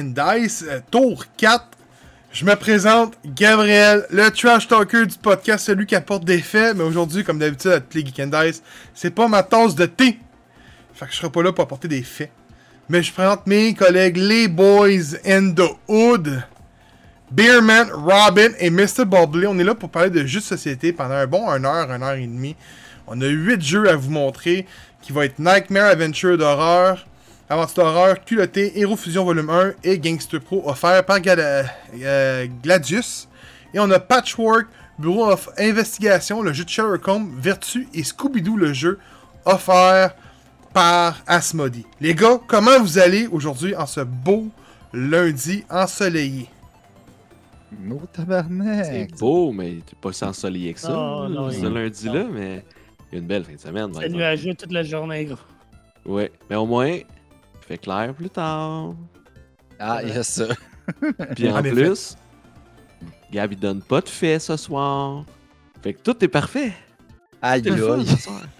And Dice, euh, tour 4. Je me présente, Gabriel, le trash talker du podcast, celui qui apporte des faits. Mais aujourd'hui, comme d'habitude à toutes les Geek and Dice, c'est pas ma tasse de thé. Fait que je serai pas là pour apporter des faits. Mais je présente mes collègues, les Boys in the Hood. Beerman, Robin et Mr. Bubbly. On est là pour parler de jeux de société pendant un bon 1 heure, 1 heure et demie. On a 8 jeux à vous montrer qui vont être Nightmare Adventure d'horreur, Aventure d'horreur, Culotté, Hero Fusion Volume 1 et Gangster Pro offert par Gala- euh, Gladius. Et on a Patchwork, Bureau of Investigation, le jeu de Sherlock Holmes, Vertu et Scooby-Doo, le jeu offert par Asmodee. Les gars, comment vous allez aujourd'hui en ce beau lundi ensoleillé? No tabarnak. C'est beau, mais t'es pas si ensoleillé que ça. Non, non, ce il- lundi-là, mais il y a une belle fin de semaine. C'est nuageux toute la journée, gros. Ouais, mais au moins, fait clair plus tard. Ah, il y a ça. Puis en En effet. plus, Gab, il donne pas de fait ce soir. Fait que tout est parfait. Aïe, aïe. ce soir.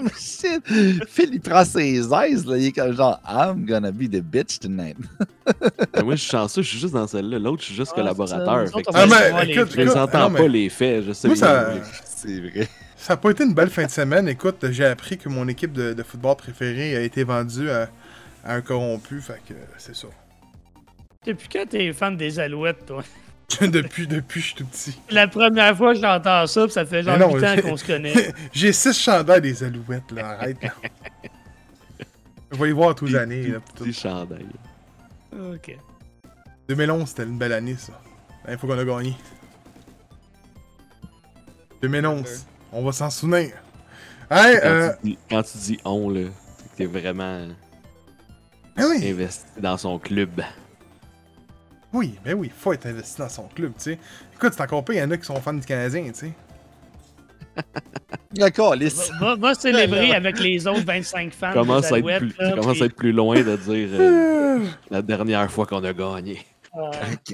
Oh, shit. Phil, il prend ses aises, là. Il est comme genre, I'm gonna be the bitch tonight. Mais moi, je suis chanceux, je suis juste dans celle-là. L'autre, je suis juste Ah, collaborateur. ça. Ah, je mais écoute, faits. les écoute, entends non, pas mais les faits. Je sais Moi, ça- les- C'est vrai. Ça n'a pas été une belle fin de semaine. Écoute, j'ai appris que mon équipe de, de football préférée a été vendue à, à un corrompu. Fait que c'est ça. Depuis quand t'es fan des Alouettes, toi? depuis, depuis, je suis tout petit. La première fois que j'entends ça, pis ça fait genre Mais non, 8 ans qu'on se connaît. J'ai six chandails des alouettes, là. Arrête, là. Je vais y voir tous les années. là, Petit tout. chandail. ok. 2011, c'était une belle année, ça. Il faut qu'on a gagné. 2011. On va s'en souvenir. Hein, Quand, euh, tu dis, quand tu dis on, là, c'est que t'es vraiment ah oui, investi dans son club. oui, ben oui, faut être investi dans son club, tu sais. Écoute, c'est encore pas, il y en a qui sont fans du Canadien, tu sais. D'accord, lisse. Va, va- va célébrer avec les autres 25 fans Commence à être Alouettes. plus, là, ça commence puis- à être plus loin de dire euh, la dernière fois qu'on a gagné. euh,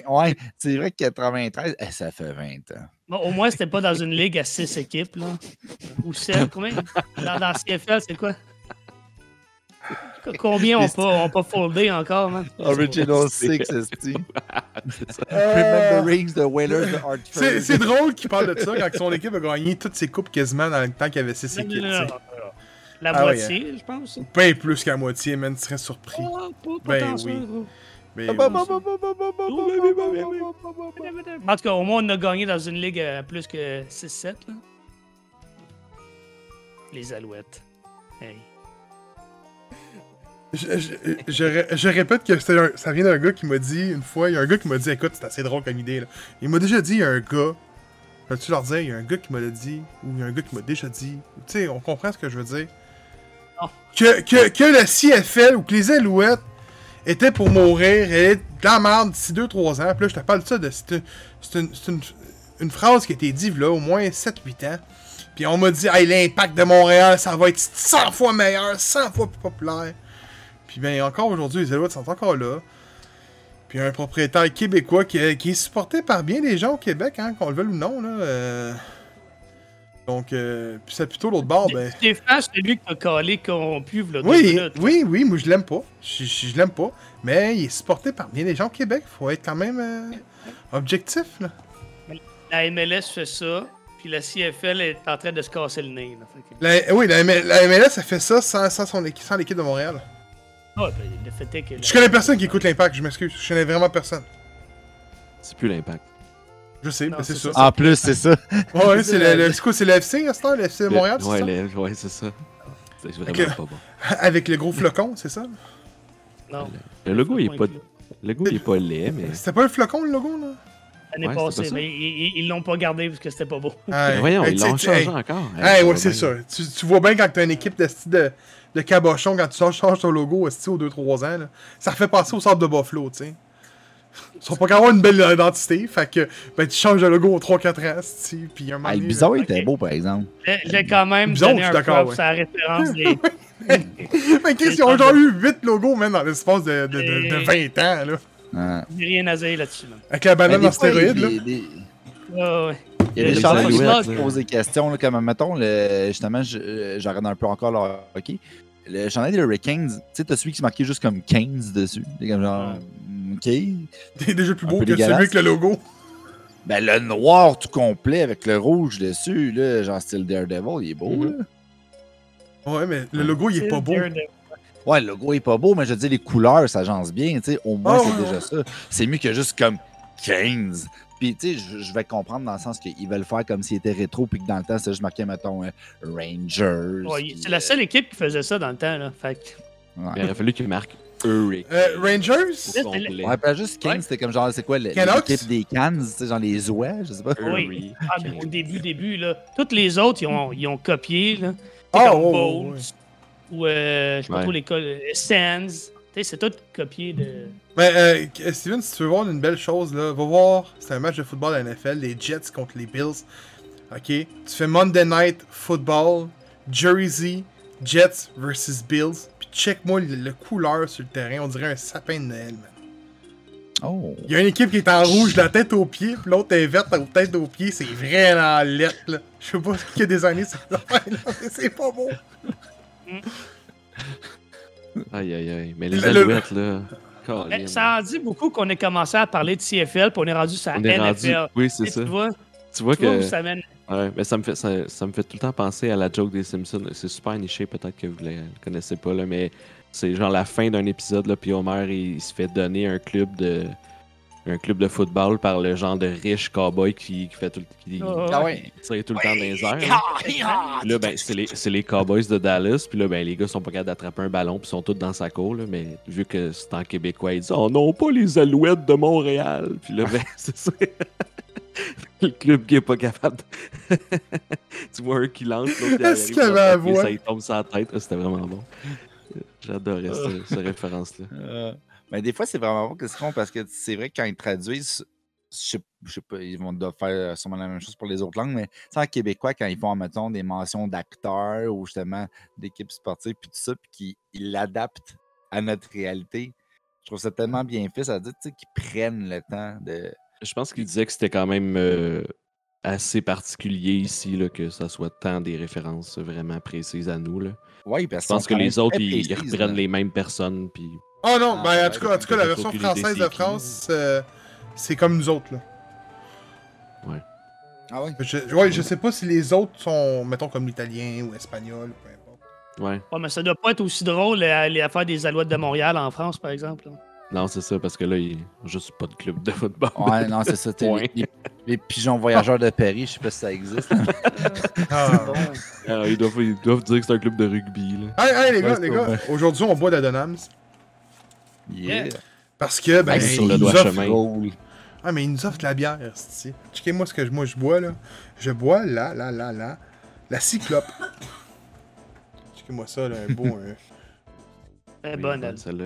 Ouais, c'est vrai que 93, eh, ça fait 20 ans. bon, au moins, c'était pas dans une ligue à 6 équipes, là. Ou 7, combien? Dans, dans CFL, c'est quoi? Combien ont pas, ont pas foldé encore, man? Original C'est- 6, esti. C'est ça. Remembering the Whalers de Hartford. C'est c'est drôle qu'il parle de ça quand son équipe a gagné toutes ses coupes quasiment dans le temps qu'il y avait 6 Non, équipes, non, tu non, sais. non. La Ah ouais, moitié, je pense. Bien plus qu'à moitié, man, tu serais surpris. Oh, pas, pas Ben oui. Ben En tout cas, au moins, on a gagné dans une ligue à plus que 6-7. là. Les Alouettes. Hey. Je, je- je ré- je répète que un- ça vient d'un gars qui m'a dit une fois, il y a un gars qui m'a dit, écoute, c'est assez drôle comme idée. Là. Il m'a déjà dit, il y a un gars, peux-tu leur dire, il y a un gars qui m'a dit, ou il y a un gars qui m'a déjà dit. Tu sais, on comprend ce que je veux dire. Que, que, que le CFL ou que les Alouettes étaient pour mourir et être dans la merde d'ici 2-3 ans. Puis là, je te parle de ça, de, c'est une, c'est une, c'est une, une phrase qui a été dite là, au moins 7-8 ans. Puis on m'a dit, hey, l'impact de Montréal, ça va être 100 fois meilleur, 100 fois plus populaire. Puis ben encore aujourd'hui, les Alouettes sont encore là. Puis un propriétaire québécois qui est, qui est supporté par bien des gens au Québec, hein, qu'on le veuille ou non. Là, euh. Donc, euh, puis c'est plutôt l'autre bord. Ben... Stéphane, c'est lui qui t'a calé corrompu, Oui, minutes. oui, oui, moi je l'aime pas. Je, je- je l'aime pas. Mais il est supporté par bien des gens au Québec. Faut être quand même euh, objectif. Là. La MLS fait ça, puis la CFL est en train de se casser le nez. Là. La- oui, la, MLS, ça fait ça sans, sans, son équipe, sans l'équipe de Montréal. Ah, ben, le fait est que. Je connais personne qui écoute l'impact, je m'excuse. Je connais vraiment personne. C'est plus l'impact. Je sais, mais c'est ça. En plus, c'est ça. Ouais, c'est le, le, c'est quoi, c'est le FC, à cette heure, le FC de Le- Montréal, c'est ouais, ça? le- ouais, c'est ça. C'est vraiment pas bon. Avec le gros flocon, c'est ça? Non, Le logo, il est pas, le logo, il est pas laid, mais. C'était pas un flocon, le logo, là? L'année Ouais, passée, pas mais ils l'ont pas gardé parce que c'était pas beau. Hey, Mais voyons, hey, ils l'ont changé hey, encore. Ouais, c'est ça. Tu, tu vois bien quand t'as une équipe de style de, de cabochon, quand tu changes, changes ton logo esti, aux 2-3 ans, là, ça refait passer au centre de Buffalo, tu sais. Ils sont pas qu'à avoir une belle identité, fait que ben, tu changes de logo aux 3-4 ans, esti, puis un moment Ah, il était beau, par exemple. J'ai- quand même Bizarre, donné je un suis d'accord, prop ouais. la référence des. Fait qu'est-ce qu'ils ont genre eu 8 logos, même, dans l'espace de, de, de, de Et- 20 ans, là. Ah. J'ai rien à dire là-dessus. là. Avec la banane en stéroïde, là. Ouais. Il y a Les des gens qui se posent des questions, là, comme mettons, le- justement, je- euh, un peu encore le hockey. Le chandail des Hurricanes, tu sais, t'as celui qui marqué juste comme 15 dessus. C'est comme genre, ok. T'es déjà plus beau que celui avec le logo. Ben, le noir tout complet avec le rouge dessus, là, genre style Daredevil, il est beau, Mhm. là. Ouais, mais le logo, il est pas beau. Ouais, le logo est pas beau, mais je veux dire, les couleurs, ça agence bien, tu sais. Au moins, Ah, c'est ouais, déjà ça. C'est mieux que juste comme 15. Puis, tu sais, je, vais comprendre dans le sens qu'ils veulent faire comme s'il était rétro, puis que dans le temps, c'était juste marqué, mettons, euh, Rangers. Ouais, c'est la euh, seule équipe qui faisait ça dans le temps. Là. Fait que- ouais. Il aurait fallu qu'il marque Hurricane. Euh, Rangers? Ouais, pas juste 15, Ouais. c'était comme genre, c'est quoi, l'équipe des Cans, tu sais, genre les oies, je sais pas. Oui. Ah, au début, début, là, toutes les autres, ils ont, ils ont copié. Là. C'est Ah, comme ouais, ou euh, je sais pas trop l'école, euh, Sands. Tu sais, c'est tout copié de. Ben, euh, Steven, si tu veux voir une belle chose, là, va voir, c'est un match de football à la NFL, les Jets contre les Bills. Ok? Tu fais Monday Night Football, Jersey, Jets versus Bills, puis check-moi le, le couleur sur le terrain, on dirait un sapin de Noël, man. Oh. Il y a une équipe qui est en rouge de la tête aux pieds, puis l'autre est verte de la tête aux pieds, c'est vraiment lettre, là. Je sais pas qu'il y a des années, c'est mais c'est pas beau. Aïe, aïe, aïe. Mais les Le- le- alouettes, là. Eh, Colin. Ça en dit beaucoup qu'on ait commencé à parler de CFL, puis on est rendu sur la On est NFL. rendu. Oui, c'est ça. Tu vois, Tu vois tu vois où que. ça mène. Ouais, mais ça me, fait, ça, ça me fait tout le temps penser à la joke des Simpsons. C'est super niché, peut-être que vous ne connaissez pas, là, mais c'est genre la fin d'un épisode, là, puis Homer, il, se fait donner un club de un club de football par le genre de riche cowboy qui, qui fait tout, qui, Oh, Ah ouais. tire tout le temps dans les airs. là. Ben, c'est les, c'est les Cowboys de Dallas. Puis là, ben, les gars sont pas capables d'attraper un ballon. Puis ils sont tous dans sa cour. Là, mais vu que c'est en québécois, ils disent Oh non, pas les Alouettes de Montréal. Puis là, ben, c'est ça. le club qui est pas capable. de- tu vois un qui lance, l'autre qui Est-ce arrive, avait la puis voix? Ça lui tombe sur la tête. là, C'était vraiment bon. J'adorais ce- cette référence-là. Euh, mais des fois, c'est vraiment bon que c'est con parce que c'est vrai que quand ils traduisent, je sais, pas, ils vont doivent faire sûrement la même chose pour les autres langues, mais en québécois, quand ils font, mettons, des mentions d'acteurs ou justement d'équipes sportives, puis tout ça, puis qu'ils l'adaptent à notre réalité, je trouve ça tellement bien fait. Ça veut dire qu'ils prennent le temps de. Je pense qu'il disait que c'était quand même euh, assez particulier ici, là, que ça soit tant des références vraiment précises à nous. Là. Oui, parce Je pense que les autres, ils, ils reprennent les mêmes personnes. Puis... Oh non, Ah, ben ouais, en tout cas, en tout cas la version française de. France, euh, c'est comme nous autres, là. Ah oui. Je, ouais, je sais pas si les autres sont, mettons, comme l'italien ou espagnol, peu importe. Ouais. Ouais, mais ça doit pas être aussi drôle à les affaires des Alouettes de Montréal en France, par exemple. là. Non, c'est ça, parce que là, il n'y a juste pas de club de football. Ouais, non, c'est ça. les, les- les pigeons voyageurs de Paris, je sais pas si ça existe. Ah. Ah, ils, doivent, ils doivent dire que c'est un club de rugby. Là. hey, hey, les Ouais, gars, les gars, aujourd'hui, on boit de la Donams. Yeah. Parce que, ben, Hey, sur ils le nous doigt offrent- chemin. Drôle. Ah, mais ils nous offrent de la bière, c'est Checkez-moi ce que je- moi je bois, là. Je bois, là, là, là, là, la cyclope. Checkez-moi ça, là, un beau... un- Oui, bonne, bonne, elle. celle-là.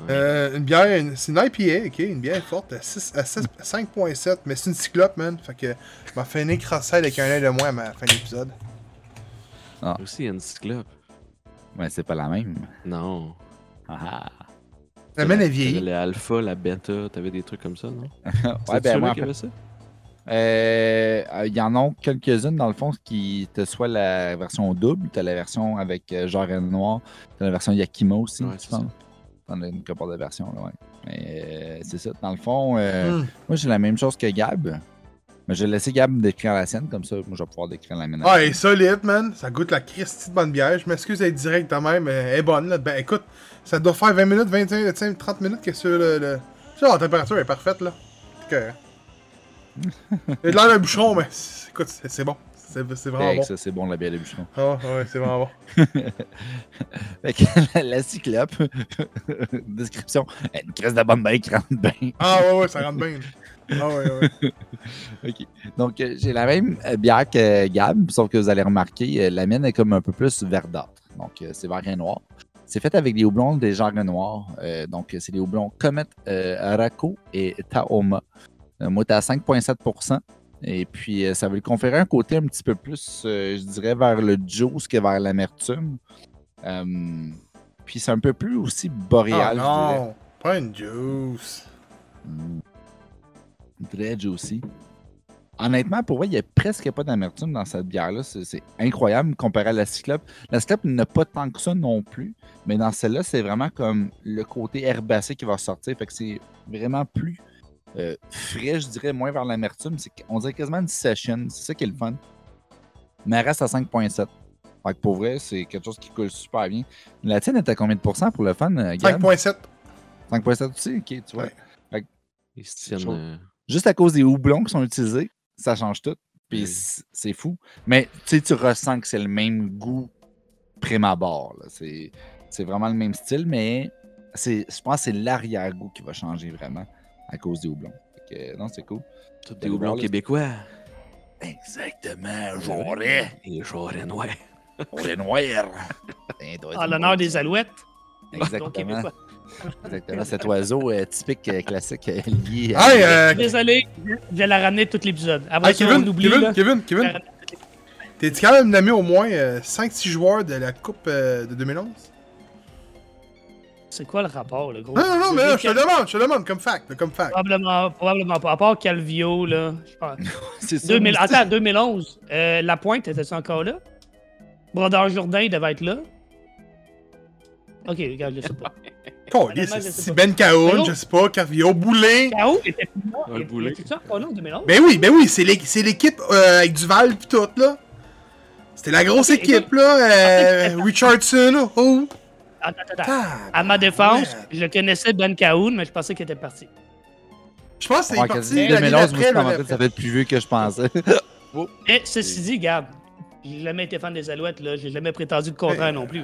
Ouais. Euh, une bière, une- c'est une IPA, ok, une bière forte à, 6 à 6 5.7, mais c'est une cyclope, man. Fait que, m'a fait une écrasser avec un œil de moins à ma fin d'épisode. Aussi, il y a une cyclope. Ouais, c'est pas la même. Non. Ah. La mène est alpha, la bêta, t'avais des trucs comme ça, non? ouais, ben moi, ça? Euh, euh, Il y en a quelques-unes, dans le fond, qui te soit la version double, tu as la version avec euh, genre et noir, tu as la version Yakima aussi, Ouais, je c'est pense. T'en as une couple de versions, là, ouais. Mais euh, c'est ça. Dans le fond, euh, Hmm. moi, j'ai la même chose que Gab. Mais je vais laisser Gab décrire la sienne, comme ça, moi, je vais pouvoir décrire la mienne. Ah, elle est solide, man. Ça goûte la Christie de bonne bière. Je m'excuse d'être direct de même, mais elle est bonne, là. Ben, écoute, ça doit faire 20 minutes, 25, 25 30 minutes que sur le. le... Ça, la température est parfaite, là. Que. Il y a de l'air d'un bouchon, mais écoute, c'est bon. C'est vraiment bon. ça, c'est bon, la bière de bûcheron. Ah, ouais, c'est vraiment bon. Fait que la, la cyclope, description, une crise de bonne bière qui rentre bien. Ah, ouais, ouais, ça rentre bien. Ah, ouais, ouais. OK. Donc, euh, j'ai la même euh, bière que Gab, sauf que vous allez remarquer, euh, la mienne est comme un peu plus verdâtre. Donc, c'est vert et noir. C'est fait avec des houblons des genres noirs. Euh, donc, c'est des houblons Comet, euh, Araco et Taoma. Euh, moi, t'es à 5,7% Et puis, ça va lui conférer un côté un petit peu plus, je dirais, vers le juice que vers l'amertume. Puis, c'est un peu plus aussi boréal, dirais. non. Pas une juice. Mm. Très juicy. honnêtement, pour moi, il n'y a presque pas d'amertume dans cette bière-là. C'est c'est incroyable comparé à la Cyclope. La Cyclope n'a pas tant que ça non plus, mais dans celle-là, c'est vraiment comme le côté herbacé qui va sortir. Fait que c'est vraiment plus euh, frais, je dirais, moins vers l'amertume. On dirait quasiment une session. C'est ça qui est le fun. Mais elle reste à 5,7. Fait que pour vrai, c'est quelque chose qui coule super bien. La tienne est à combien de pourcents pour le fun, euh, Gab? 5.7. 5,7 aussi? Ok, tu vois. Ouais. Euh, Juste à cause des houblons qui sont utilisés, ça change tout. Puis Oui. c'est fou. Mais tu sais, tu ressens que c'est le même goût prime abord. C'est c'est vraiment le même style, mais c'est je pense que c'est l'arrière-goût qui va changer vraiment à cause des houblons. Fait que, non, c'est cool. tous des houblons québécois. Exactement, j'aurais. Et j'aurais noir. J'aurais noir. En l'honneur des alouettes. Exactement. Exactement. Cet oiseau euh, typique euh, classique euh, lié à- Hey, euh, Désolé, je vais la ramener tout l'épisode. Après hey, ça, Kevin, on oublie. Kevin, là. Kevin, Kevin, t'es-tu quand même nommé au moins 5-6 joueurs de la Coupe euh, de 2011? C'est quoi le rapport, le gros? Non, non, non, mais là, je te demande, je te demande, comme fact, comme fact. Probablement, probablement pas. À part Calvio, là. je pense. C'est ça. 2000, attends, 2011. Euh, la pointe, était-tu encore là? Brodeur Jourdain il devait être là. Ok, regarde, je sais pas. Oh, c'est. Ben Cahoun, je sais pas, Carvio, Boulet. K.O. était plus là. Ah, là en 2011? Ben oui, ben oui, c'est l'é- c'est l'équipe euh, avec Duval pis tout, là. C'était la grosse équipe, là. Euh, Richardson, oh. Attends, attends, attends. Ah, À ma défense, je connaissais Ben Cahoun, mais je pensais qu'il était parti. Je pense que c'est Ouais, parti quasi- l'année 2011, moi, d'après, je commentais, ça après. fait plus vieux que je pensais. Mais ceci dit, Gab, j'ai jamais été fan des Alouettes, là. J'ai jamais prétendu le contraire Mais- non plus.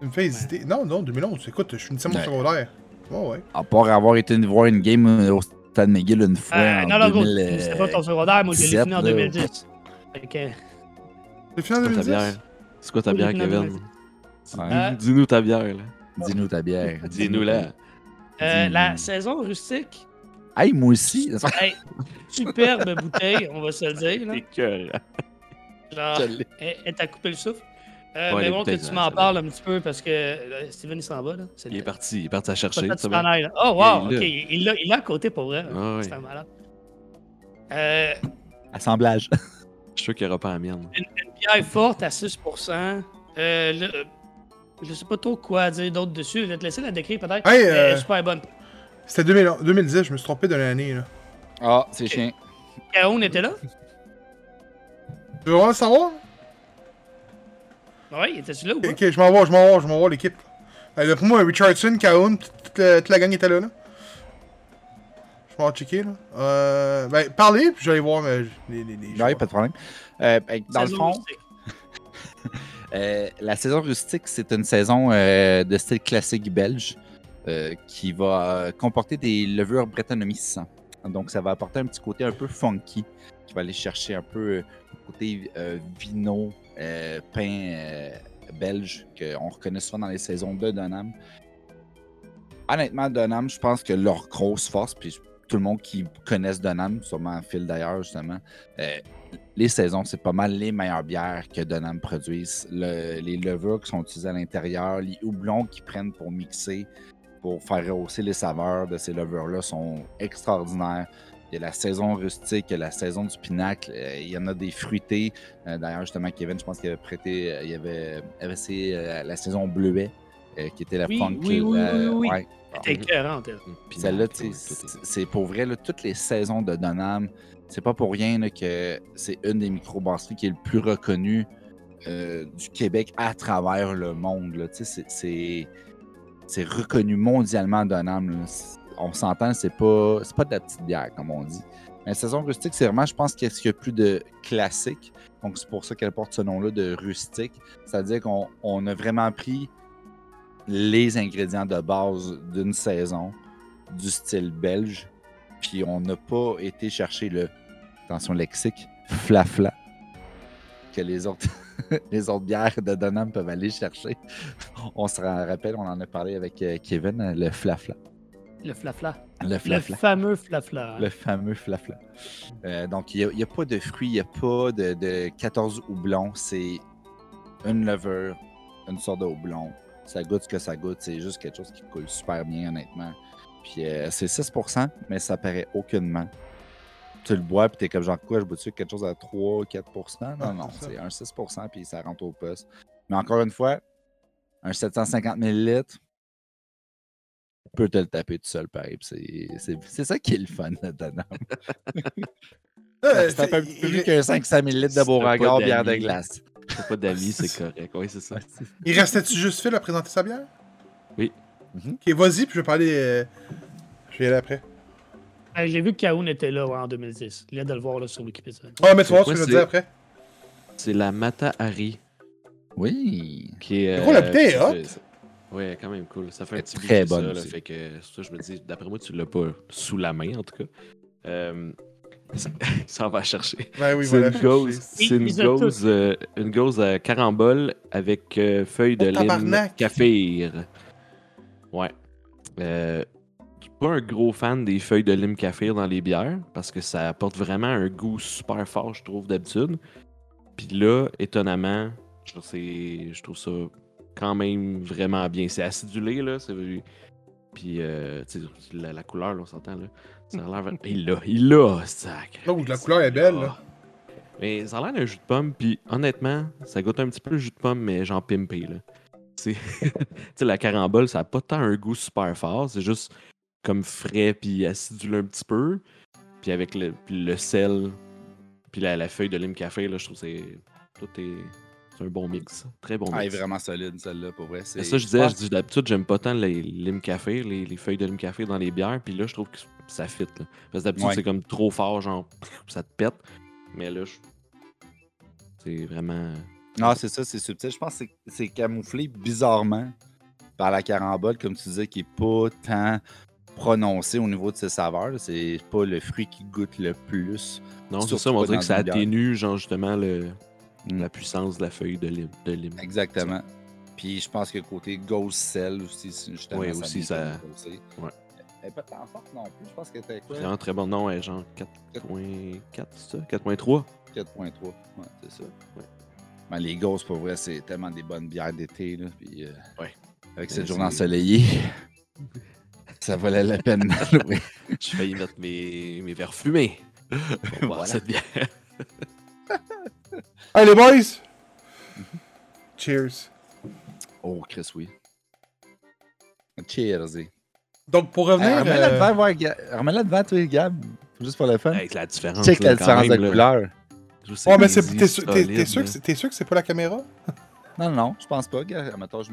Tu me fais hésiter. Non, non, 2011, écoute, je finissais mon Ouais. secondaire. Ouais, ouais. À part avoir été voir une game euh, au Stade McGill une fois. Euh, en non, non, gros, 2000, c'était pas ton secondaire, moi je l'ai 17, fini en là. 2010. Fait que, C'est fini en C'est quoi ta 2010? bière? C'est quoi ta bière, Kevin? Ouais. Euh, Dis-nous ta bière, là. Dis-nous ta bière. Dis-nous-la. euh, Dis-nous. la saison rustique, Hey, moi aussi. hey, superbe bouteille, on va se le dire. Là. Genre, elle t'a coupé le souffle? Euh, Ouais, mais bon, que tu m'en parles un petit peu parce que euh, Steven il s'en va. Là. Il est parti, il est parti à chercher. Oh, wow, Il est ok. là. Il l'a il l'a à côté pour vrai. Ah. C'est un malade. Euh, Assemblage. Je suis sûr qu'il n'y aura pas la mienne. une bière forte à 6%. Euh, le- euh, je sais pas trop quoi dire d'autre dessus. Je vais te laisser la décrire peut-être. Hey, Mais Elle est euh, super bonne. C'était 2000 2010, je me suis trompé de l'année, là. Ah, c'est chiant. Caon était là? Tu veux vraiment le savoir? Oui, était-tu là ou pas? Ok, je m'en vais, je m'en vais, je m'en vais l'équipe. Euh, pour moi, Richardson, Cahoun, toute, la- toute la gang était là, là. Je m'en vais checker, là. Euh, ben, parlez, puis je vais aller voir euh, les, les, les Ouais, joueurs. pas de problème. Euh, ben, dans le Saison fond, rustique. Euh, la saison rustique, c'est une saison euh, de style classique belge euh, qui va comporter des levures Brettanomyces. Donc, ça va apporter un petit côté un peu funky qui va aller chercher un peu le côté euh, vino, euh, pain euh, belge qu'on reconnaît souvent dans les saisons de Donham. Honnêtement, Donham, je pense que leur grosse force, puis tout le monde qui connaisse Donham, sûrement Phil d'ailleurs, justement, euh, les saisons, c'est pas mal les meilleures bières que Donham produisent. Le- les levures qui sont utilisées à l'intérieur, les houblons qu'ils prennent pour mixer, pour faire rehausser les saveurs de ces levures-là sont extraordinaires. Il y a la saison rustique, il y a la saison du pinacle, euh, il y en a des fruités. Euh, D'ailleurs, justement, Kevin, je pense qu'il avait prêté, euh, il y avait, avait essayé, euh, la saison bleuet, euh, qui était la Oui, funk. oui, oui, oui, oui. ouais. C'était écœurant, elle. Puis Celle-là, c'est- pour vrai, là, toutes les saisons de Donham, c'est pas pour rien là, que c'est une des microbrasseries qui est le plus reconnue euh, du Québec à travers le monde. là. Tu sais, C'est c'est- c'est reconnu mondialement Donham. On s'entend, c'est pas, pas de la petite bière, comme on dit. Mais la saison rustique, c'est vraiment, je pense, qu'est-ce qu'il y a plus de classique. Donc, c'est pour ça qu'elle porte ce nom-là de rustique. C'est-à-dire qu'on on a vraiment pris les ingrédients de base d'une saison du style belge, puis on n'a pas été chercher le, attention lexique, flafla, que les autres, bières de Donham peuvent aller chercher. On se rappelle, on en a parlé avec euh, Kevin, le flafla. Le flafla. Le Le fameux flafla. Le fameux flafla. Euh, donc, il n'y a, pas de fruits, il n'y a pas de, de 14 houblons. C'est une levure, une sorte de houblon. Ça goûte ce que ça goûte. C'est juste quelque chose qui coule super bien, honnêtement. Puis euh, c'est 6% mais ça paraît aucunement. tu le bois, puis t'es comme genre quoi, je bois-tu quelque chose à 3-4%? Non, Ah, non, c'est un 6%, puis ça rentre au poste. Mais encore une fois, un 750 ml, peux te le taper tout seul, pareil. c'est- C'est c'est ça qui est le fun là-dedans. Euh, tape un peu plus qu'un 500 ml Si de Beauregard bière de glace. T'as pas d'amis, c'est correct. Oui, c'est ça. Il restait-tu juste Phil à présenter sa bière? Oui. Mhm. Ok, vas-y, puis je vais parler. euh, Je vais y aller après. Euh, J'ai vu que Kaoun était là ouais, en 2010. Il y a de le voir là, sur Wikipédia. Ah, mais tu vois ce quoi, que je c'est- dire après. C'est la Mata Hari. Oui. Qui est. Gros, la bouteille est Ouais, quand même cool. Ça fait un petit très bonne ça, là, fait que ça, je me dis, d'après moi, tu l'as pas sous la main, en tout cas. Euh, ça, ça va chercher. Ben oui, c'est voilà. une gauze, Oui, c'est une gauze, euh, une gauze à carambole avec euh, feuilles de Oh, lime tabarnak! kaffir. Ouais. Euh, je suis pas un gros fan des feuilles de lime kaffir dans les bières parce que ça apporte vraiment un goût super fort, je trouve, d'habitude. Puis là, étonnamment, je trouve ça quand même vraiment bien. C'est acidulé, là. c'est- Puis, euh, tu sais, la, la couleur, là, on s'entend, là. Ça a l'air... Il l'a, il l'a, sac. Oh, la couleur est belle, là. Mais ça a l'air d'un jus de pomme, puis honnêtement, ça goûte un petit peu le jus de pomme, mais genre pimpé, là. C'est- Tu sais, la carambole, ça a pas tant un goût super fort, c'est juste comme frais, puis acidulé un petit peu. Puis avec le, puis le sel, puis la, la feuille de lime café, là, je trouve que c'est... Tout est... C'est un bon mix. Très bon Ah, elle est mix. vraiment solide, celle-là, pour vrai. C'est ça, je disais, je dis d'habitude, j'aime pas tant les lime café, les, les feuilles de lime café dans les bières, puis là, je trouve que ça fit. Là. Parce que d'habitude, Ouais. c'est comme trop fort, genre, ça te pète. Mais là, je- c'est vraiment. Non, c'est ça, c'est subtil. Je pense que c'est- camouflé bizarrement par la carambole, comme tu disais, qui n'est pas tant prononcé au niveau de ses saveurs. C'est pas le fruit qui goûte le plus. Non, c'est ça, on dirait que ça atténue, genre, justement, le, Mm. la puissance de la feuille de lime. De lime. Exactement. Puis je pense que côté Ghost Cell aussi, c'est justement, Ouais, ça aussi, ça- ouais. Elle est pas tant forte non plus. Je pense qu'elle était quoi? Vraiment très bon. Ouais, genre 4.4, c'est ça? 4.3 4.3. Ouais, c'est ça. Ben, les Ghosts, pour vrai, c'est tellement des bonnes bières d'été. là, Puis, euh, Ouais. Avec cette journée c'est- ensoleillée, ça valait la peine louer. J'ai failli mettre mes, mes verres fumés. Pour boire Voilà. cette bière. Allez, les boys! Cheers. Oh, Chris, oui. Cheers. eh. Donc, pour revenir. Hey, Remets-la euh, devant, voir, devant, toi, Gab. Juste pour le fun. Avec la différence. Check la différence même, de couleur. Ouais, mais t'es sûr, que c'est- pas la caméra? Non, non, je pense pas.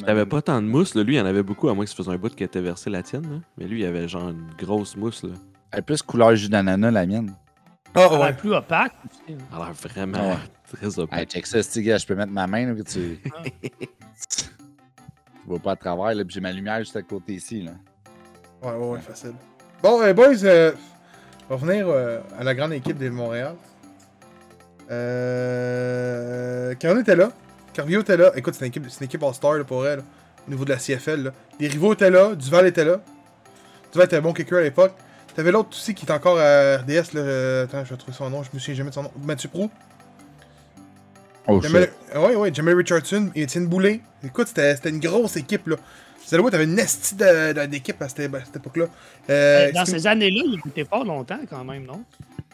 T'avais pas tant de mousse, là. Lui, il en avait beaucoup, à moins que ça faisait un bout qui était versé la tienne, là. Mais lui, il avait genre une grosse mousse, là. Elle est plus couleur jus d'ananas, la mienne. Ah, a ouais. l'air plus opaque. aussi. Elle a l'air vraiment Ah ouais. Très opaque. Hey, check ça, gars, je peux mettre ma main, là, que tu... tu vois pas à travers, là, puis j'ai ma lumière juste à côté ici, là. Ouais, ouais, ouais, facile. Bon, euh, boys, euh, on va revenir euh, à la grande équipe de Montréal. Euh, Carvio était là. Carvio était là. Écoute, c'est une équipe, c'est une équipe All-Star là, pour elle, là, au niveau de la CFL. Là. Les rivaux étaient là. Duval était là. Duval était un bon kicker à l'époque. T'avais l'autre aussi qui est encore à RDS. Là, euh, attends, je vais trouver son nom. Je me souviens jamais de son nom. Mathieu Prou. Oh, Jamel, ouais, ouais, Jamel Richardson et Étienne Boulay. Écoute, c'était c'était une grosse équipe, là. Voir, t'avais une de- d'équipe à cette, époque-là. Euh, Dans ce qui- ces années-là, il était fort longtemps quand même, non?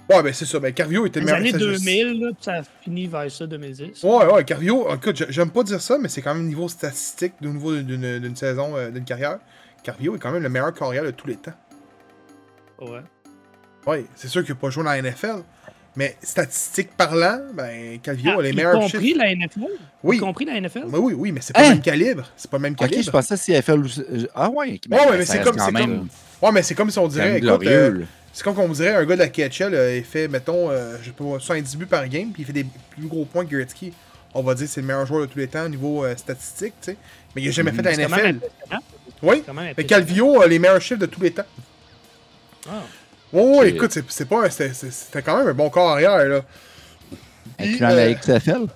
Ouais, ben c'est ça. Ben, Carvio était le Les meilleur. années ça, je- 2000, là, puis ça a fini vers ça, 2010. Ouais, ouais, Carvio, écoute, j'aime pas dire ça, mais c'est quand même niveau statistique, au niveau d'une d'une saison, euh, d'une carrière. Carvio est quand même le meilleur carrière de tous les temps. Ouais. Ouais, c'est sûr qu'il n'a pas joué dans la NFL, mais statistique parlant, ben, Carvio Ah, a les y meilleurs compris chiffres. la NFL? Oui. Y compris la NFL? Ben oui, oui, mais c'est pas Hein? le même calibre. C'est pas le même Ok, calibre. je pensais CFL euh, Ah ouais, ok, Ouais, ouais, mais c'est comme- même- comme- Ouais, mais c'est comme si on dirait, euh, c'est comme on dirait un gars de la KHL, euh, il fait, mettons, euh, je sais pas, 70 buts par game, puis il fait des plus gros points que Gretzky. On va dire que c'est le meilleur joueur de tous les temps au niveau euh, statistique, tu sais. Mais il a jamais Mhm. fait la NFL. Oui, mais. Calvio a les meilleurs chiffres de tous les temps. Ah. Ouais, ouais, C'est- écoute, c'est- c'est pas un- c'était c'est- c'était quand même un bon corps arrière, là. Incluant euh, la XFL.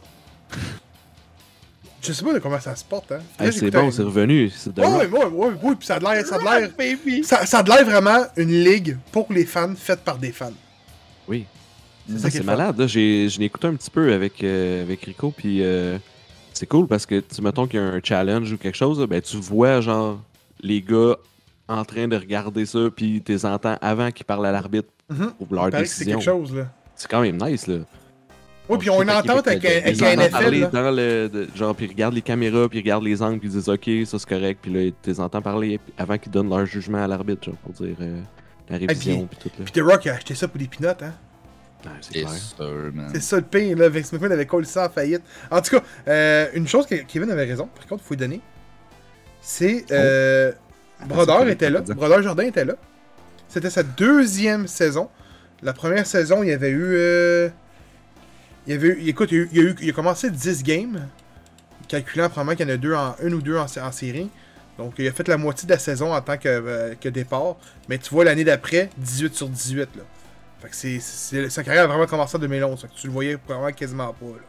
Je sais pas de comment ça se porte, hein. Hey, c'est bon, un- c'est revenu. C'est de Ouais, ouais, ouais, ouais, ouais, puis ça a de l'air, ça a de l'air, ça, ça a de l'air vraiment une ligue pour les fans, faite par des fans. Oui. C'est fun. malade. Là. J'ai, je l'ai écouté un petit peu avec, euh, avec Rico, puis euh, c'est cool parce que, tu mettons qu'il y a un challenge ou quelque chose, là, ben, tu vois, genre, les gars en train de regarder ça, puis tu les entends avant qu'ils parlent à l'arbitre Mhm. pour leur que c'est décision. quelque chose, là. C'est quand même nice, là. Oui, puis on pas entente qui avec, fait avec la NFL. là. dans le. de- genre, puis ils regardent les caméras, puis ils regardent les angles, puis ils disent OK, ça c'est correct. Puis là, ils les parler avant qu'ils donnent leur jugement à l'arbitre, genre, pour dire euh, la révision, puis tout. Là. Puis The Rock a acheté ça pour des pinottes, hein. Ouais, c'est C'est clair. sûr, man. C'est ça le pire, là. Vince McMahon avait collé ça en faillite. En tout cas, euh, une chose que Kevin avait raison, par contre, il faut lui donner. C'est. Euh, Brodeur c'est était là. Brodeur Jordan était là. C'était sa deuxième saison. La première saison, il y avait eu. euh, il y avait eu. Écoute, il y a, eu, il y a eu- il a commencé 10 games. Calculant probablement qu'il y en a deux en, une ou deux en, en série. Donc, il a fait la moitié de la saison en tant que, euh, que départ. Mais tu vois, l'année d'après, 18 sur 18. Là. Fait que c'est, c'est- sa carrière a vraiment commencé en 2011. Fait que tu le voyais vraiment quasiment pas. Là.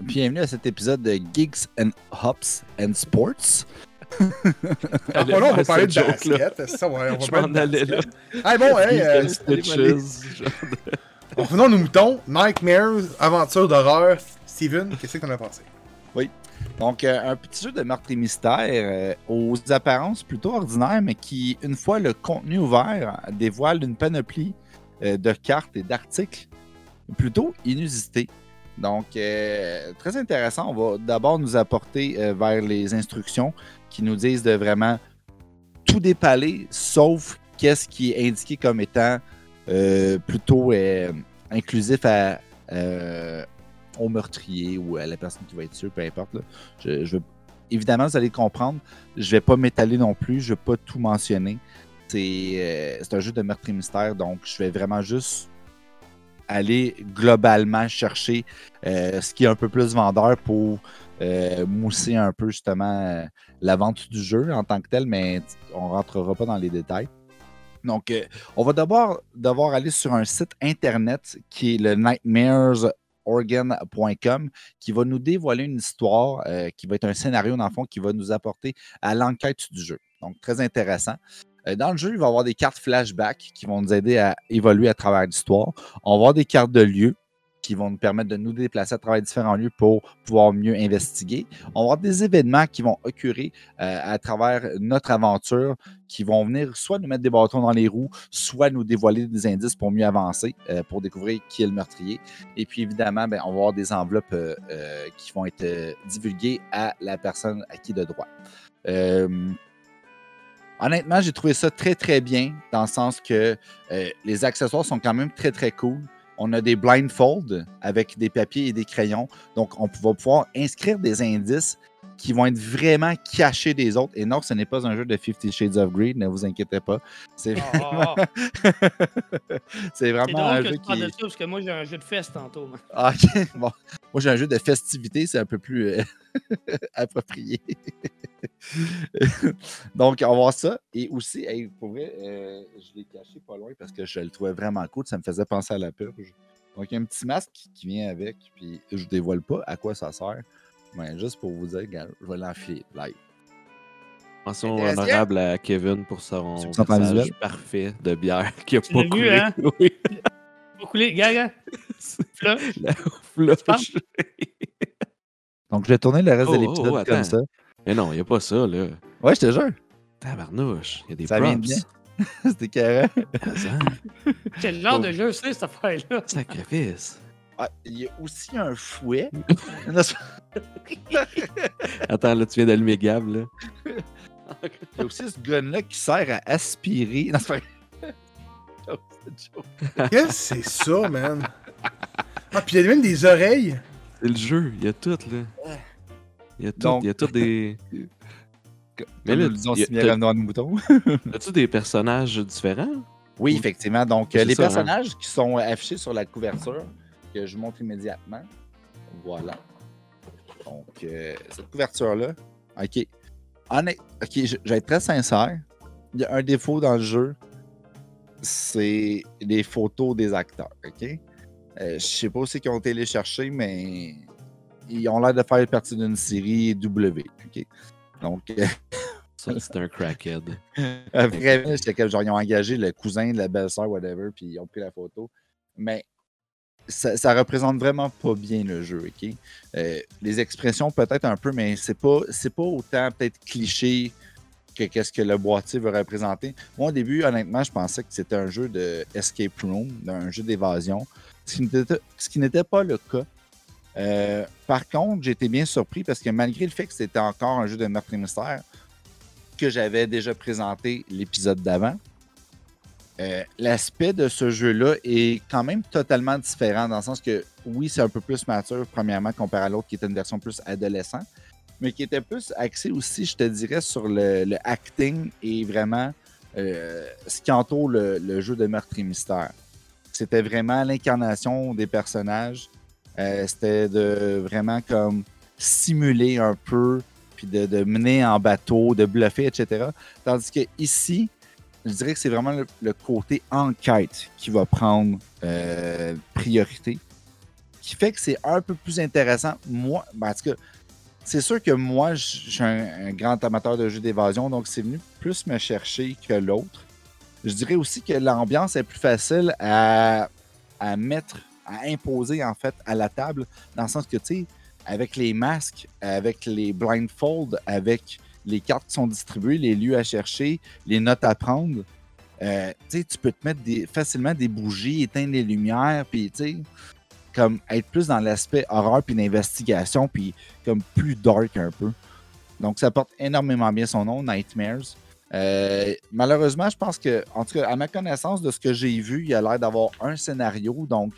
Bienvenue à cet épisode de Geeks and Hops and Sports. Ah, bon, là, on va parler de joke-là. basket. Ça, on va, on va Je m'en allais là. Ah, bon, hey, euh, revenons à nos moutons. Nightmares, aventure d'horreur. Steven, qu'est-ce que t'en as pensé? Donc, euh, un petit jeu de meurtre et mystère euh, aux apparences plutôt ordinaires, mais qui, une fois le contenu ouvert, dévoile une panoplie euh, de cartes et d'articles plutôt inusités. Donc, euh, très intéressant. On va d'abord nous apporter euh, vers les instructions qui nous disent de vraiment tout dépaler, sauf qu'est-ce qui est indiqué comme étant euh, plutôt euh, inclusif euh, au meurtrier ou à la personne qui va être tuée, peu importe. Je, je Évidemment, vous allez comprendre. Je vais pas m'étaler non plus. Je vais pas tout mentionner. C'est un jeu de meurtre et mystère, donc je vais vraiment juste aller globalement chercher ce qui est un peu plus vendeur pour euh, mousser un peu justement euh, la vente du jeu en tant que tel, mais on rentrera pas dans les détails. Donc, euh, on va d'abord devoir aller sur un site internet qui est le nightmaresorgan.com qui va nous dévoiler une histoire euh, qui va être un scénario, dans le fond, qui va nous apporter à l'enquête du jeu. Donc, très intéressant. Dans le jeu, il va y avoir des cartes flashback qui vont nous aider à évoluer à travers l'histoire. On va avoir des cartes de lieux qui vont nous permettre de nous déplacer à travers différents lieux pour pouvoir mieux investiguer. On va avoir des événements qui vont occurrir euh, à travers notre aventure, qui vont venir soit nous mettre des bâtons dans les roues, soit nous dévoiler des indices pour mieux avancer, euh, pour découvrir qui est le meurtrier. Et puis évidemment, ben, on va avoir des enveloppes euh, qui vont être divulguées à la personne à qui de droit. Honnêtement, j'ai trouvé ça très très bien dans le sens que les accessoires sont quand même très très cool. On a des blindfolds avec des papiers et des crayons. Donc, on va pouvoir inscrire des indices qui vont être vraiment cachés des autres. Et non, ce n'est pas un jeu de Fifty Shades of Grey, ne vous inquiétez pas. C'est Ah, c'est c'est vraiment un que jeu qui de ça parce que moi j'ai un jeu de fest tantôt. ah, ok. Bon. Moi, j'ai un jeu de festivité, c'est un peu plus euh, approprié. Donc, on va voir ça. Et aussi, hey, pour vrai, euh, je l'ai caché pas loin parce que je le trouvais vraiment cool. Ça me faisait penser à la purge. Donc, il y a un petit masque qui, qui vient avec. Puis, je dévoile pas à quoi ça sert. Mais juste pour vous dire, je vais l'enfiler live. Mention honorable à Kevin pour son passage parfait de bière qui a Tu pas vu, coulé. hein? Oui, Faut couler, gars, gars. Flush. la flush. Donc, je vais tourner le reste Oh, de oh, l'épisode oh, comme attends. ça. Mais non, il n'y a pas ça, là. Ouais, je te jure. Tabarnouche, il y a des Ça props. bien. C'était carré. Quel genre Oh. de jeu c'est cette affaire-là? Sacrifice. Ah, il y a aussi un fouet. Attends, là, tu viens d'allumer Gab, là. Il y a aussi ce gun-là qui sert à aspirer. Non, c'est pas. Qu'est-ce que c'est ça, man? Ah, puis il y a même des oreilles. C'est le jeu, il y a tout, là. Il y a tout, Donc- il y a tout des... Comme Mais là, nous le disons, y a- si bien nos moutons. As-tu des personnages différents? Oui, effectivement. Donc, les ça, hein. personnages qui sont affichés sur la couverture, que je montre immédiatement. Voilà. Donc, euh, cette couverture-là. OK. Honnête- OK, je, je vais être très sincère. Il y a un défaut dans le jeu. C'est les photos des acteurs. OK? Euh, je sais pas aussi qui ont été les chercher, mais ils ont l'air de faire partie d'une série W. OK? Donc, euh, Ça, c'est un crackhead. Vraiment, comme genre, ils ont engagé le cousin de la belle-sœur, whatever, puis ils ont pris la photo. Mais ça, représente vraiment pas bien le jeu, OK? Euh, les expressions, peut-être un peu, mais c'est pas, pas autant peut-être cliché que qu'est-ce que le boîtier veut représenter. Moi, au début, honnêtement, je pensais que c'était un jeu de escape room, un jeu d'évasion, ce qui n'était pas le cas. Euh, par contre, été bien surpris parce que malgré le fait que c'était encore un jeu de meurtre et mystère, que j'avais déjà présenté l'épisode d'avant, euh, l'aspect de ce jeu-là est quand même totalement différent dans le sens que oui, c'est un peu plus mature, premièrement, comparé à l'autre qui était une version plus adolescent, mais qui était plus axé aussi, je te dirais, sur le, acting et vraiment euh, ce qui entoure le, jeu de meurtre et mystère. C'était vraiment l'incarnation des personnages. Euh, c'était de vraiment comme simuler un peu, puis de, de, mener en bateau, de bluffer, etc. Tandis que ici, je dirais que c'est vraiment le, côté enquête qui va prendre euh, priorité, qui fait que c'est un peu plus intéressant. Moi, ben, en tout cas, c'est sûr que moi, je suis un, grand amateur de jeux d'évasion, donc c'est venu plus me chercher que l'autre. Je dirais aussi que l'ambiance est plus facile à, à, mettre, à imposer en fait à la table, dans le sens que, tu sais, avec les masques, avec les blindfolds, avec les cartes qui sont distribuées, les lieux à chercher, les notes à prendre. Euh, tu peux te mettre facilement des bougies, éteindre les lumières, puis comme être plus dans l'aspect horreur puis d'investigation, puis comme plus dark un peu. Donc ça porte énormément bien son nom, Nightmares. Euh, malheureusement, je pense que, en tout cas, à ma connaissance de ce que j'ai vu, il a l'air d'avoir un scénario. Donc,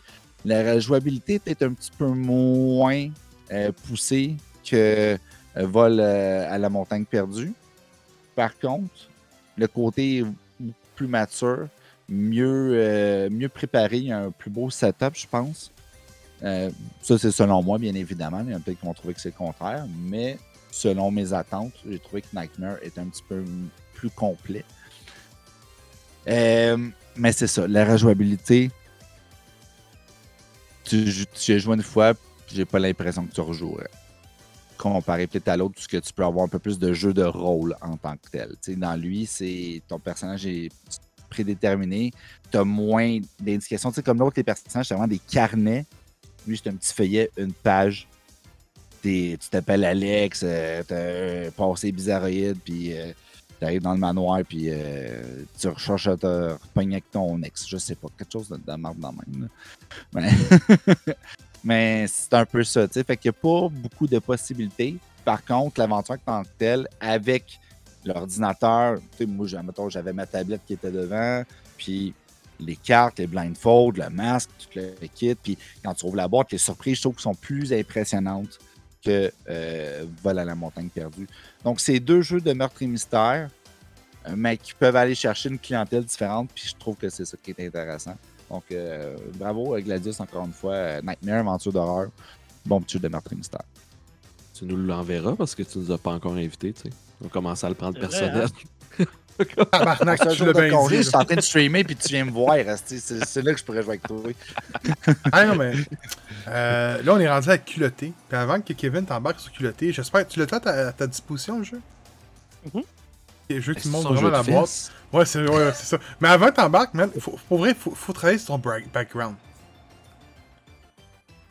la jouabilité est un petit peu moins euh, poussée que vol euh, à la montagne perdue. Par contre, le côté plus mature, mieux, euh, mieux préparé, un plus beau setup, je pense. ça, c'est selon moi, bien évidemment. Il y en a peut-être qui vont trouver que c'est le contraire, mais selon mes attentes, j'ai trouvé que Nightmare est un petit peu plus complet. mais c'est ça, la rejouabilité. Tu, tu as joué une fois, j'ai pas l'impression que tu rejouerais comparé peut-être à l'autre, puisque tu peux avoir un peu plus de jeu de rôle en tant que tel. dans lui, c'est ton personnage est prédéterminé, tu as moins d'indications. comme l'autre, les personnages, c'est vraiment des carnets. Lui, c'est un petit feuillet, une page. tu t'appelles Alex, euh, tu as un passé bizarroïde, puis euh, tu arrives dans le manoir, puis euh, tu recherches à te repogner avec ton ex. Je sais pas, quelque chose de, de marde dans même. Mais c'est un peu ça, tu sais. Fait qu'il n'y a pas beaucoup de possibilités. Par contre, l'aventure en tant que telle, avec l'ordinateur, tu sais, moi, j'avais ma tablette qui était devant, puis les cartes, les blindfolds, le masque, tout le kit. Puis quand tu ouvres la boîte, les surprises, je trouve sont plus impressionnantes que euh, Vol à la montagne perdue. Donc, c'est deux jeux de meurtre et mystère, euh, mais qui peuvent aller chercher une clientèle différente. Puis je trouve que c'est ça qui est intéressant. Donc, euh, bravo Gladius, encore une fois. Nightmare, aventure d'horreur. Bon petit de meurtre et mystère. Tu nous l'enverras parce que tu nous as pas encore invités, tu sais. On commence à le prendre personnel. Hein? Tabarnak, je suis Je suis en train de streamer puis tu viens me voir. C'est là que je pourrais jouer avec toi. ah non, mais euh, là, on est rendu à culotté. Puis avant que Kevin t'embarque sur culotté, j'espère que tu l'as fait à ta, disposition, le jeu? Mm -hmm. Le jeu qui montre vraiment la boîte. Ouais, c'est ouais, ça. Mais avant que t'embarques, man, faut, pour vrai, faut, faut travailler sur ton background.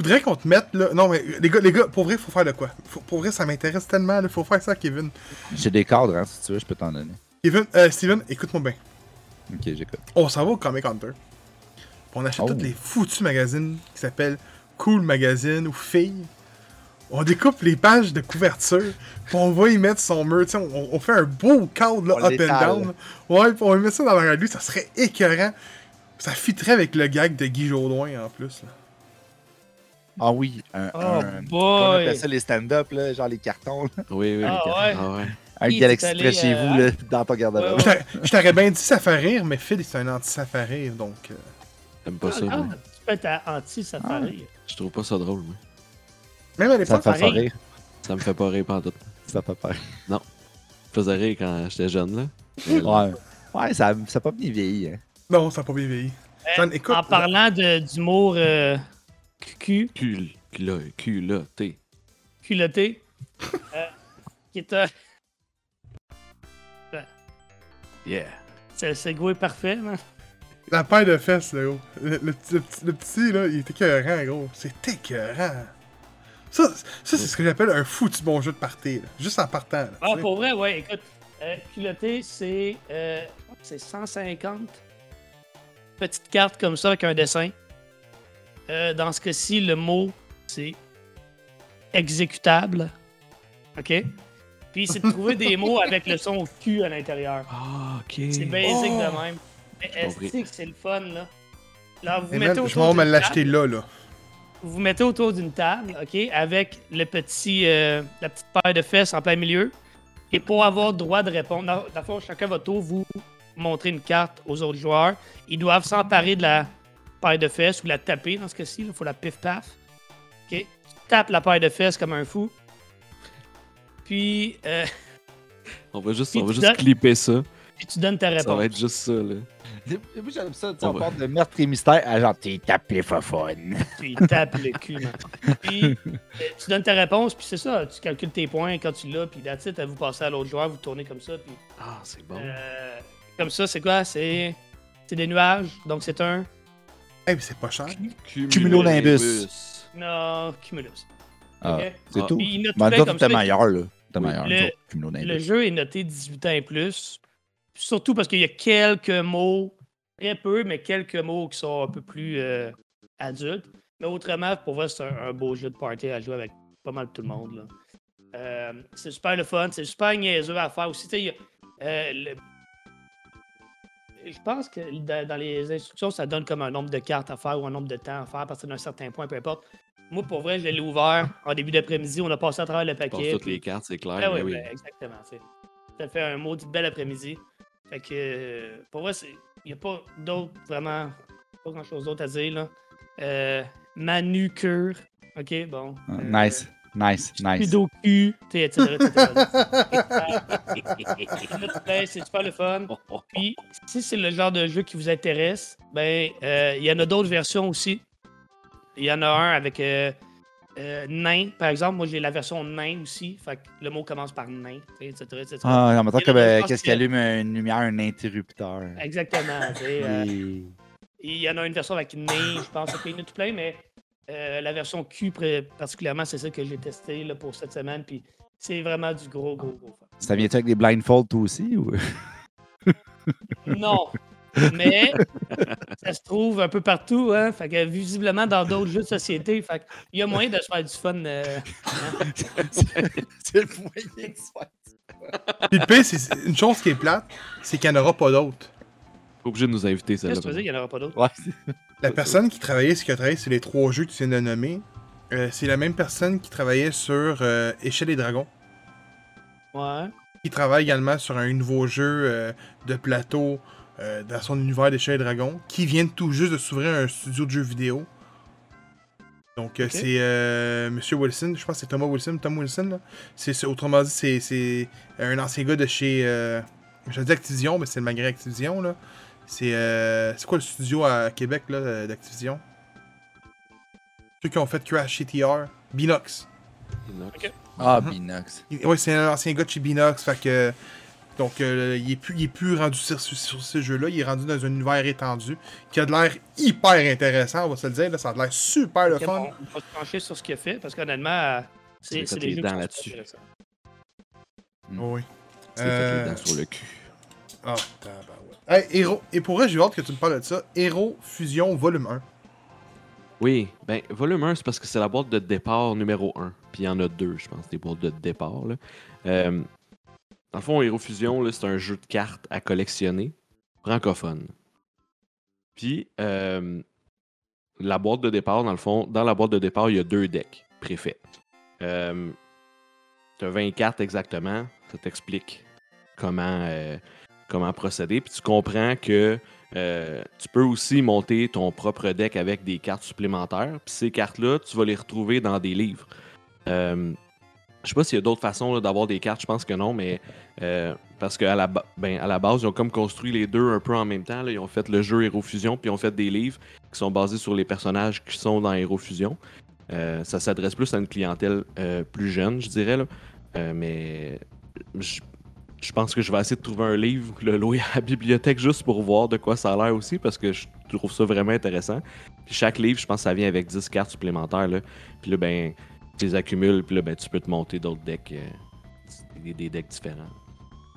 Faudrait qu'on te mette là. Non, mais les gars, les gars, pour vrai, faut faire de quoi? Pour vrai, ça m'intéresse tellement. Là. Faut faire ça, Kevin. J'ai des cadres, hein, si tu veux, je peux t'en donner. Kevin, euh, Steven, écoute-moi bien. Ok, j'écoute. On s'en va au Comic Hunter. On achète oh. tous les foutus magazines qui s'appellent Cool Magazine ou Filles on découpe les pages de couverture, puis on va y mettre son mur. On, on, fait un beau cadre là, up and down. Ouais, puis on va mettre ça dans la lui, ça serait écœurant. Ça fitterait avec le gag de Guy Jodoin en plus. Là. Ah oui, un, oh un on appelle ça les stand-up, genre les cartons. Là. Oui, oui, ah, les cartons. Ah, ouais. Un Galaxy près chez vous, là, dans ton garde-robe. Je t'aurais bien dit ça fait rire, mais Phil, c'est un rire, donc. Euh... T'aimes pas ça, ah, Tu peux être anti-ça fait rire. Je trouve pas ça drôle, moi. Même à l'époque, ça me fait pas rire. Ça me fait pas rire tout. Ça fait pas rire. Non. Ça faisait rire quand j'étais jeune, là. ouais. Ouais, ça n'a pas bien vieilli. Hein. Non, ça n'a pas bien vieilli. Euh, écoute, en parlant d'humour euh, cul. Cul, culotté. Culotté. euh, qui est un. Yeah. C'est le segway parfait, man. La paire de fesses, là, gros. Le, le, le, petit, là, il est écœurant, gros. C'est écœurant. Ça, ça c'est ce que j'appelle un foutu bon jeu de party, là. juste en partant. ah, pour vrai, ouais, écoute. Euh, culotté, c'est euh, c'est 150 petites cartes comme ça avec un dessin. Euh, dans ce cas-ci, le mot, c'est exécutable. OK? Puis c'est de trouver des mots avec le son Q à l'intérieur. Ah, ok. C'est basic Oh! de même. Mais est-ce que c'est le fun, là? Là, vous Et mettez man, je vais me l'acheter là, là. Vous vous mettez autour d'une table, OK, avec le petit, euh, la petite paire de fesses en plein milieu. Et pour avoir droit de répondre, dans, dans le fond, chacun votre tour, vous montrez une carte aux autres joueurs. Ils doivent s'emparer de la paire de fesses ou la taper dans ce cas-ci. Il faut la pif-paf. OK? Tu tapes la paire de fesses comme un fou. Puis, euh, On va juste, on va juste donnes- clipper ça. puis tu donnes ta Ça réponse. va être juste ça, là. Moi, j'aime ça, tu sais, On parle de meurtre et mystère à genre, t'es tapé fofone. Tu y tapes le cul, man. Puis, euh, tu donnes ta réponse, puis c'est ça. Tu calcules tes points quand tu l'as, puis that's it, vous passez à l'autre joueur, vous tournez comme ça, puis Ah, c'est bon. Euh, comme ça, c'est quoi? C'est c'est des nuages, donc c'est un... Eh, mais c'est pas cher. Cumulonimbus. Non, cumulus. Ah, c'est Ah. tout. Puis il note Mais en cas, comme t'es meilleur, là. T'es meilleur. Le-. Le jeu est noté 18 ans et plus. Surtout parce qu'il y a quelques mots, très peu, mais quelques mots qui sont un peu plus euh, adultes. Mais autrement, pour vrai, c'est un, un beau jeu de party à jouer avec pas mal tout le monde. là. Euh, c'est super le fun, c'est super niaiseux à faire aussi. Y a, euh, le- Je pense que dans les instructions, ça donne comme un nombre de cartes à faire ou un nombre de temps à faire à partir d'un certain point, peu importe. Moi, pour vrai, je l'ai ouvert en début d'après-midi. On a passé à travers le paquet. toutes les cartes, c'est clair. ah oui, oui. ben, exactement. Ça fait un maudit bel après-midi. Fait que, euh, pour moi, il n'y a pas d'autre, vraiment, pas grand-chose d'autre à dire, là. Euh, manucure. OK, bon. Ah, Euh, Nice, nice, nice. Sudoku, etc., etc. c'est super le fun. Puis, si c'est le genre de jeu qui vous intéresse, ben, euh, il y en a d'autres versions aussi. Il y en a un avec euh, nain, par exemple. Moi, j'ai la version nain aussi. Fait que le mot commence par nain, etc., etc. Ah, en même temps, Il y en comme a euh, qu'est-ce qui allume une lumière, un interrupteur? Exactement. euh, Et- Il y en a une version avec nain, je pense, avec tout plein, mais euh, la version Q particulièrement, c'est ça que j'ai testé là, pour cette semaine. Puis c'est vraiment du gros, gros, gros. Ça vient-tu avec des blindfolds, toi aussi? Ou... Non. Mais ça se trouve un peu partout, hein. Fait que visiblement dans d'autres jeux de société. Fait que il y a moyen de se faire du fun. euh, hein. c'est le moyen de se faire. Puis le pire, c'est une chose qui est plate, c'est qu'il n'y en aura pas d'autres. Pas obligé de nous inviter, Qu'est-ce celle-là. que tu veux dire, il n'y en aura pas d'autres? Ouais. La personne qui travaillait, ce qui a travaillé sur les trois jeux que tu viens de nommer, euh, c'est la même personne qui travaillait sur euh, Échelle et Dragons. Ouais. qui travaille également sur un nouveau jeu euh, de plateau euh, dans son univers d'Échelle et Dragons, qui vient tout juste de s'ouvrir un studio de jeux vidéo. Donc, euh, c'est euh, Monsieur Wilson, je pense que c'est Thomas Wilson, Tom Wilson. là. C'est, c'est- autrement dit, c'est, c'est un ancien gars de chez. Euh, je dis Activision, mais c'est le malgré Activision. Là. C'est, euh, c'est quoi le studio à Québec là, d'Activision? Ceux qui ont fait Crash CTR, Binox. Ok. Ah, Mhm. Binox. Ouais, c'est un ancien gars de chez Binox, fait que. Donc, euh, il, est plus, il est plus rendu sur, sur- sur ce jeu-là, il est rendu dans un univers étendu qui a de l'air hyper intéressant, on va se le dire, là, ça a de l'air super le Ok, fun. bon, on va se pencher sur ce qu'il a fait parce qu'honnêtement, euh, c'est, c'est des les jeux dents qui sont là-dessus. intéressants. Oui. Fait Euh, les dents sur le cul. Ah. Hey, Héros, et pour vrai, j'ai hâte que tu me parles de ça. Héros Fusion Volume 1. Oui, ben, volume 1, c'est parce que c'est la boîte de départ numéro 1. Puis il y en a deux, je pense, des boîtes de départ. Là. Euh, dans le fond, Hero Fusion, c'est un jeu de cartes à collectionner, francophone. Puis, euh, la boîte de départ, dans le fond, dans la boîte de départ, il y a deux decks préfaits. Euh, tu as 20 cartes exactement. Ça t'explique comment, euh, comment procéder. Puis tu comprends que tu peux aussi monter ton propre deck avec des cartes supplémentaires. Puis ces cartes-là, tu vas les retrouver dans des livres. Je sais pas s'il y a d'autres façons d'avoir des cartes, je pense que non, mais euh, parce qu'à ben, la base, ils ont comme construit les deux un peu en même temps. Ils ont fait le jeu Hero Fusion, puis ils ont fait des livres qui sont basés sur les personnages qui sont dans Hero Fusion. Euh, ça s'adresse plus à une clientèle euh, plus jeune, je dirais. Mais je, pense que je vais essayer de trouver un livre, le louer à la bibliothèque juste pour voir de quoi ça a l'air aussi, parce que je trouve ça vraiment intéressant. Puis chaque livre, je pense que ça vient avec 10 cartes supplémentaires. Puis là, ben, tu les accumules, puis là, ben, tu peux te monter d'autres decks, euh, des, des decks différents.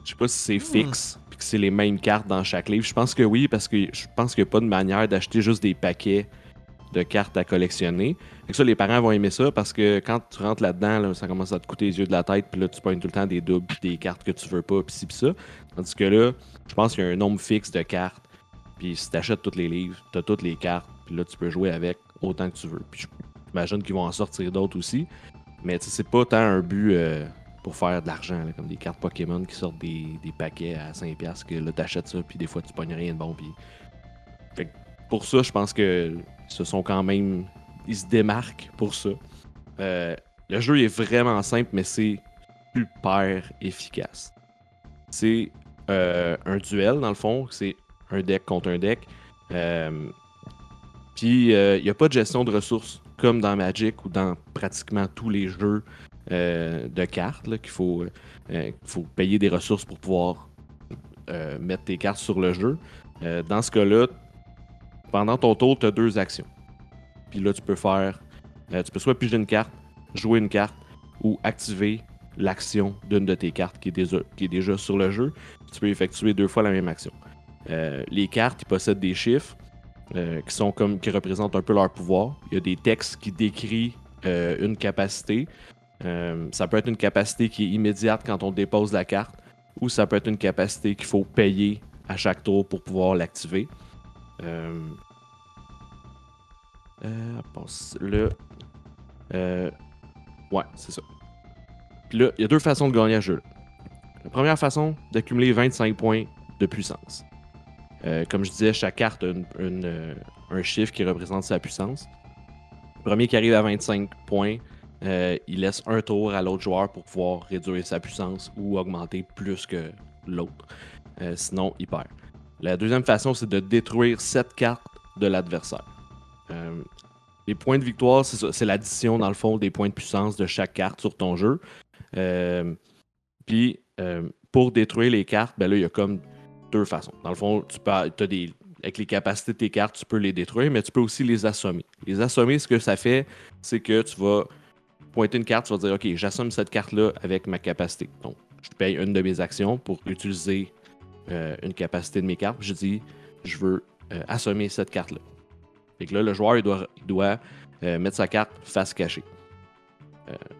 Je sais pas si c'est fixe, puis que c'est les mêmes cartes dans chaque livre. Je pense que oui, parce que je pense qu'il n'y a pas de manière d'acheter juste des paquets de cartes à collectionner. Fait que ça, les parents vont aimer ça parce que quand tu rentres là-dedans, là, ça commence à te coûter les yeux de la tête, puis là, tu pognes tout le temps des doubles, puis des cartes que tu veux pas, puis ci, puis ça. Tandis que là, je pense qu'il y a un nombre fixe de cartes, puis si tu achètes tous les livres, tu as toutes les cartes, puis là, tu peux jouer avec autant que tu veux. Puis j'imagine qu'ils vont en sortir d'autres aussi. Mais c'est pas tant un but euh, pour faire de l'argent, comme des cartes Pokémon qui sortent des, paquets à 5$ que là, t'achètes ça, puis des fois, tu pognes rien de bon. Puis... Fait que pour ça, je pense que ce sont quand même. Ils se démarquent pour ça. Euh, le jeu est vraiment simple, mais c'est super efficace. C'est euh, un duel, dans le fond. C'est un deck contre un deck. Puis, il n'y a pas de gestion de ressources comme dans Magic ou dans pratiquement tous les jeux euh, de cartes, là, qu'il faut, euh, qu'il faut payer des ressources pour pouvoir euh, mettre tes cartes sur le jeu. Dans ce cas-là, pendant ton tour, tu as deux actions. Puis là, tu peux faire. tu peux soit piger une carte, jouer une carte, ou activer l'action d'une de tes cartes qui est, déjà, qui est déjà sur le jeu. Tu peux effectuer deux fois la même action. Les cartes, ils possèdent des chiffres euh, qui sont comme qui représentent un peu leur pouvoir. Il y a des textes qui décrivent euh, une capacité. Euh, ça peut être une capacité qui est immédiate quand on dépose la carte, ou ça peut être une capacité qu'il faut payer à chaque tour pour pouvoir l'activer. Euh... Euh, Ouais, c'est ça. Puis là, il y a deux façons de gagner à jeu. La première façon, d'accumuler 25 points de puissance. Euh, comme je disais, chaque carte a euh, un chiffre qui représente sa puissance. Le premier qui arrive à 25 points, euh, il laisse un tour à l'autre joueur pour pouvoir réduire sa puissance ou augmenter plus que l'autre. Sinon, il perd. La deuxième façon, c'est de détruire 7 cartes de l'adversaire. Les points de victoire, c'est l'addition, dans le fond, des points de puissance de chaque carte sur ton jeu. Puis, pour détruire les cartes, ben il y a comme deux façons. Dans le fond, tu as des, avec les capacités de tes cartes, tu peux les détruire, mais tu peux aussi les assommer. Les assommer, ce que ça fait, c'est que tu vas pointer une carte, tu vas dire, OK, j'assomme cette carte-là avec ma capacité. Donc, je paye une de mes actions pour utiliser euh, une capacité de mes cartes. Je dis, je veux euh, assommer cette carte-là. Fait que là, le joueur, il doit, doit euh, mettre sa carte face cachée.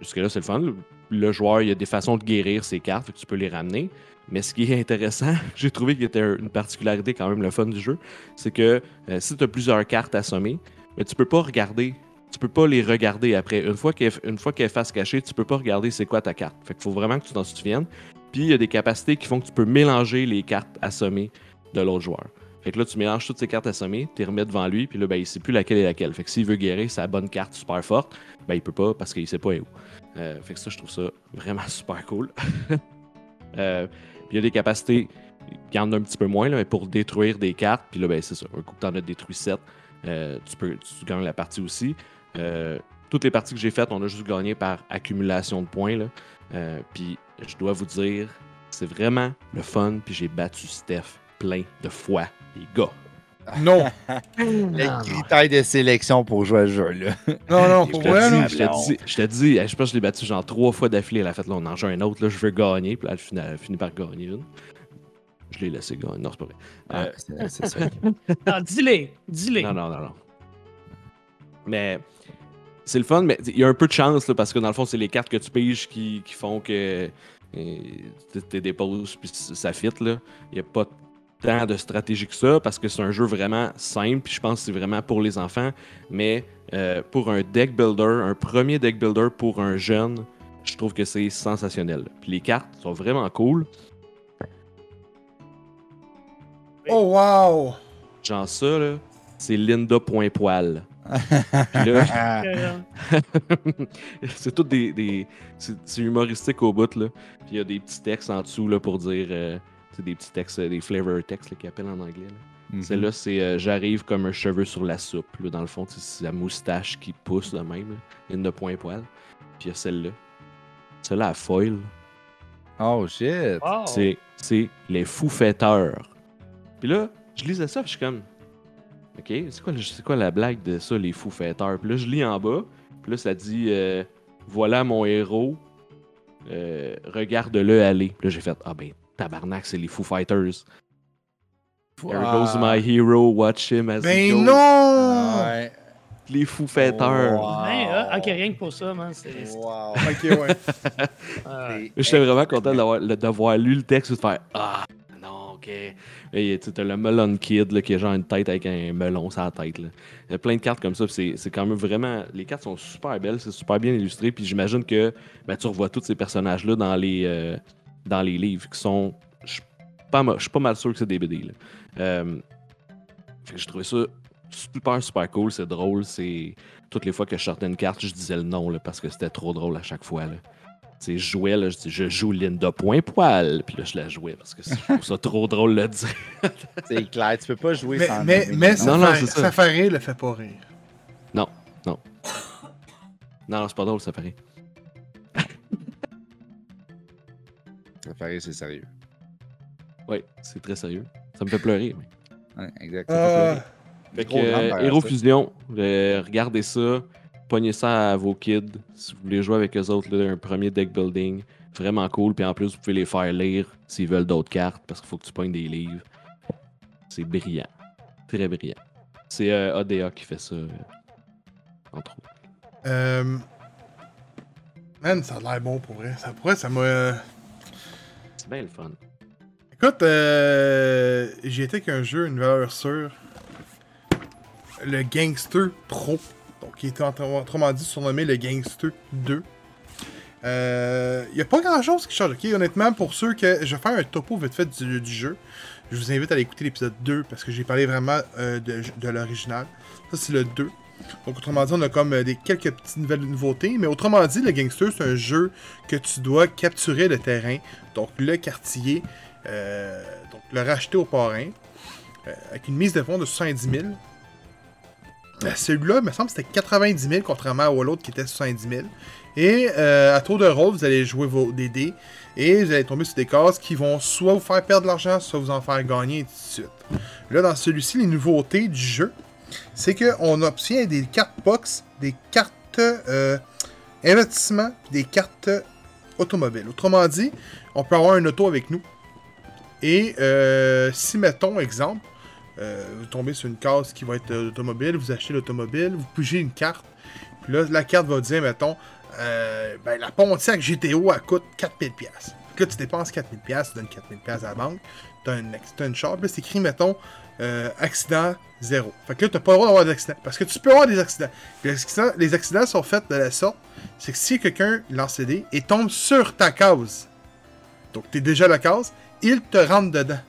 Jusque-là, c'est le fun. Le, le joueur, il y a des façons de guérir ses cartes, fait que tu peux les ramener. Mais ce qui est intéressant, j'ai trouvé qu'il était une particularité quand même le fun du jeu, c'est que euh, si tu as plusieurs cartes à sommer, mais tu peux pas regarder, tu peux pas les regarder après. Une fois qu'elle est face cachée, tu peux pas regarder c'est quoi ta carte. Fait faut vraiment que tu t'en souviennes. Puis il y a des capacités qui font que tu peux mélanger les cartes assommées de l'autre joueur. Fait que là, tu mélanges toutes ces cartes assommées, tu les remets devant lui, puis là, ben, il sait plus laquelle est laquelle. Fait que s'il veut guérir sa bonne carte super forte, ben, il peut pas parce qu'il sait pas où. Euh, fait que ça, je trouve ça vraiment super cool. Euh, puis il y a des capacités qui en ont un petit peu moins, là, mais pour détruire des cartes, puis là, ben, c'est ça. Un coup que tu en as détruit 7, euh, tu, peux, tu gagnes la partie aussi. Euh, toutes les parties que j'ai faites, on a juste gagné par accumulation de points. Euh, puis je dois vous dire, c'est vraiment le fun, puis j'ai battu Steph plein de fois, les gars. Non. Les critères de sélection pour jouer à ce jeu-là. Non, non, Je pour te vrai, là. je te dis, je te dis, je pense que je l'ai battu genre trois fois d'affilée. Elle a fait là, on en joue un autre, là, je veux gagner. Puis là, elle finit, elle finit par gagner une. Je l'ai laissé gagner. Non, c'est pas vrai. Euh, c'est- ça. Non, dis-les, dis-les. Non, non, non, non. Mais c'est le fun, mais il y a un peu de chance là, parce que dans le fond, c'est les cartes que tu piges qui, qui font que euh, tu te déposes puis ça fit. là. Il n'y a pas tant de stratégie que ça parce que c'est un jeu vraiment simple. Puis je pense que c'est vraiment pour les enfants. Mais euh, pour un deck builder, un premier deck builder pour un jeune, je trouve que c'est sensationnel. Puis les cartes sont vraiment cool. Oh, wow. Genre ça, là, c'est Linda Point Poil. Puis là, c'est tout des. des- c'est humoristique au bout, là. Puis il y a des petits textes en dessous, là, pour dire. euh, des petits textes, euh, des flavor texts, qu'ils appellent en anglais. Mhm. Celle-là, c'est euh, J'arrive comme un cheveu sur la soupe. Là, dans le fond, c'est la moustache qui pousse de même, là. Une de point poil. Puis il y a celle-là. Celle-là à foil. Oh shit. wow. C'est, c'est les fous fêteurs. Puis là, je lisais ça, puis je suis comme. Ok, c'est quoi, c'est quoi la blague de ça, les fous fêteurs? Puis là, je lis en bas, puis là, ça dit euh, Voilà mon héros, euh, regarde-le aller. Puis là, j'ai fait Ah ben, tabarnak, c'est les Foo Fighters. There Ah. goes my hero, watch him as he Ben goes. non! Ouais. Les Foo Fighters. Wow. Ben, ah, ok, rien que pour ça, man. C'est. Wow. Ok, ouais. ah, J'étais vraiment content d'avoir, lu le texte et de faire Ah, non, ok. Et tu le Melon Kid là, qui a genre une tête avec un melon sur la tête. Là. Il y a plein de cartes comme ça. c'est quand même vraiment. Les cartes sont super belles, c'est super bien illustré. Puis j'imagine que ben, tu revois tous ces personnages-là dans les, euh, dans les livres qui sont. Je suis pas, ma- je suis pas mal sûr que c'est des BD. Là. Euh, fait que j'ai trouvé ça super, super cool. C'est drôle. C'est. Toutes les fois que je sortais une carte, je disais le nom là, parce que c'était trop drôle à chaque fois. Là. Tu sais, je jouais, là, je dis, je joue Linda Point Poil. Puis là, je la jouais parce que c'est- je trouve ça trop drôle de le dire. C'est clair, tu peux pas jouer Mais, sans mais, mais ça, Non, non, ça. ça fait rire, le fait pas rire. Non, non. Non, c'est pas drôle, ça c'est sérieux. Oui, c'est très sérieux. Ça me fait pleurer. oui. Ouais, exact. ça fait Euh. Fait que, euh, derrière Hero. Fusion, euh, regardez ça. Pognez ça à vos kids. Si vous voulez jouer avec eux autres, là, un premier deck building. Vraiment cool. Puis en plus, vous pouvez les faire lire s'ils veulent d'autres cartes parce qu'il faut que tu pognes des livres. C'est brillant. Très brillant. C'est euh, ADA qui fait ça. euh, entre autres. euh, Man, ça a l'air bon pour vrai. Ça pourrait, ça m'a. C'est bien le fun. Écoute, euh, j'ai été avec un jeu, une valeur sûre. Le Gangster Pro. Donc, qui était autrement dit surnommé le Gangster 2. Il n'y a pas grand chose qui change. ok? Honnêtement, pour ceux que. Je vais faire un topo vite fait du, du jeu. Je vous invite à aller écouter l'épisode 2 parce que j'ai parlé vraiment euh, de l'original. Ça, c'est le 2. Donc, autrement dit, on a comme euh, des, quelques petites nouvelles nouveautés. Mais autrement dit, le Gangster, c'est un jeu que tu dois capturer le terrain. Donc, le quartier. euh, donc, le racheter au parrain. euh, avec une mise de fonds de 70 000. Euh, Celui-là, il me semble c'était 90 000, contrairement à l'autre qui était 70 000. Et à tour de rôle, vous allez jouer vos, dés et vous allez tomber sur des cases qui vont soit vous faire perdre de l'argent, soit vous en faire gagner, et de suite. Là, dans celui-ci, les nouveautés du jeu, c'est qu'on obtient des cartes box, des cartes euh, investissement, des cartes automobiles. Autrement dit, on peut avoir un auto avec nous. Et euh, si, mettons, exemple, euh, vous tombez sur une case qui va être automobile, vous achetez l'automobile, vous pigez une carte, puis là, la carte va dire, mettons, euh, ben, la Pontiac GTO, elle coûte 4000$. Puis là, tu dépenses 4000$, tu donnes 4000$ à la banque, tu as, un, t'as une puis c'est écrit, mettons, euh, accident zéro. Fait que là, tu pas le droit d'avoir d'accident. Parce que tu peux avoir des accidents. Puis les accidents, sont faits de la sorte, c'est que si quelqu'un lance les dés et tombe sur ta case, donc tu es déjà la case, il te rentre dedans.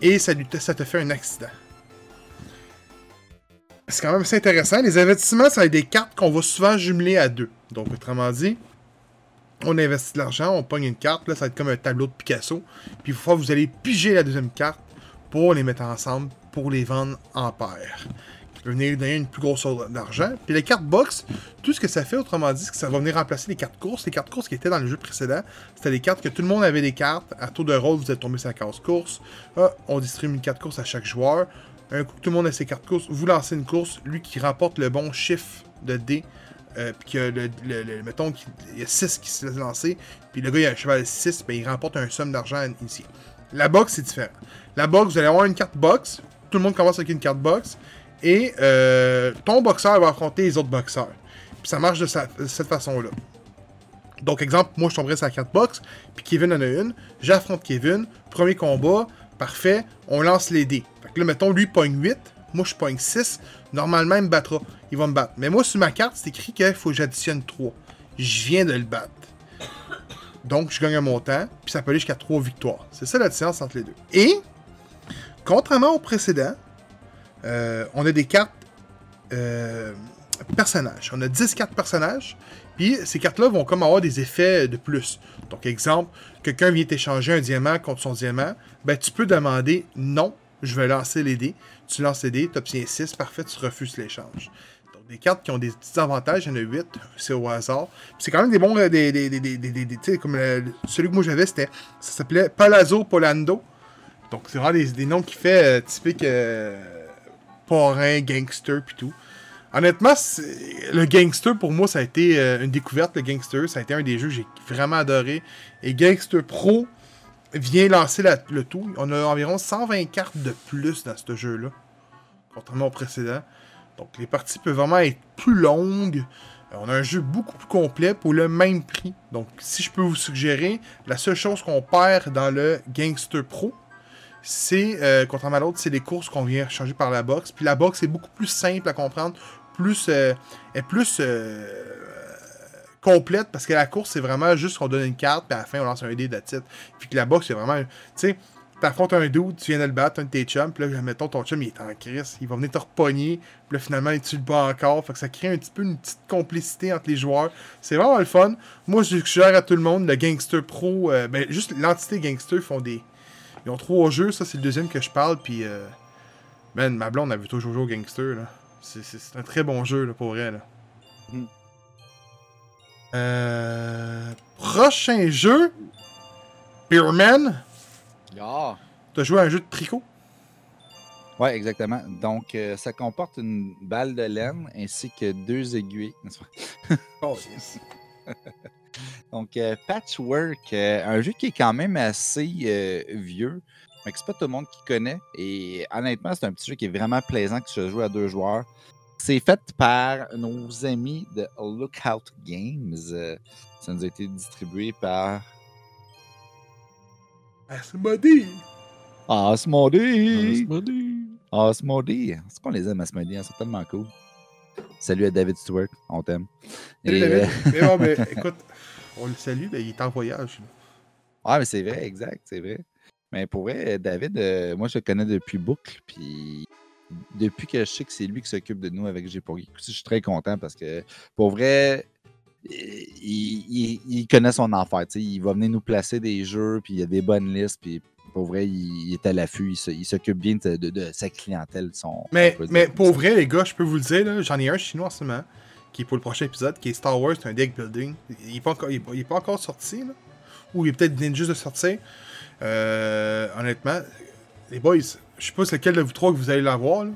Et ça, lui, te fait un accident. C'est quand même assez intéressant. Les investissements, ça va des cartes qu'on va souvent jumeler à deux. Donc, autrement dit, on investit de l'argent, on pogne une carte, là, ça va être comme un tableau de Picasso. Puis, que vous allez piger la deuxième carte pour les mettre ensemble, pour les vendre en paire. Qui peut venir donner une plus grosse somme d'argent. Puis, les cartes box, tout ce que ça fait, autrement dit, c'est que ça va venir remplacer les cartes courses. Les cartes courses qui étaient dans le jeu précédent, c'était des cartes que tout le monde avait des cartes. À tour de rôle, vous êtes tombé sur la case course. Ah, on distribue une carte course à chaque joueur. Un coup que tout le monde a ses cartes courses, vous lancez une course, lui qui remporte le bon chiffre de dés, euh, puis que le, mettons qu'il y a 6 qui se laissent puis le gars il a un cheval 6, ben il remporte un somme d'argent ici. La box c'est différent. La box, vous allez avoir une carte box, tout le monde commence avec une carte box, et euh, ton boxeur va affronter les autres boxeurs. Puis ça marche de, cette façon-là. Donc, exemple, moi je tomberais sur la carte box, puis Kevin en a une, j'affronte Kevin, premier combat, parfait, on lance les dés. Fait que là, mettons, lui pogne 8, moi je pogne 6, normalement il me battra, il va me battre. Mais moi sur ma carte, c'est écrit qu'il faut que j'additionne 3. Je viens de le battre. Donc, je gagne un montant, puis ça peut aller jusqu'à 3 victoires. C'est ça la différence entre les deux. Et, contrairement au précédent, euh, on a des cartes euh, personnages. On a 10 cartes personnages, puis ces cartes-là vont comme avoir des effets de plus. Donc, exemple, quelqu'un vient t'échanger un diamant contre son diamant, ben tu peux demander non, je vais lancer les dés. Tu lances les dés, tu obtiens 6, parfait, tu refuses l'échange. Des cartes qui ont des petits avantages, il y en a 8, c'est au hasard. C'est quand même des bons. euh, Des, des, des, des, comme le- celui que moi j'avais, c'était. Ça s'appelait Palazzo Polando. Donc, c'est vraiment des, noms qui fait euh, typique euh, gangster, puis tout. Honnêtement, le gangster, pour moi, ça a été euh, une découverte, le gangster. Ça a été un des jeux que j'ai vraiment adoré. Et Gangster Pro, vient lancer la- le tout. On a environ 120 cartes de plus dans ce jeu-là, contrairement au précédent. Donc les parties peuvent vraiment être plus longues. Euh, On a un jeu beaucoup plus complet pour le même prix. Donc si je peux vous suggérer, la seule chose qu'on perd dans le Gangster Pro, c'est, euh, contrairement à l'autre, c'est les courses qu'on vient changer par la box. Puis la box est beaucoup plus simple à comprendre, plus, euh, est plus euh, complète parce que la course, c'est vraiment juste qu'on donne une carte, puis à la fin, on lance un dé de. Puis que la boxe, c'est vraiment. Tu sais, t'affrontes un dude, tu viens de le battre, un de tes chums, puis là, mettons, ton chum, il est en crise, il va venir te repogner, puis là, finalement, tu le bats encore. Fait que ça crée un petit peu une petite complicité entre les joueurs. C'est vraiment le fun. Moi, je suggère à tout le monde le Gangster Pro, euh, ben, juste l'entité Gangster, font des. Ils ont trois jeux, ça, c'est le deuxième que je parle, puis. Euh, man, ma blonde, a vu toujours jouer au Gangster, là. C'est- un très bon jeu, là, pour là. Mhm. Euh, prochain jeu, Beerman. Ah! Tu as joué à un jeu de tricot? Ouais, exactement. Donc, euh, ça comporte une balle de laine ainsi que deux aiguilles. n'est-ce pas? Oh. Donc, euh, Patchwork, euh, un jeu qui est quand même assez vieux, mais que c'est pas tout le monde qui connaît. Et honnêtement, c'est un petit jeu qui est vraiment plaisant que se joue à deux joueurs. C'est fait par nos amis de Lookout Games. Ça nous a été distribué par Asmodee. Asmodee. Asmodee. Asmodee. C'est qu'on les aime, Asmodee, hein? c'est tellement cool. Salut à David Stewart, on t'aime. Salut, Et, David. euh, Mais bon, mais écoute, on le salue, mais il est en voyage. Ah, mais c'est vrai, exact, c'est vrai. Mais pour vrai, David, euh, moi, je le connais depuis Boucle, puis depuis que je sais que c'est lui qui s'occupe de nous avec G pour Geek, je suis très content parce que, pour vrai, il, il- il connaît son enfer, il va venir nous placer des jeux, puis il y a des bonnes listes, puis pour vrai, il, il est à l'affût, il s'occupe bien de, de- de sa clientèle. Son, Mais, pour vrai, les gars, je peux vous le dire, j'en ai un chinois en ce moment, qui est pour le prochain épisode, qui est Star Wars, c'est un deck building. Il n'est pas, encore- pas- sorti, là. Ou il est peut-être juste de sortir. Euh, honnêtement, les boys, je sais pas c'est lequel de vous trois que vous allez l'avoir, là.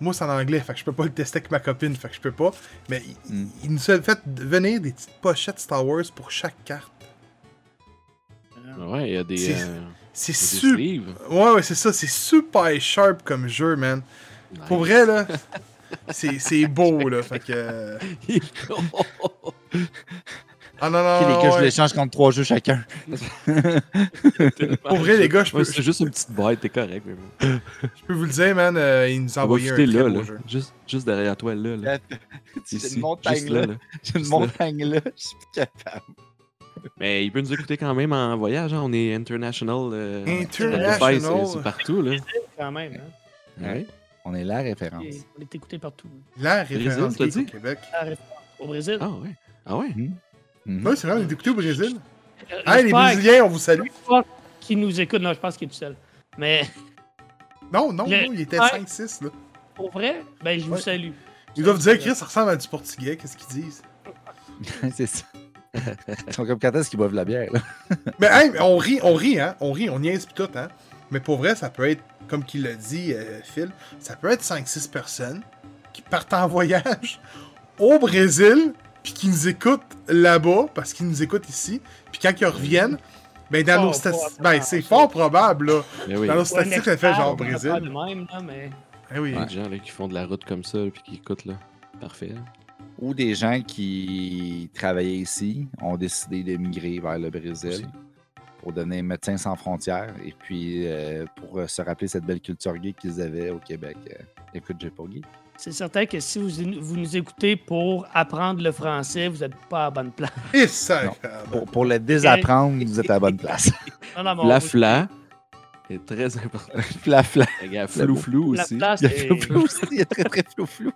Moi, c'est en anglais, fait que je peux pas le tester avec ma copine, fait que je peux pas. Mais il, Mm. il nous a fait venir des petites pochettes Star Wars pour chaque carte. Ouais, il y a des. C'est- euh, super. Ouais, ouais, c'est ça. C'est super sharp comme jeu, man. Pour vrai, là, c'est c'est beau, là. Fait que. euh, Ah non, non, Ok, les gars, je ouais. l'échange contre trois jeux chacun. Pour vrai, les gars, je peux, Ouais, c'est juste une petite boîte, t'es correct. Mais bon. je peux vous le dire, man. euh, il nous a envoyé un très là, beau là. jeu. Juste, juste derrière toi, là. là. J'ai une montagne là. là. J'ai une montagne là. Je suis plus capable. Mais il peut nous écouter quand même en voyage. hein. On est international. euh, International. Spotify, c'est- partout, là. Quand même. Hein? Ouais. On est la référence. Et On est écouté partout. La Brésil, référence geek au? Québec. La référence Au Brésil. Ah ouais. Ah ouais. Mhm. Ouais, c'est vrai, on est écouté au Brésil. Euh, Hey, les Brésiliens, on vous salue. Qui nous écoute, non, je pense qu'il est tout seul. Mais Non, non, Le- non, il était Ouais. 5-6, là. pour vrai, ben je vous salue. Ils doivent dire, Chris, ça ressemble à du portugais. Qu'est-ce qu'ils disent? c'est ça. Ils sont comme quand est-ce qu'ils boivent de la bière, là? Mais hey, on rit, on rit, hein. On rit, on niaise pis tout, hein. Mais pour vrai, ça peut être, comme qu'il l'a dit, euh, Phil, ça peut être 5-6 personnes qui partent en voyage au Brésil, puis qui nous écoutent là-bas, parce qu'ils nous écoutent ici, puis quand ils reviennent, ben dans Fort nos statistiques, probable. ben c'est fort probable, là. Mais oui. Dans nos statistiques, ça fait genre Brésil. faire de même, là, mais... Eh oui. Il y a des gens là, qui font de la route comme ça puis qui écoutent là. Parfait. Ou des gens qui travaillaient ici ont décidé de migrer vers le Brésil Aussi. pour devenir médecins sans frontières et puis euh, pour euh, se rappeler cette belle culture geek qu'ils avaient au Québec. Euh, écoute, j'ai pas geek. C'est certain que si vous, vous nous écoutez pour apprendre le français, vous n'êtes pas à la bonne place. Et ça, Non. Pour, pour le désapprendre, vous êtes à la bonne place. Non, non, mais La fla est très important. Fla fla. Les gars, flou flou La aussi. place Il y a est... flou flou aussi. Il y a très très flou flou.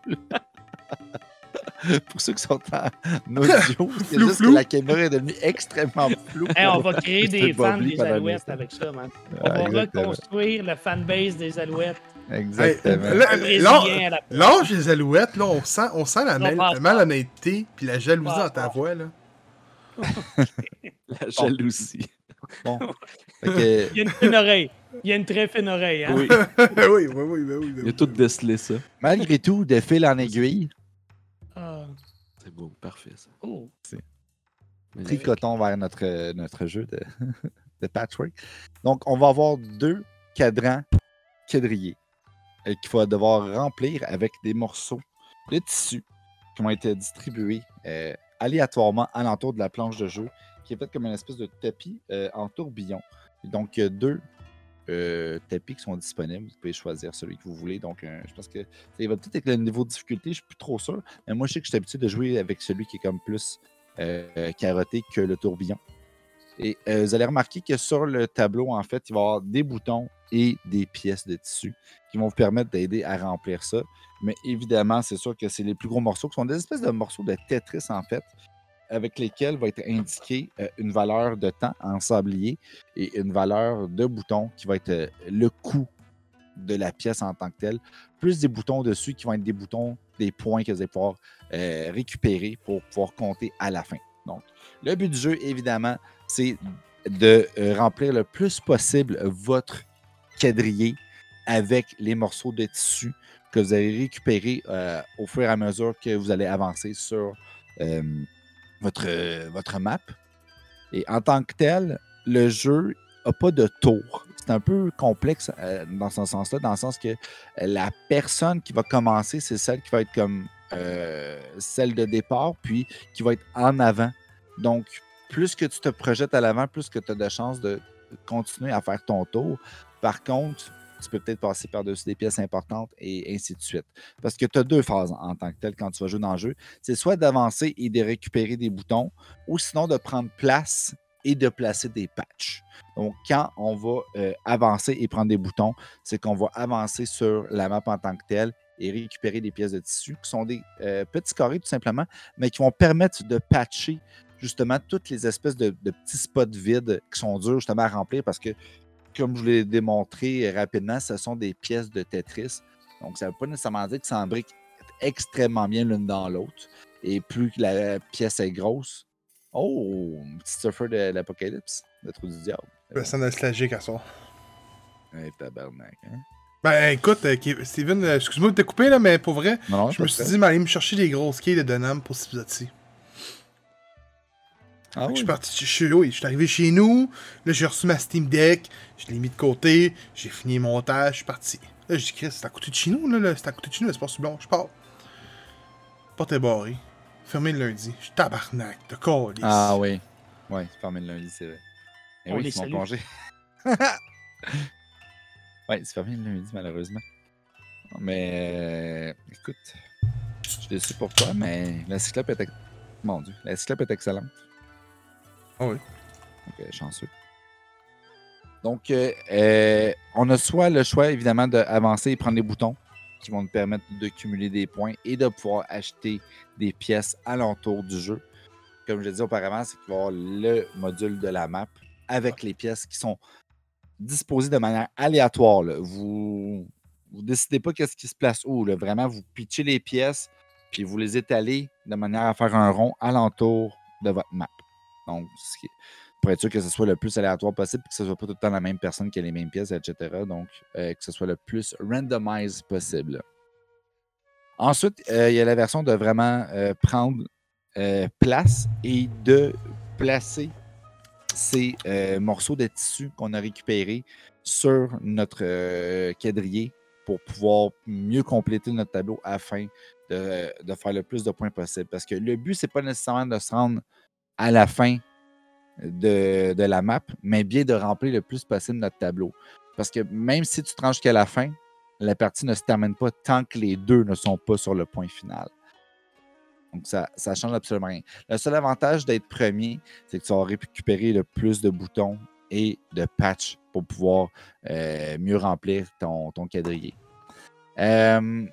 Pour ceux qui sont en audio, c'est Flou, juste flou. que la caméra est devenue extrêmement floue. Hey, on va créer des fans des Alouettes avec ça, man. On Ah, va exactement. reconstruire le fanbase des Alouettes. Exactement. Hey, là- Lâche les alouettes, là, on sent, on sent la, mal- la malhonnêteté puis la jalousie dans ta voix, là. La jalousie. Bon. Il y a une fine oreille. Il y a une très fine oreille. Hein? Oui, oui, oui, oui, oui, oui, il a tout décelé ça. malgré tout, de fil en aiguille, Ah. C'est beau, parfait ça. Oh. tricoton vers notre, notre jeu de, de patchwork. Donc, on va avoir deux cadrans quadrillés qu'il va devoir remplir avec des morceaux de tissu qui vont être distribués euh, aléatoirement alentour de la planche de jeu, qui est faite comme une espèce de tapis euh, en tourbillon. Donc, il y a deux euh, tapis qui sont disponibles. Vous pouvez choisir celui que vous voulez. Donc, euh, je pense que ça va peut-être avec le niveau de difficulté, je ne suis plus trop sûr. Mais moi, je sais que je suis habitué de jouer avec celui qui est comme plus carotté que le tourbillon. Et vous allez remarquer que sur le tableau, en fait, il va y avoir des boutons et des pièces de tissu qui vont vous permettre d'aider à remplir ça. Mais évidemment, c'est sûr que c'est les plus gros morceaux qui sont des espèces de morceaux de Tetris, en fait, avec lesquels va être indiqué une valeur de temps en sablier et une valeur de bouton qui va être le coût de la pièce en tant que telle, plus des boutons dessus qui vont être des boutons, des points que vous allez pouvoir récupérer pour pouvoir compter à la fin. Donc, le but du jeu, évidemment, c'est de remplir le plus possible votre quadrillé avec les morceaux de tissu que vous allez récupérer au fur et à mesure que vous allez avancer sur votre, votre map. Et en tant que tel, le jeu n'a pas de tour. C'est un peu complexe dans ce sens-là, dans le sens que la personne qui va commencer, c'est celle qui va être comme celle de départ, puis qui va être en avant. Donc, plus que tu te projettes à l'avant, plus que tu as de chances de continuer à faire ton tour. Par contre, tu peux peut-être passer par-dessus des pièces importantes et ainsi de suite. Parce que tu as deux phases en tant que tel quand tu vas jouer dans le jeu. C'est soit d'avancer et de récupérer des boutons, ou sinon de prendre place et de placer des patchs. Donc, quand on va euh, avancer et prendre des boutons, c'est qu'on va avancer sur la map en tant que telle et récupérer des pièces de tissu qui sont des euh, petits carrés tout simplement, mais qui vont permettre de patcher justement toutes les espèces de, de, petits spots vides qui sont durs justement à remplir parce que comme je vous l'ai démontré rapidement, ce sont des pièces de Tetris. Donc, ça ne veut pas nécessairement dire que ça embrique extrêmement bien l'une dans l'autre. Et plus la pièce est grosse. Oh, petit surfer de l'apocalypse, de trou du diable. C'est nostalgique à ça. Hey, tabarnak, hein? Ben écoute, euh, Steven, euh, excuse-moi de te couper là, mais pour vrai, non, je me suis dit, m'aller me chercher des grosses quilles de Donham pour cet épisode-ci. Ah, Je suis parti, je oui, je suis arrivé chez nous, là j'ai reçu ma Steam Deck, je l'ai mis de côté, j'ai fini le montage, je suis parti. Là j'ai dit, Chris, c'est à côté de chez nous, là, là c'est à côté de chez nous, c'est pas bon, je pars. Porte est barrée, fermé le lundi, je suis tabarnak, de colis. Ah oui, ouais, c'est fermé le lundi, c'est vrai. Et On oui, mon salue. congé. ouais, c'est fermé le lundi, malheureusement. Mais euh, écoute, je suis déçu pour toi, mais la cyclope est, mon Dieu, la cyclope est excellente. Ah oui. Donc, chanceux. Donc, euh, euh, on a soit le choix, évidemment, d'avancer et prendre des boutons qui vont nous permettre de cumuler des points et de pouvoir acheter des pièces alentour du jeu. Comme je l'ai dit auparavant, c'est qu'il va y avoir le module de la map avec les pièces qui sont disposées de manière aléatoire. Vous ne décidez pas qu'est-ce qui se place où. Vraiment, vous pitchez les pièces puis vous les étalez de manière à faire un rond alentour de votre map. Donc, pour être sûr que ce soit le plus aléatoire possible, que ce soit pas tout le temps la même personne qui a les mêmes pièces, etc. Donc, euh, que ce soit le plus randomized possible. Ensuite, euh, il y a la version de vraiment euh, prendre place et de placer ces morceaux de tissu qu'on a récupérés sur notre quadrillé pour pouvoir mieux compléter notre tableau afin de, de faire le plus de points possible. Parce que le but, c'est pas nécessairement de se rendre à la fin de, la map, mais bien de remplir le plus possible notre tableau. Parce que même si tu te rends jusqu'à la fin, la partie ne se termine pas tant que les deux ne sont pas sur le point final. Donc, ça, ça change absolument rien. Le seul avantage d'être premier, c'est que tu vas récupérer le plus de boutons et de patchs pour pouvoir euh, mieux remplir ton, ton quadrillé. Euh,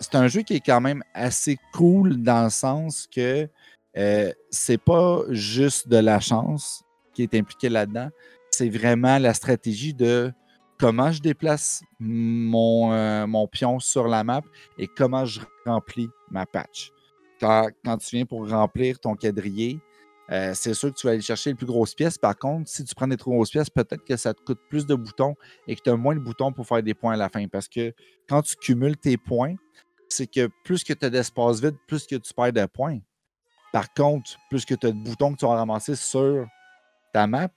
c'est un jeu qui est quand même assez cool dans le sens que euh, c'est pas juste de la chance qui est impliquée là-dedans, c'est vraiment la stratégie de comment je déplace mon, euh, mon pion sur la map et comment je remplis ma patch. Quand, quand tu viens pour remplir ton quadrillé, euh, c'est sûr que tu vas aller chercher les plus grosses pièces. Par contre, si tu prends des trop grosses pièces, peut-être que ça te coûte plus de boutons et que tu as moins de boutons pour faire des points à la fin. Parce que quand tu cumules tes points, c'est que plus que tu as d'espace vide, plus que tu perds de points. Par contre, plus que tu as de boutons que tu vas ramasser sur ta map,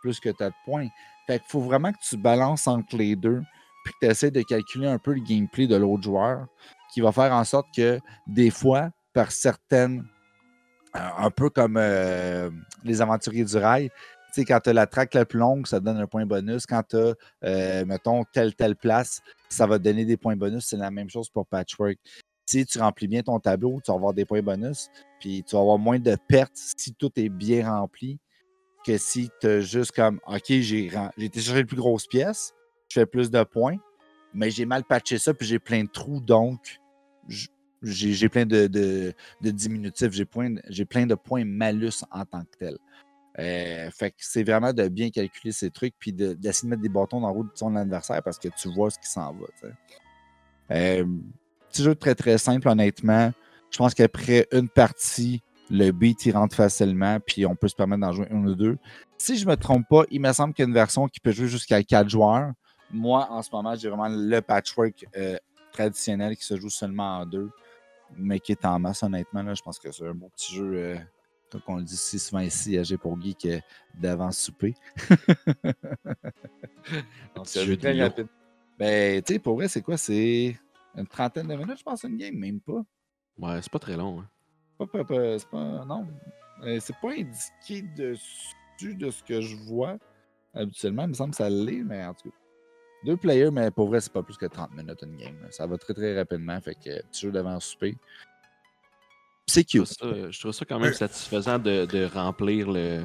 plus que tu as de points. Fait faut vraiment que tu balances entre les deux, puis que tu essaies de calculer un peu le gameplay de l'autre joueur, qui va faire en sorte que des fois, par certaines, euh, un peu comme euh, les aventuriers du rail, tu sais, quand tu as la traque la plus longue, ça donne un point bonus. Quand tu as, euh, mettons, telle, telle place, ça va te donner des points bonus. C'est la même chose pour Patchwork. Si tu remplis bien ton tableau, tu vas avoir des points bonus, puis tu vas avoir moins de pertes si tout est bien rempli que si tu as juste comme OK, j'ai été chercher les plus grosses pièces, je fais plus de points, mais j'ai mal patché ça, puis j'ai plein de trous, donc j'ai plein de, diminutifs, j'ai plein de points malus en tant que tel. Euh, fait que c'est vraiment de bien calculer ces trucs, puis d'essayer de, mettre des bâtons dans la roue de son adversaire parce que tu vois ce qui s'en va. Euh, petit jeu très très simple, honnêtement. Je pense qu'après une partie, le beat il rentre facilement, puis on peut se permettre d'en jouer un ou deux. Si je ne me trompe pas, il me semble qu'il y a une version qui peut jouer jusqu'à quatre joueurs. Moi, en ce moment, j'ai vraiment le patchwork euh, traditionnel qui se joue seulement en deux, mais qui est en masse, honnêtement. Là, je pense que c'est un bon petit jeu, euh, comme on le dit si souvent ici à G pour Geek, euh, d'avant souper. Donc, c'est un jeu très rapide. Ben, tu sais, pour vrai, c'est quoi? C'est une trentaine de minutes, je pense, une game, même pas. Ouais, c'est pas très long. Hein. Pas, pas, pas, c'est pas. Non. Euh, c'est pas indiqué dessus de ce que je vois habituellement. Il me semble que ça l'est, mais en tout cas. Deux players, mais pour vrai, c'est pas plus que 30 minutes une game. Ça va très très rapidement. Fait que petit jeu devant souper. C'est cute. Je trouve, ça, quand même satisfaisant de, de remplir le,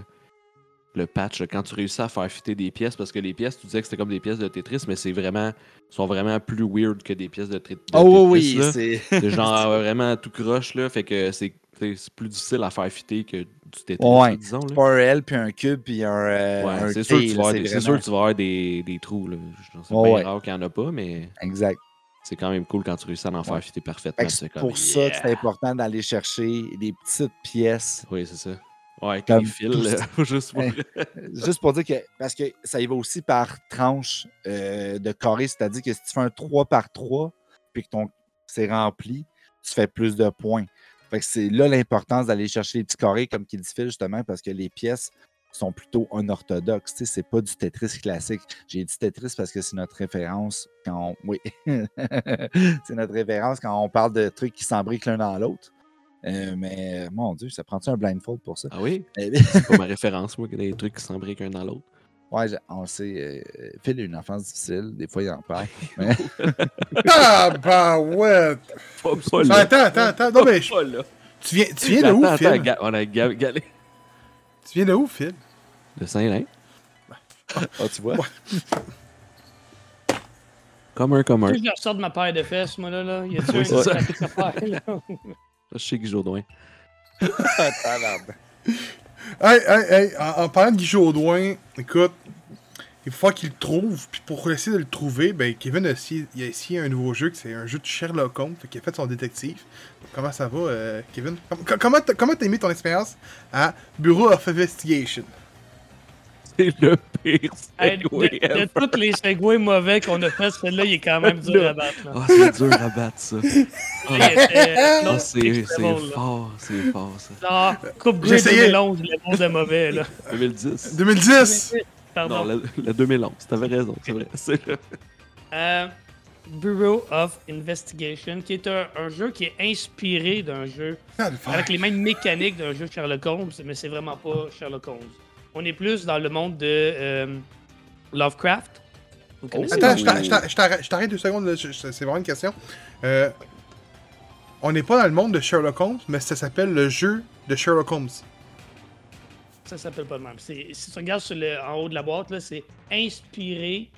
le patch quand tu réussis à faire fitter des pièces parce que les pièces, tu disais que c'était comme des pièces de Tetris, mais c'est vraiment sont vraiment plus weird que des pièces de, Tetris. Oh oui, c'est genre vraiment tout croche là, fait que c'est plus difficile à faire fitter que du Tetris, ouais. disons. Là. Pas un L puis un cube puis un, euh, ouais, c'est sûr, que tu vas avoir, sûr que tu vas avoir des, des trous là. C'est oh, ouais. rare qu'il n'y en a pas, mais exact. C'est quand même cool quand tu réussis à en faire fitter parfaitement. C'est pour ça que c'est important d'aller chercher des petites pièces. Oui, c'est ça. Ouais, comme fils, juste, pour... juste pour dire que, parce que ça y va aussi par tranche euh, de carré, c'est-à-dire que si tu fais un 3 par 3 puis que ton c'est rempli, tu fais plus de points. Fait que c'est là l'importance d'aller chercher les petits carrés, comme qu'il dit Phil, justement, parce que les pièces sont plutôt unorthodoxes. Tu sais, c'est pas du Tetris classique. J'ai dit Tetris parce que c'est notre référence quand on. Oui. c'est notre référence quand on parle de trucs qui s'embriquent l'un dans l'autre. Euh, mais mon Dieu, ça prend-tu un blindfold pour ça? Ah oui? c'est pas ma référence, moi, que des trucs qui s'embriquent un dans l'autre. Ouais, on sait. Euh, Phil a une enfance difficile, des fois il en parle. ah, bah ouais! Pas, pas là. Attends, attends, attends. Non, mais je... Pas là. Tu viens, tu viens de où, attends, Phil? attends, on a ga- galé. Tu viens de où, Phil? De Saint-Lin. Ah, tu vois? Comme un, comme un. Je ressors de ma paire de fesses, moi, là. là. Y a-tu Oui, un qui s'applique à faire, là? Je sais que Jourdouin. Hey, hey, hey, en, en parlant de Guy Jodoin, écoute, il faut qu'il le trouve, puis pour essayer de le trouver, ben Kevin a essayé, il a essayé un nouveau jeu, c'est un jeu de Sherlock Holmes, fait qu'il a fait son détective. Comment ça va, euh, Kevin? Com- comment t'as aimé ton expérience à Bureau of Investigation? C'est le pire Hey, de, tous les segways mauvais qu'on a fait, celui-là, il est quand même dur à battre. Ah, c'est dur à battre, ça. Était- Ah, c'est fort, c'est fort, ça. Ah, Coupe Grey essayé. 2011, le monde de mauvais, là. 2010. 2010! Non, Pardon. le, le 2011, t'avais raison, c'est vrai. Le- Euh, Bureau of Investigation, qui est un, un jeu qui est inspiré d'un jeu Ah, avec les mêmes mécaniques d'un jeu Sherlock Holmes, mais c'est vraiment pas Sherlock Holmes. On est plus dans le monde de euh, Lovecraft. Vous connaissez Attends, je t'a- je t'a- je t'arrête deux secondes, c'est vraiment une question. Euh, on n'est pas dans le monde de Sherlock Holmes, mais ça s'appelle le jeu de Sherlock Holmes. Ça s'appelle pas le même. C'est- Si tu regardes sur le, en haut de la boîte, c'est inspiré.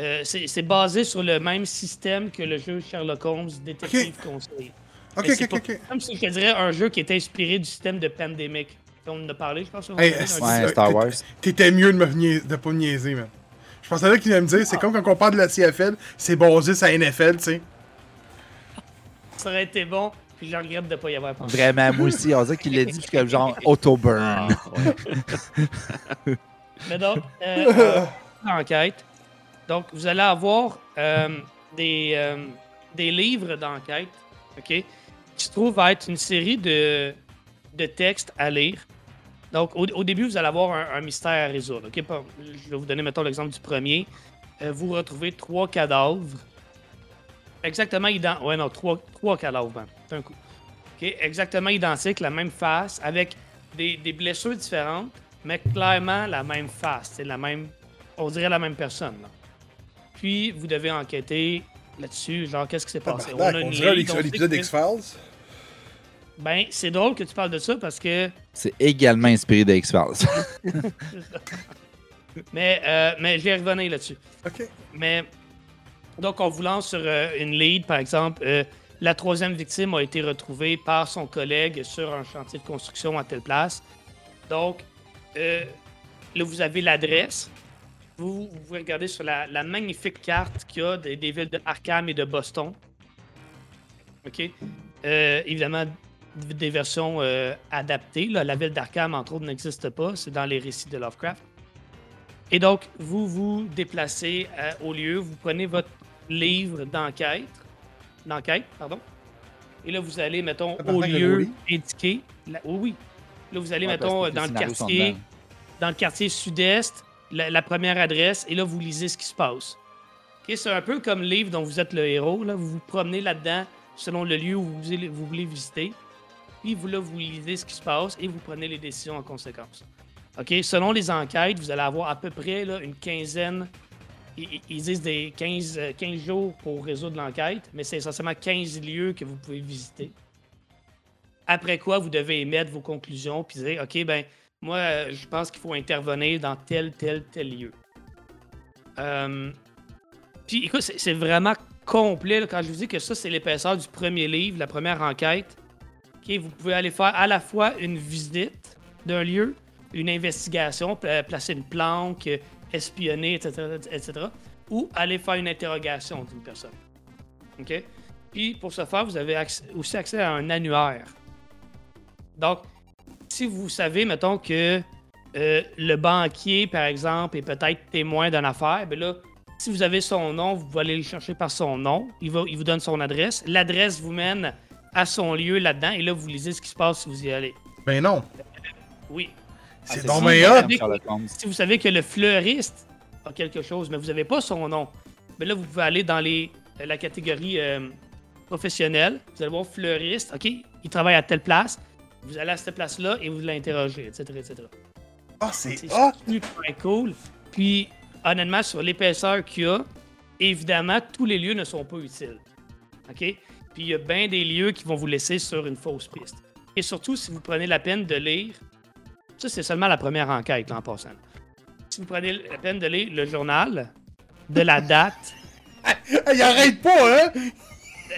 euh, c'est basé sur le même système que le jeu Sherlock Holmes Détective Conseil. Ok, ok, pas- ok, ok. Comme si je te dirais un jeu qui est inspiré du système de Pandemic. On en a parlé, je pense. Hey, Ouais, Star Wars. T'étais mieux de, me niaiser- de pas me niaiser, man. Je pensais là qu'il allait me dire, c'est comme quand on parle de la CFL, c'est basé sur la NFL, tu sais. Ça aurait été bon, puis je regrette de pas y avoir pensé. Vraiment, moi aussi, on dirait qu'il l'a dit, puis comme genre auto-burn. Ah, ouais. Mais donc, euh, euh, enquête. Donc, vous allez avoir euh, des, euh, des livres d'enquête, OK, qui se trouvent à être une série de, de textes à lire Donc, au, au début, vous allez avoir un, un mystère à résoudre. ok? Par- Je vais vous donner, mettons, l'exemple du premier. Euh, vous retrouvez trois cadavres. Exactement identiques. Ouais, non, trois, trois cadavres, ben, d'un coup. Ok? Exactement identiques, la même face, avec des, des blessures différentes, mais clairement la même face. C'est la même. On dirait la même personne. là. Puis, vous devez enquêter là-dessus. Genre, qu'est-ce qui s'est passé? Tabarnak, on dirait lead, on sait l'épisode que- X-Files. Ben, c'est drôle que tu parles de ça parce que. C'est également inspiré de X-Files. Mais, euh, mais je vais revenir là-dessus. Ok. Mais donc, on vous lance sur euh, une lead, par exemple. euh, la troisième victime a été retrouvée par son collègue sur un chantier de construction à telle place. Donc, euh, là, vous avez l'adresse. Vous, vous pouvez regarder sur la, la magnifique carte qu'il y a des, des villes de Arkham et de Boston. OK? Euh, évidemment, des versions euh, adaptées. là. La ville d'Arkham, entre autres, n'existe pas. C'est dans les récits de Lovecraft. Et donc, vous vous déplacez euh, au lieu, vous prenez votre livre d'enquête, d'enquête, pardon, et là, vous allez, mettons, au lieu indiqué. là- oui, oui. Là, vous allez, Ouais, mettons, dans le quartier, dans le quartier sud-est, la, la première adresse, et là, vous lisez ce qui se passe. Ok, C'est un peu comme le livre dont vous êtes le héros. Là. Vous vous promenez là-dedans selon le lieu où vous voulez visiter. Puis vous, là, vous lisez ce qui se passe et vous prenez les décisions en conséquence. OK? Selon les enquêtes, vous allez avoir à peu près une quinzaine. Ils, disent des 15, euh, 15 jours pour résoudre l'enquête, mais c'est essentiellement 15 lieux que vous pouvez visiter. Après quoi, vous devez émettre vos conclusions puis dire OK, ben moi, euh, je pense qu'il faut intervenir dans tel, tel, tel lieu. Euh, Puis écoute, c'est vraiment complet quand je vous dis que ça, c'est l'épaisseur du premier livre, la première enquête. Vous pouvez aller faire à la fois une visite d'un lieu, une investigation, pla- placer une planque, euh, espionner, etc., etc., ou aller faire une interrogation d'une personne. OK? Puis pour ce faire, vous avez aussi accès à un annuaire. Donc, si vous savez, mettons, que euh, le banquier, par exemple, est peut-être témoin d'une affaire, ben là, si vous avez son nom, vous aller le chercher par son nom. Il, il vous donne son adresse. L'adresse vous mène à son lieu là-dedans, et là, vous lisez ce qui se passe si vous y allez. Ben non. Oui. C'est Sherlock Holmes. Si vous savez que le fleuriste a quelque chose, mais vous n'avez pas son nom, ben là, vous pouvez aller dans les, euh, la catégorie euh, professionnelle. Vous allez voir fleuriste, OK, il travaille à telle place. Vous allez à cette place-là et vous l'interrogez, etc., etc. Ah, c'est super cool. Puis, honnêtement, sur l'épaisseur qu'il y a, évidemment, tous les lieux ne sont pas utiles. OK? Puis, il y a bien des lieux qui vont vous laisser sur une fausse piste. Et surtout, si vous prenez la peine de lire, ça, c'est seulement la première enquête, là, en passant. Si vous prenez la peine de lire le journal, de la date, il arrête pas, hein?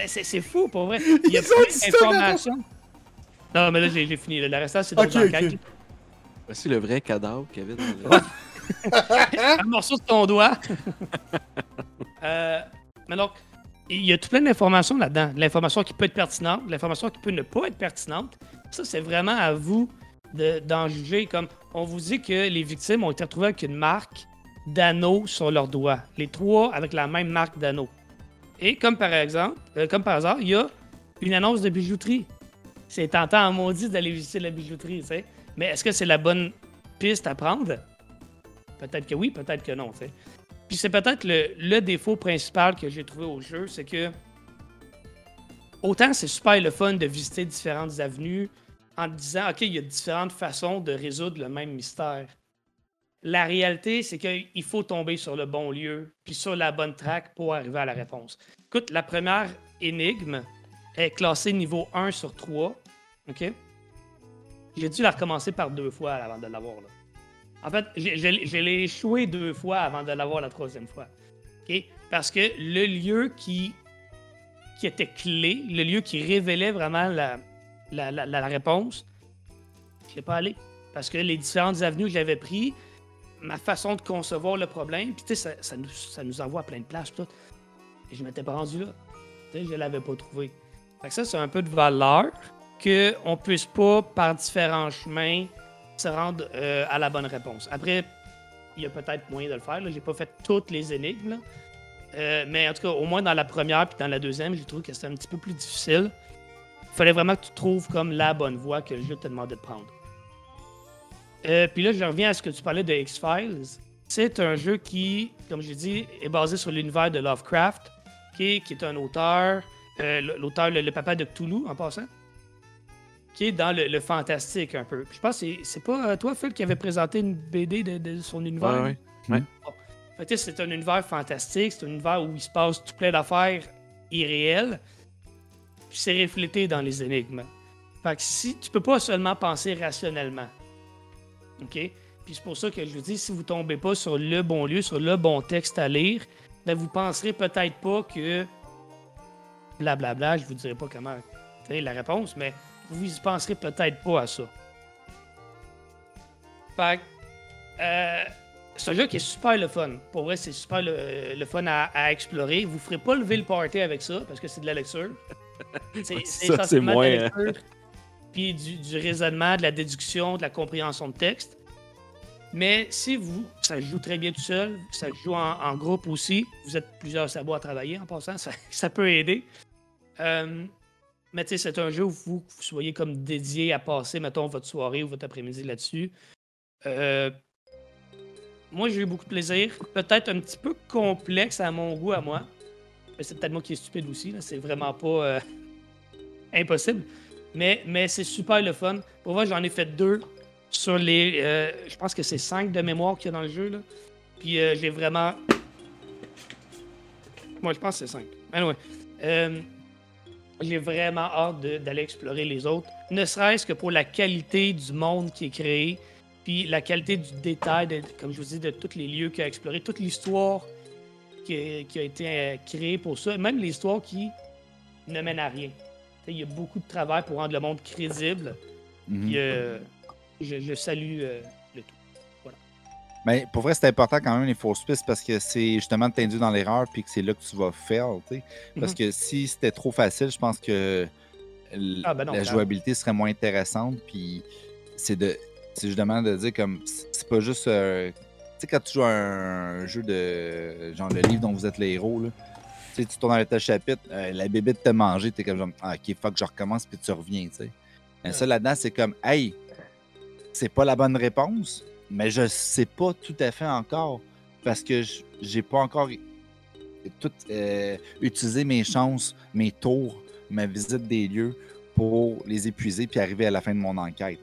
eh, c'est c'est fou, pour vrai. Il y a plein d'informations. Non, mais là, j'ai j'ai fini. Le restant, c'est d'autres Ok, ok. enquêtes. Voici le vrai cadavre qu'il y avait dans le... un morceau de ton doigt. Euh, mais donc, il y a tout plein d'informations là-dedans. De L'information qui peut être pertinente, l'information qui peut ne pas être pertinente. Ça, c'est vraiment à vous de- d'en juger. Comme on vous dit que les victimes ont été retrouvées avec une marque d'anneau sur leurs doigts. Les trois avec la même marque d'anneau. Et comme par exemple, euh, comme par hasard, il y a une annonce de bijouterie. C'est tentant en maudit d'aller visiter la bijouterie. Mais est-ce que c'est la bonne piste à prendre? Peut-être que oui, peut-être que non. Puis c'est peut-être le, défaut principal que j'ai trouvé au jeu, c'est que autant c'est super le fun de visiter différentes avenues en disant, OK, il y a différentes façons de résoudre le même mystère. La réalité, c'est qu'il faut tomber sur le bon lieu, puis sur la bonne track pour arriver à la réponse. Écoute, la première énigme est classée niveau 1 sur 3. OK? J'ai dû la recommencer par deux fois avant de l'avoir. Là. En fait, je l'ai échoué deux fois avant de l'avoir la troisième fois. Parce que le lieu qui, qui était clé, le lieu qui révélait vraiment la, la, la- réponse, je l'ai pas allé. Parce que les différentes avenues que j'avais prises, ma façon de concevoir le problème, puis tu sais, ça, ça nous, ça nous envoie à plein de places, tout. Et je m'étais pas rendu là. Tu sais, je l'avais pas trouvé. Fait que ça, c'est un peu de valeur qu'on puisse pas, par différents chemins, se rendre euh, à la bonne réponse. Après, il y a peut-être moyen de le faire. Là. J'ai pas fait toutes les énigmes. Euh, mais en tout cas, au moins dans la première puis dans la deuxième, j'ai trouvé que c'était un petit peu plus difficile. Il fallait vraiment que tu trouves comme la bonne voie que le jeu te demandait de prendre. Euh, puis là, je reviens à ce que tu parlais de X-Files. C'est un jeu qui, comme j'ai dit, est basé sur l'univers de Lovecraft, qui est, un auteur, l'auteur, le, papa de Cthulhu, en passant, qui est dans le, fantastique un peu. je pense que c'est pas euh, toi, Phil, qui avait présenté une BD de, son univers? Oui, oui. Ouais. c'est un univers fantastique, c'est un univers où il se passe tout plein d'affaires irréelles, puis c'est reflété dans les énigmes. Fait que si tu peux pas seulement penser rationnellement. OK? Puis c'est pour ça que je vous dis, si vous tombez pas sur le bon lieu, sur le bon texte à lire, ben vous penserez peut-être pas que blablabla, bla, bla, je vous dirai pas comment la réponse, mais vous y penserez peut-être pas à ça. Fait que, euh, c'est un jeu qui est super le fun. Pour vrai, c'est super le, fun à, explorer. Vous ferez pas lever le party avec ça parce que c'est de la lecture. C'est ça, c'est moins. De la hein. lecture, puis du, du, raisonnement, de la déduction, de la compréhension de texte. Mais si vous, ça joue très bien tout seul, ça joue en, groupe aussi, vous êtes plusieurs sabots à travailler en passant, ça, peut aider. Euh, mais tu sais, c'est un jeu où vous, soyez comme dédié à passer, mettons, votre soirée ou votre après-midi là-dessus. Euh, moi, j'ai eu beaucoup de plaisir. Peut-être un petit peu complexe à mon goût, à moi. Mais c'est peut-être moi qui est stupide aussi. C'est vraiment pas euh, impossible. Mais, mais c'est super le fun. Pour moi, j'en ai fait deux sur les. Euh, je pense que c'est 5 de mémoire qu'il y a dans le jeu. Là. Puis j'ai vraiment. Moi, je pense que c'est 5. Anyway. Euh, j'ai vraiment hâte d'aller explorer les autres. Ne serait-ce que pour la qualité du monde qui est créé. Puis la qualité du détail, comme je vous dis, de tous les lieux qu'il a exploré, toute l'histoire qui, qui, a été créée pour ça. Même l'histoire qui ne mène à rien. Il y a beaucoup de travail pour rendre le monde crédible. Mm Puis, je, salue euh. Mais pour vrai, c'est important quand même les fausses pistes parce que c'est justement de t'induire dans l'erreur puis que c'est là que tu vas faire. Parce mhm. que si c'était trop facile, je pense que ah, ben la jouabilité serait moins intéressante. Puis c'est de justement de dire comme c'est pas juste. Euh, tu sais, quand tu joues un, jeu de genre le livre dont vous êtes les héros, là, tu tournes dans le chapitre, euh, la bébé te mangé, t'es comme genre, ah, ok, fuck, je recommence, puis tu reviens, tu sais. Mais ça là-dedans, c'est comme, hey, c'est pas la bonne réponse, mais je sais pas tout à fait encore parce que j'ai pas encore tout euh, utilisé mes chances, mes tours, ma visite des lieux pour les épuiser puis arriver à la fin de mon enquête.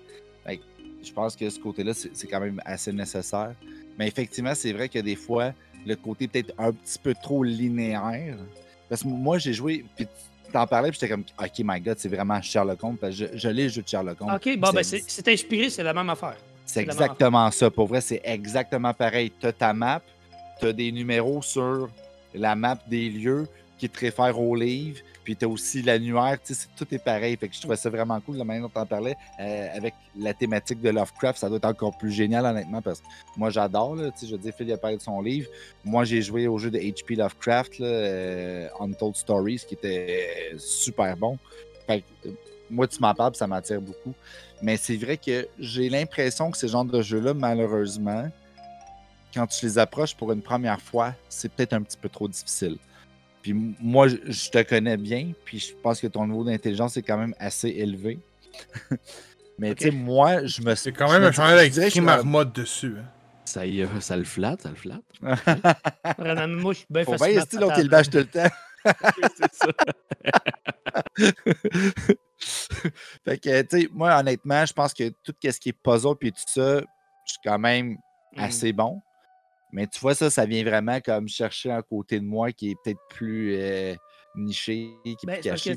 je pense que ce côté-là, c'est quand même assez nécessaire. Mais effectivement, c'est vrai que des fois, le côté peut-être un petit peu trop linéaire. Parce que moi, j'ai joué, puis t'en parlais, puis j'étais comme, OK, my God, c'est vraiment Sherlock Holmes, parce que je, je l'ai le jeu de Sherlock Holmes. OK, bon, ben, c'est inspiré, c'est la même affaire. C'est exactement ça. Pour vrai, c'est exactement pareil. Tu as ta map, tu as des numéros sur la map des lieux qui te réfèrent au livre, puis tu as aussi l'annuaire, tout est pareil. Fait que je trouvais ça vraiment cool, la manière dont tu en parlais. Euh, avec la thématique de Lovecraft, ça doit être encore plus génial, honnêtement, parce que moi, j'adore. Je veux dire, Phil a parlé de son livre. Moi, j'ai joué au jeu de H.P. Lovecraft, là, euh, Untold Stories, qui était super bon. Fait que, moi, tu m'en parles, ça m'attire beaucoup. Mais c'est vrai que j'ai l'impression que ces genres de jeux-là, malheureusement, quand tu les approches pour une première fois, c'est peut-être un petit peu trop difficile. Puis moi, je, te connais bien, puis je pense que ton niveau d'intelligence est quand même assez élevé. Mais tu sais, moi, je me suis. C'est quand même un chandail avec marmotte dessus. Hein. Ça, y est, ça le flatte, ça le flatte. moi, je suis bien Faut bien style l'autre, il bâche tout le temps? c'est ça. fait que, tu sais, moi, honnêtement, je pense que tout ce qui est puzzle puis tout ça, je suis quand même hmm. assez bon. Mais tu vois, ça, ça vient vraiment comme chercher un côté de moi qui est peut-être plus euh, niché, qui est ben, caché.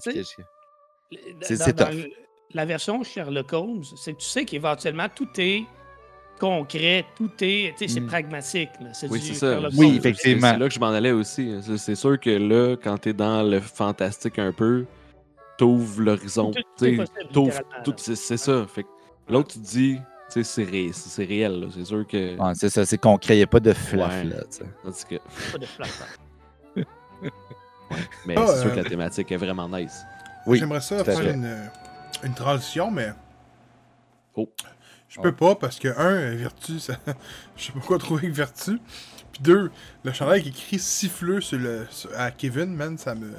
C'est top. La version Sherlock Holmes, c'est que tu sais qu'éventuellement, tout est concret, tout est, c'est mmh. pragmatique. Oui, c'est ça. Oui, effectivement. C'est là que je m'en allais aussi. C'est sûr que là, quand tu es dans le fantastique un peu, t'ouvres l'horizon. C'est ça. Fait l'autre, tu dis, c'est ré réel, c'est sûr que. c'est ça, c'est qu'on créait pas de fluff, là, que... Pas de fluff, Mais ah, c'est sûr que la euh, thématique est vraiment nice. Oui. J'aimerais ça faire une, une, transition, mais. Oh. Je peux pas parce que, un, Vertu, ça... je sais pas quoi trouver avec Vertu. Puis deux, le chandail qui écrit siffleux sur le, à Kevin, man, ça me.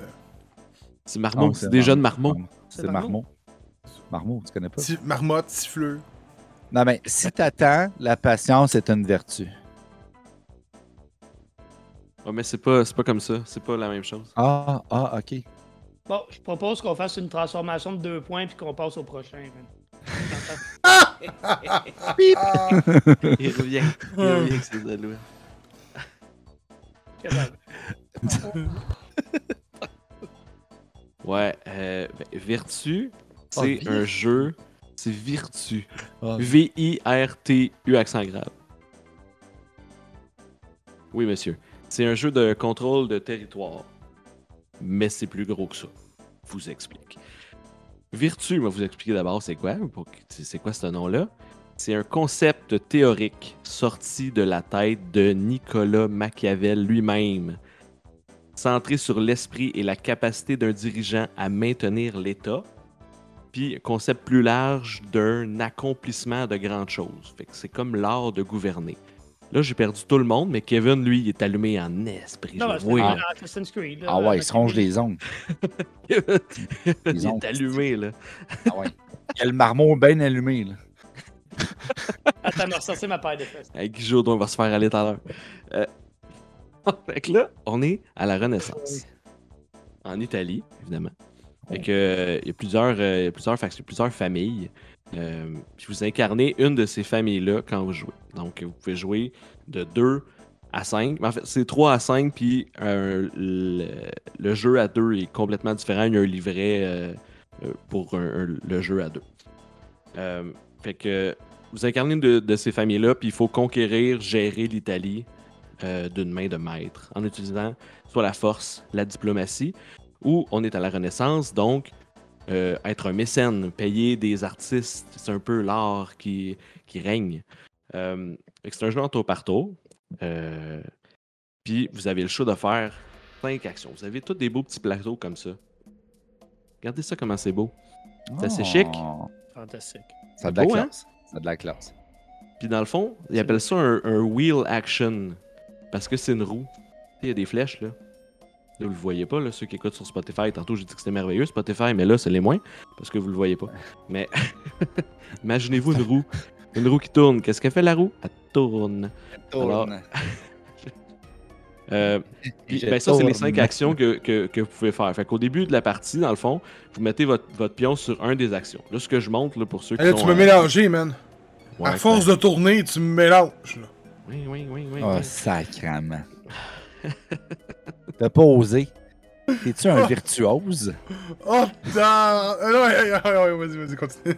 C'est Marmot, c'est des jeunes Marmots. C'est Marmot? Marmot, tu connais pas? Marmotte, siffleux. Non, mais si t'attends, la patience est une vertu. Ouais, mais c'est pas, c'est pas comme ça. C'est pas la même chose. Ah, ah, ok. Bon, je propose qu'on fasse une transformation de deux points puis qu'on passe au prochain. man. Il revient. Il revient avec ses alouettes. Ouais, euh, ben, Vertu, Ah, c'est un jeu. C'est Virtu. Ah. V-I-R-T-U accent grave. Oui, monsieur. C'est un jeu de contrôle de territoire. Mais c'est plus gros que ça. Je vous explique. Virtu, je vais vous expliquer d'abord c'est quoi. c'est quoi ce nom-là? C'est un concept théorique sorti de la tête de Nicolas Machiavel lui-même, centré sur l'esprit et la capacité d'un dirigeant à maintenir l'État, puis concept plus large d'un accomplissement de grandes choses. Fait que c'est comme l'art de gouverner. Là, j'ai perdu tout le monde, mais Kevin, lui, il est allumé en esprit. Non, je Creed. là. Ah ouais, il se ronge les ongles. il Les ongles. est allumé, là. Ah ouais. Il a le marmot bien allumé, là. Attends, me ressortir ma paire de fesses. Avec Guy Jourdain, on va se faire aller tout à l'heure. Euh, fait que là, on est à la Renaissance. En Italie, évidemment. Fait que, euh, il y a plusieurs, euh, plusieurs factions, plusieurs familles. Euh, puis vous incarnez une de ces familles-là quand vous jouez. Donc, vous pouvez jouer de 2 à 5. Mais en fait, c'est 3 à 5, puis euh, le, le jeu à 2 est complètement différent. Il y a un livret pour un- un- le jeu à 2. fait que vous incarnez une de, de ces familles-là, puis il faut conquérir, gérer l'Italie euh, d'une main de maître en utilisant soit la force, la diplomatie, ou on est à la Renaissance, donc euh, être un mécène, payer des artistes, c'est un peu l'art qui, qui règne. Euh, c'est un jeu en tour par tour. Euh, puis vous avez le choix de faire cinq actions. Vous avez tous des beaux petits plateaux comme ça. Regardez ça comment c'est beau. C'est assez chic. Oh, Fantastique. Ça a de la Beau, hein? classe. Ça a de la classe. Puis dans le fond, ils appellent ça un, un wheel action. Parce que c'est une roue. Tu sais, Il y a des flèches là. Là, vous le voyez pas, là, ceux qui écoutent sur Spotify. Tantôt, j'ai dit que c'était merveilleux, Spotify, mais là, c'est les moins. Parce que vous le voyez pas. Mais imaginez-vous une roue. Une roue qui tourne. Qu'est-ce qu'elle fait la roue? Elle tourne. Alors, Euh, puis, Je ben, ça, c'est les tourne. cinq actions que, que, que vous pouvez faire. Fait qu'au début de la partie, dans le fond, vous mettez votre, votre pion sur un des actions. Là, ce que je montre là, pour ceux qui Là, sont... tu m'as euh, mélangé, man. ouais, à force de tourner, tu me mélanges. là. Oui, oui, oui, oui. Oh, oui. sacrament. T'as pas osé. T'es-tu un virtuose? Oh, dans... euh, vas-y, vas-y, continue.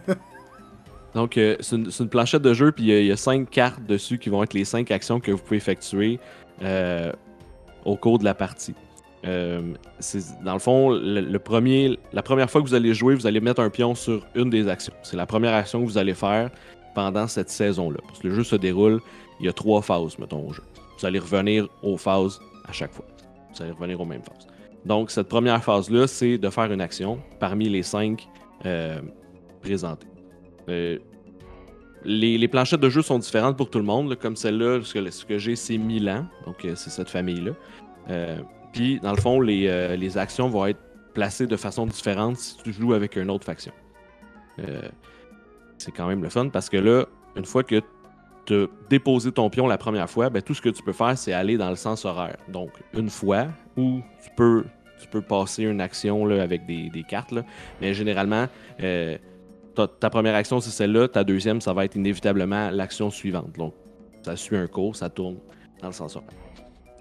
Donc, euh, c'est une, planchette de jeu, puis euh, il y a cinq cartes dessus qui vont être les cinq actions que vous pouvez effectuer euh, au cours de la partie. Euh, c'est- dans le fond, le, le premier, la première fois que vous allez jouer, vous allez mettre un pion sur une des actions. C'est la première action que vous allez faire pendant cette saison-là. Parce que le jeu se déroule, il y a trois phases, mettons, au jeu. Vous allez revenir aux phases à chaque fois. Vous allez revenir aux mêmes phases. Donc, cette première phase-là, c'est de faire une action parmi les cinq euh, présentées. Euh, les, planchettes de jeu sont différentes pour tout le monde. Comme celle-là, ce que, que j'ai, c'est Milan. Donc, euh, c'est cette famille-là. Puis, dans le fond, les, les actions vont être placées de façon différente si tu joues avec une autre faction. C'est quand même le fun parce que là, une fois que as déposé ton pion la première fois, ben, tout ce que tu peux faire, c'est aller dans le sens horaire. Donc, une fois, ou tu peux, passer une action avec des, cartes. Mais généralement, euh, ta, ta première action, c'est celle-là. Ta deuxième, ça va être inévitablement l'action suivante. Donc, ça suit un cours, ça tourne dans le sens horaire.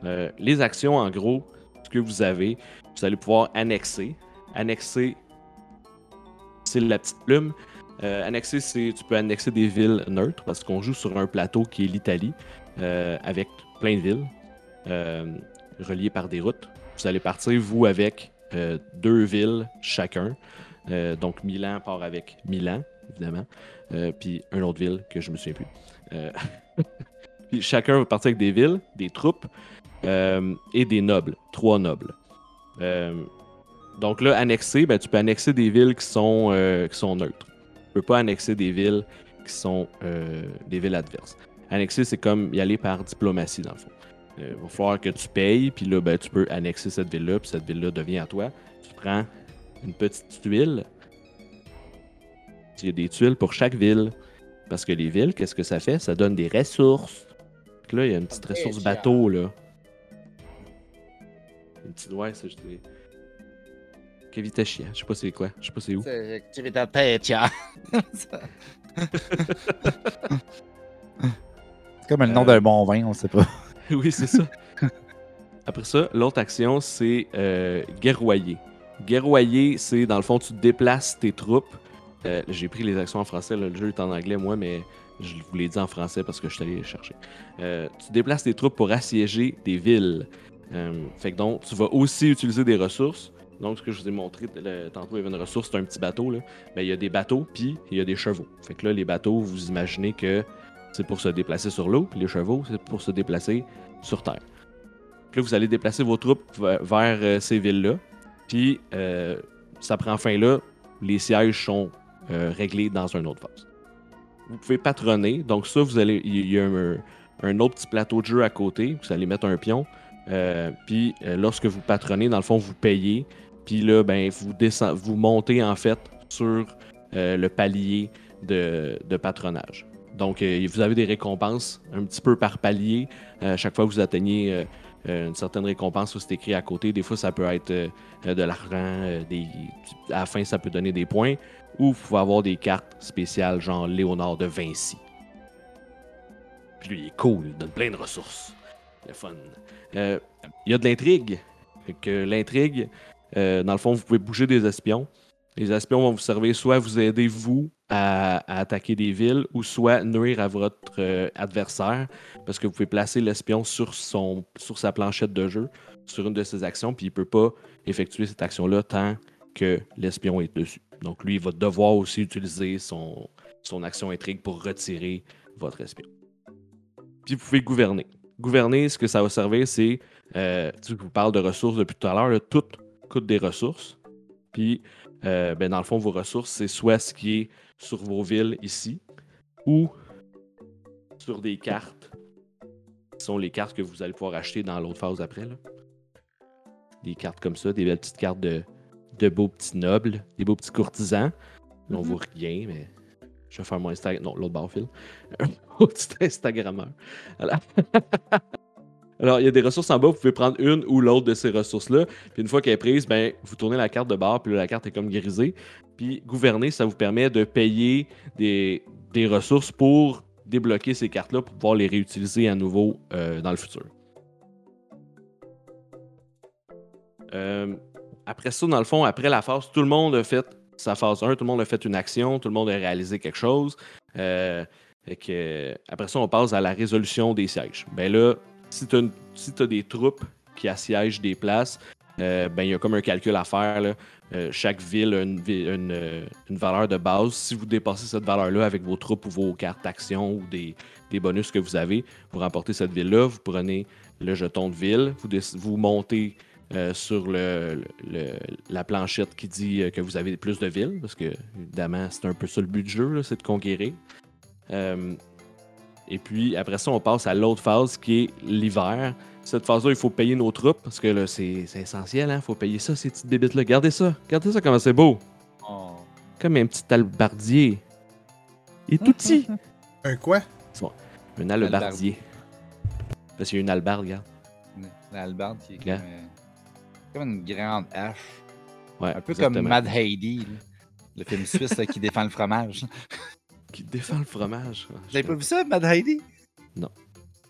Euh, les actions, en gros, ce que vous avez, vous allez pouvoir annexer. Annexer, c'est la petite plume. Euh, annexer, c'est tu peux annexer des villes neutres parce qu'on joue sur un plateau qui est l'Italie euh, avec plein de villes euh, reliées par des routes. Vous allez partir, vous, avec euh, deux villes chacun. Donc, Milan part avec Milan, évidemment. Puis, une autre ville que je me souviens plus. Chacun va partir avec des villes, des troupes et des nobles. Trois nobles. Donc là, annexer, ben, tu peux annexer des villes qui sont neutres. Tu peux pas annexer des villes qui sont euh, des villes adverses. Annexer, c'est comme y aller par diplomatie, dans le fond. Il va falloir que tu payes, puis là, ben, tu peux annexer cette ville-là, puis cette ville-là devient à toi. Tu prends une petite tuile. Il y a des tuiles pour chaque ville. Parce que les villes, qu'est-ce que ça fait? Ça donne des ressources. Que là, il y a une petite ressource bateau, là. Une petite, ouais, ça, je. Kevitachia, je sais pas c'est quoi, je sais pas c'est où. C'est Kivitapetya. C'est comme le nom Euh. d'un bon vin, on sait pas. oui, c'est ça. Après ça, l'autre action, c'est euh, guerroyer. Guerroyer, c'est dans le fond, tu déplaces tes troupes. Euh, J'ai pris les actions en français, là, le jeu est en anglais, moi, mais je vous l'ai dit en français parce que je suis allé les chercher. Euh, tu déplaces tes troupes pour assiéger des villes. Euh, fait que donc, tu vas aussi utiliser des ressources. Donc, ce que je vous ai montré le- tantôt, il y avait une ressource, c'est un petit bateau. Là. Ben, il y a des bateaux, puis il y a des chevaux. Fait que là, les bateaux, vous imaginez que c'est pour se déplacer sur l'eau, puis les chevaux, c'est pour se déplacer sur terre. Là, vous allez déplacer vos troupes vers euh, ces villes-là. Puis, euh, ça prend fin là. Les sièges sont euh, réglés dans un autre phase. Vous pouvez patronner. Donc, ça, vous allez. Il y a un, autre petit plateau de jeu à côté. Vous allez mettre un pion. Puis, lorsque vous patronnez, dans le fond, vous payez. Puis là, ben, vous, descend- vous montez en fait sur euh, le palier de, patronage. Donc, euh, vous avez des récompenses un petit peu par palier. Euh, chaque fois que vous atteignez une certaine récompense, c'est écrit à côté. Des fois, ça peut être de l'argent. À la fin, ça peut donner des points. Ou vous pouvez avoir des cartes spéciales, genre Léonard de Vinci. Puis lui, il est cool, il donne plein de ressources. Le fun. Il y a de l'intrigue. Que l'intrigue, euh, dans le fond, vous pouvez bouger des espions. Les espions vont vous servir soit à vous aider, vous, à, attaquer des villes, ou soit nuire à votre euh, adversaire, parce que vous pouvez placer l'espion sur, sur sa planchette de jeu, sur une de ses actions, puis il ne peut pas effectuer cette action-là tant que l'espion est dessus. Donc lui, il va devoir aussi utiliser son, son action intrigue pour retirer votre espion. Puis vous pouvez gouverner. Gouverner, ce que ça va servir, c'est, euh, tu vous parle de ressources depuis tout à l'heure, là, tout coûte des ressources. Puis, euh, ben, dans le fond, vos ressources, c'est soit ce qui est sur vos villes ici, ou sur des cartes, qui sont les cartes que vous allez pouvoir acheter dans l'autre phase après. là. Des cartes comme ça, des belles petites cartes de, de beaux petits nobles, des beaux petits courtisans. Là, on Mhm. voit rien, mais je vais faire mon Instagram. Non, l'autre barre fil. Un petit Instagrammeur. Voilà. Alors, il y a des ressources en bas, vous pouvez prendre une ou l'autre de ces ressources-là. Puis une fois qu'elle est prise, ben, vous tournez la carte de bord, puis là, la carte est comme grisée. Puis gouverner, ça vous permet de payer des, des ressources pour débloquer ces cartes-là pour pouvoir les réutiliser à nouveau euh, dans le futur. Euh, après ça, dans le fond, après la phase, tout le monde a fait sa phase 1, tout le monde a fait une action, tout le monde a réalisé quelque chose. Euh, fait que, après ça, on passe à la résolution des sièges. Ben là, si tu as, des troupes qui assiègent des places, euh, ben il y a comme un calcul à faire. Euh, chaque ville a euh, une valeur de base. Si vous dépassez cette valeur-là avec vos troupes ou vos cartes d'action ou des, bonus que vous avez, vous remportez cette ville-là, vous prenez le jeton de ville, vous, montez sur la planchette qui dit que vous avez plus de villes, parce que évidemment, c'est un peu ça le but du jeu, c'est de conquérir. Et puis après ça, on passe à l'autre phase qui est l'hiver. Cette phase-là, il faut payer nos troupes parce que là, c'est essentiel. Il faut payer ça, ces petites bébites-là. Regardez ça. Regardez ça comment c'est beau. Oh. Comme un petit albardier. Il est tout petit. Un quoi? un albardier. Parce qu'il y a une albarde, regarde. L'albarde qui est comme, euh, comme une grande hache. Ouais, Un peu exactement. comme Mad Heidi, là. le film suisse là, qui défend le fromage. Qui défend le fromage. Vous avez pas vu ça, Mad Heidi? Non.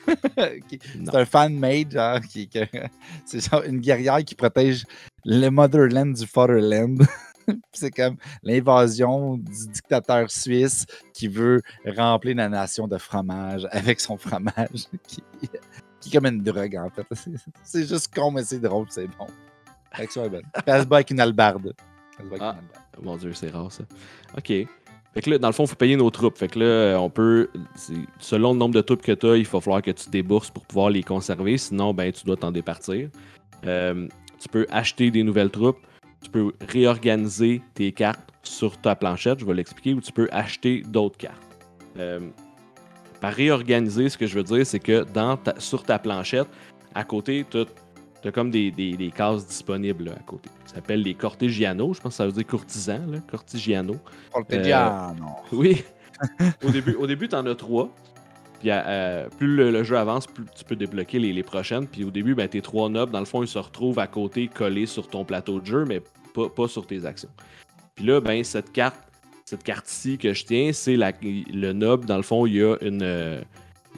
C'est un fan-made, genre, qui, c'est genre une guerrière qui protège le motherland du fatherland. C'est comme l'invasion du dictateur suisse qui veut remplir la nation de fromage avec son fromage, qui, qui est comme une drogue, en fait. C'est- juste con, mais c'est drôle, c'est bon. L'action est bonne. Elle se bat avec une albarde. Ah. Mon Dieu, c'est rare ça. OK. Fait que là, dans le fond, il faut payer nos troupes. Fait que là, on peut. Selon le nombre de troupes que tu as, il va falloir que tu débourses pour pouvoir les conserver. Sinon, ben, tu dois t'en départir. Euh, tu peux acheter des nouvelles troupes. Tu peux réorganiser tes cartes sur ta planchette, je vais l'expliquer, ou tu peux acheter d'autres cartes. Euh, par réorganiser, ce que je veux dire, c'est que dans sur ta planchette, à côté, tu as, comme des, des- des cases disponibles là, à côté. Ça s'appelle les cortigianos. Je pense que ça veut dire courtisans, là, cortigiano. Cortegiano. Oui. au début, au début, t'en as trois. Puis euh, plus le, jeu avance, plus tu peux débloquer les, prochaines. Puis au début, ben, tes trois nobs, dans le fond, ils se retrouvent à côté, collés sur ton plateau de jeu, mais pas, pas sur tes actions. Puis là, ben, cette carte, cette carte-ci que je tiens, c'est le nob. Dans le fond, il y a une, euh,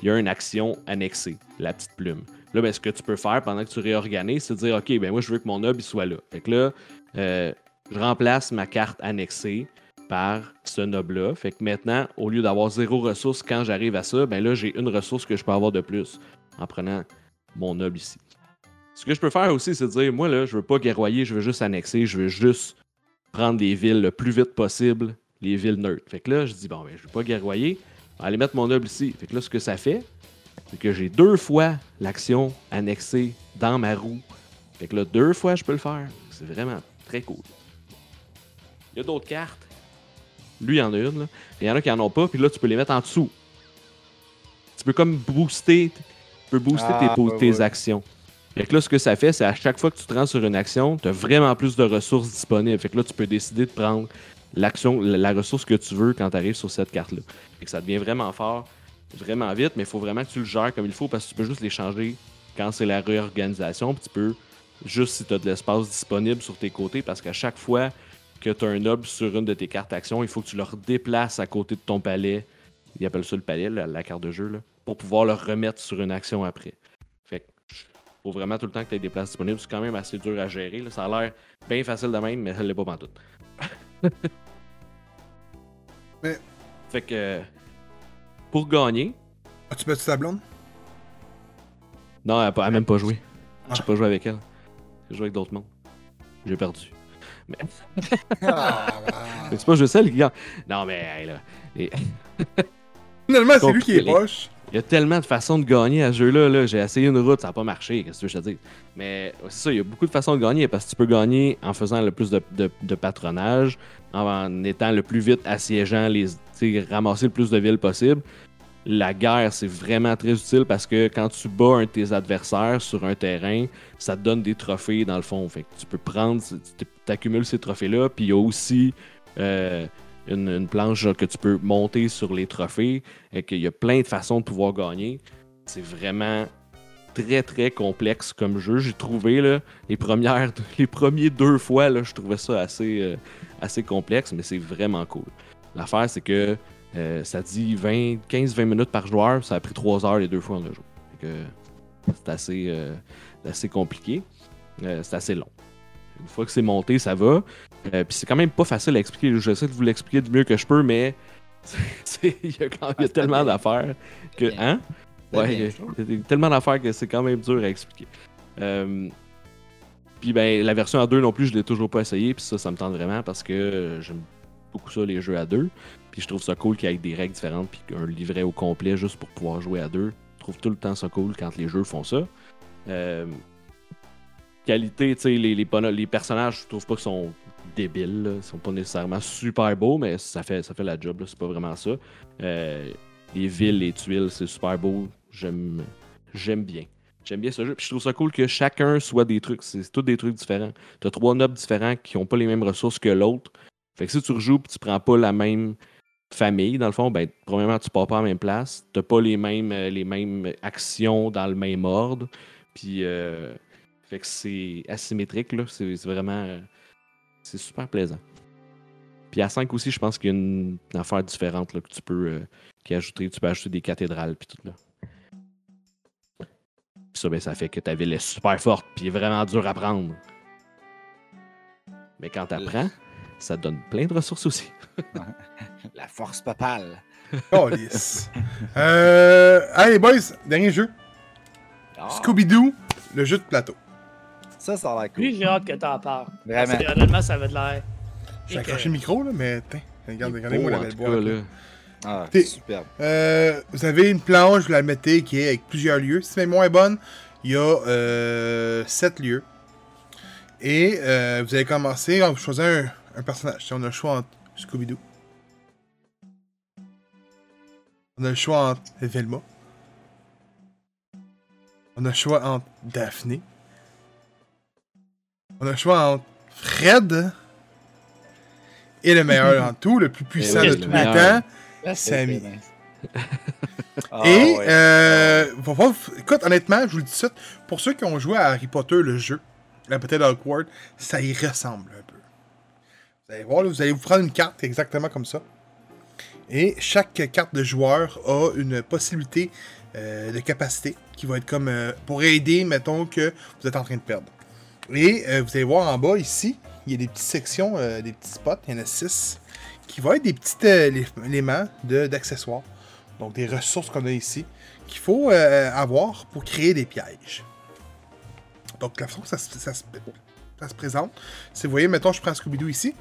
il y a une action annexée, la petite plume. Là, ben, ce que tu peux faire pendant que tu réorganises, c'est de dire, OK, ben moi, je veux que mon nob il soit là. Fait que là, euh, je remplace ma carte annexée par ce nob-là. Fait que maintenant, au lieu d'avoir zéro ressource quand j'arrive à ça, ben là, j'ai une ressource que je peux avoir de plus en prenant mon nob ici. Ce que je peux faire aussi, c'est de dire, moi, là, je veux pas guerroyer, je veux juste annexer, je veux juste prendre des villes le plus vite possible, les villes neutres. Fait que là, je dis, bon, ben, je vais pas guerroyer, aller mettre mon noble ici. Fait que là, ce que ça fait, c'est que j'ai deux fois l'action annexée dans ma roue. Fait que là, deux fois, je peux le faire. C'est vraiment très cool. Il y a d'autres cartes. Lui, il y en a une. Là. Il y en a qui en ont pas. Puis là, tu peux les mettre en dessous. Tu peux comme booster, tu peux booster tes, ah, tes actions. Fait que là, ce que ça fait, c'est à chaque fois que tu te rends sur une action, tu as vraiment plus de ressources disponibles. Fait que là, tu peux décider de prendre l'action, la ressource que tu veux quand tu arrives sur cette carte-là. Fait que ça devient vraiment fort, vraiment vite, mais il faut vraiment que tu le gères comme il faut parce que tu peux juste les changer quand c'est la réorganisation. Puis tu peux juste si tu as de l'espace disponible sur tes côtés parce qu'à chaque fois que tu as un hub sur une de tes cartes actions, il faut que tu le redéplaces à côté de ton palais. Ils appellent ça le palais, la, carte de jeu, là, pour pouvoir le remettre sur une action après faut vraiment tout le temps que tu aies des places disponibles. C'est quand même assez dur à gérer. Ça a l'air bien facile de même, mais ça l'est pas tout. mais... Fait que pour gagner. As-tu battu ta blonde? Non, elle a, même pas joué. J'ai pas joué avec elle. J'ai joué avec d'autres mondes. J'ai perdu. Mais. ah, c'est pas je sais, le gars. Non, mais là. Finalement, c'est lui qui est proche. Il y a tellement de façons de gagner à ce jeu-là. J'ai essayé une route, ça n'a pas marché. Qu'est-ce que je te dis? Mais c'est ça, il y a beaucoup de façons de gagner parce que tu peux gagner en faisant le plus de, patronage, en, étant le plus vite assiégeant, les, ramasser le plus de villes possible. La guerre, c'est vraiment très utile parce que quand tu bats un de tes adversaires sur un terrain, ça te donne des trophées dans le fond. Fait que tu peux prendre, tu accumules ces trophées-là. Puis il y a aussi euh, une, planche que tu peux monter sur les trophées et qu'il y a plein de façons de pouvoir gagner. C'est vraiment très très complexe comme jeu. J'ai trouvé là, les premières les premiers deux fois là, je trouvais ça assez, euh, assez complexe, mais c'est vraiment cool. L'affaire c'est que euh, ça dit 15-20 minutes par joueur, ça a pris 3 heures les deux fois on a joué. C'est assez, euh, assez compliqué. c'est assez long. Une fois que c'est monté, ça va. Euh, puis c'est quand même pas facile à expliquer. J'essaie de vous l'expliquer du mieux que je peux, mais il y a, quand tellement d'affaires que. Hein? Ouais, il y a tellement d'affaires que c'est quand même dur à expliquer. Euh, puis ben, la version à deux non plus, je l'ai toujours pas essayé. Puis ça, ça me tente vraiment parce que j'aime beaucoup ça, les jeux à deux. Puis je trouve ça cool qu'il y ait des règles différentes. Puis qu'un livret au complet juste pour pouvoir jouer à deux. Je trouve tout le temps ça cool quand les jeux font ça. Euh, qualité, tu sais, les, les, personnages, je trouve pas qu'ils sont débiles. Ils sont pas nécessairement super beaux, mais ça fait, ça fait la job. C'est pas vraiment ça. Euh, les villes, les tuiles, c'est super beau. J'aime, bien. J'aime bien ce jeu. Puis je trouve ça cool que chacun soit des trucs. C'est tous des trucs différents. T'as trois nobles différents qui ont pas les mêmes ressources que l'autre. Fait que si tu rejoues et tu prends pas la même famille, dans le fond, ben, premièrement, tu pars pas en même place. T'as pas les mêmes, euh, les mêmes actions dans le même ordre. Puis, euh, fait que c'est asymétrique, là. C'est vraiment. C'est super plaisant. Puis à 5 aussi, je pense qu'il y a une, affaire différente là, que tu peux euh, qui ajouter. Tu peux ajouter des cathédrales puis tout là. Puis ça, ben, ça fait que ta ville est super forte puis est vraiment dur à prendre. Mais quand tu apprends, ça te donne plein de ressources aussi. La force papale. Oh, yes. euh, allez, boys, dernier jeu. Ah. Scooby-Doo, le jeu de plateau. Ça, ça a l'air cool. Lui, j'ai hâte que t'en parles. Vraiment. honnêtement, ça avait de l'air. J'ai accroché le micro, là, mais regardez, regardez-moi la belle boîte. Là. Ah, superbe. Euh, vous avez une planche, vous la mettez, qui est avec plusieurs lieux. Si ma mémoire est bonne, il y a euh, 7 lieux. Et euh, vous allez commencer, vous choisissez un, un personnage. Si on a le choix entre Scooby-Doo. On a le choix entre Velma. On a le choix entre Daphné. On a le choix entre Fred et le meilleur en tout, le plus puissant de tous les temps. Sammy. Ah, Et, ouais. euh, va voir- écoute, honnêtement, je vous le dis tout de suite, pour ceux qui ont joué à Harry Potter, le jeu, la bataille d'Hogwarts, ça y ressemble un peu. Vous allez voir, là, vous allez vous prendre une carte exactement comme ça. Et chaque carte de joueur a une possibilité euh, de capacité qui va être comme euh, pour aider, mettons, que vous êtes en train de perdre. Et euh, vous allez voir en bas ici, il y a des petites sections, euh, des petits spots, il y en a six, qui vont être des petits euh, élé- éléments d'accessoires. Donc des ressources qu'on a ici, qu'il faut avoir pour créer des pièges. Donc la façon que ça se présente, c'est, vous voyez, mettons, je prends Scooby-Doo ici.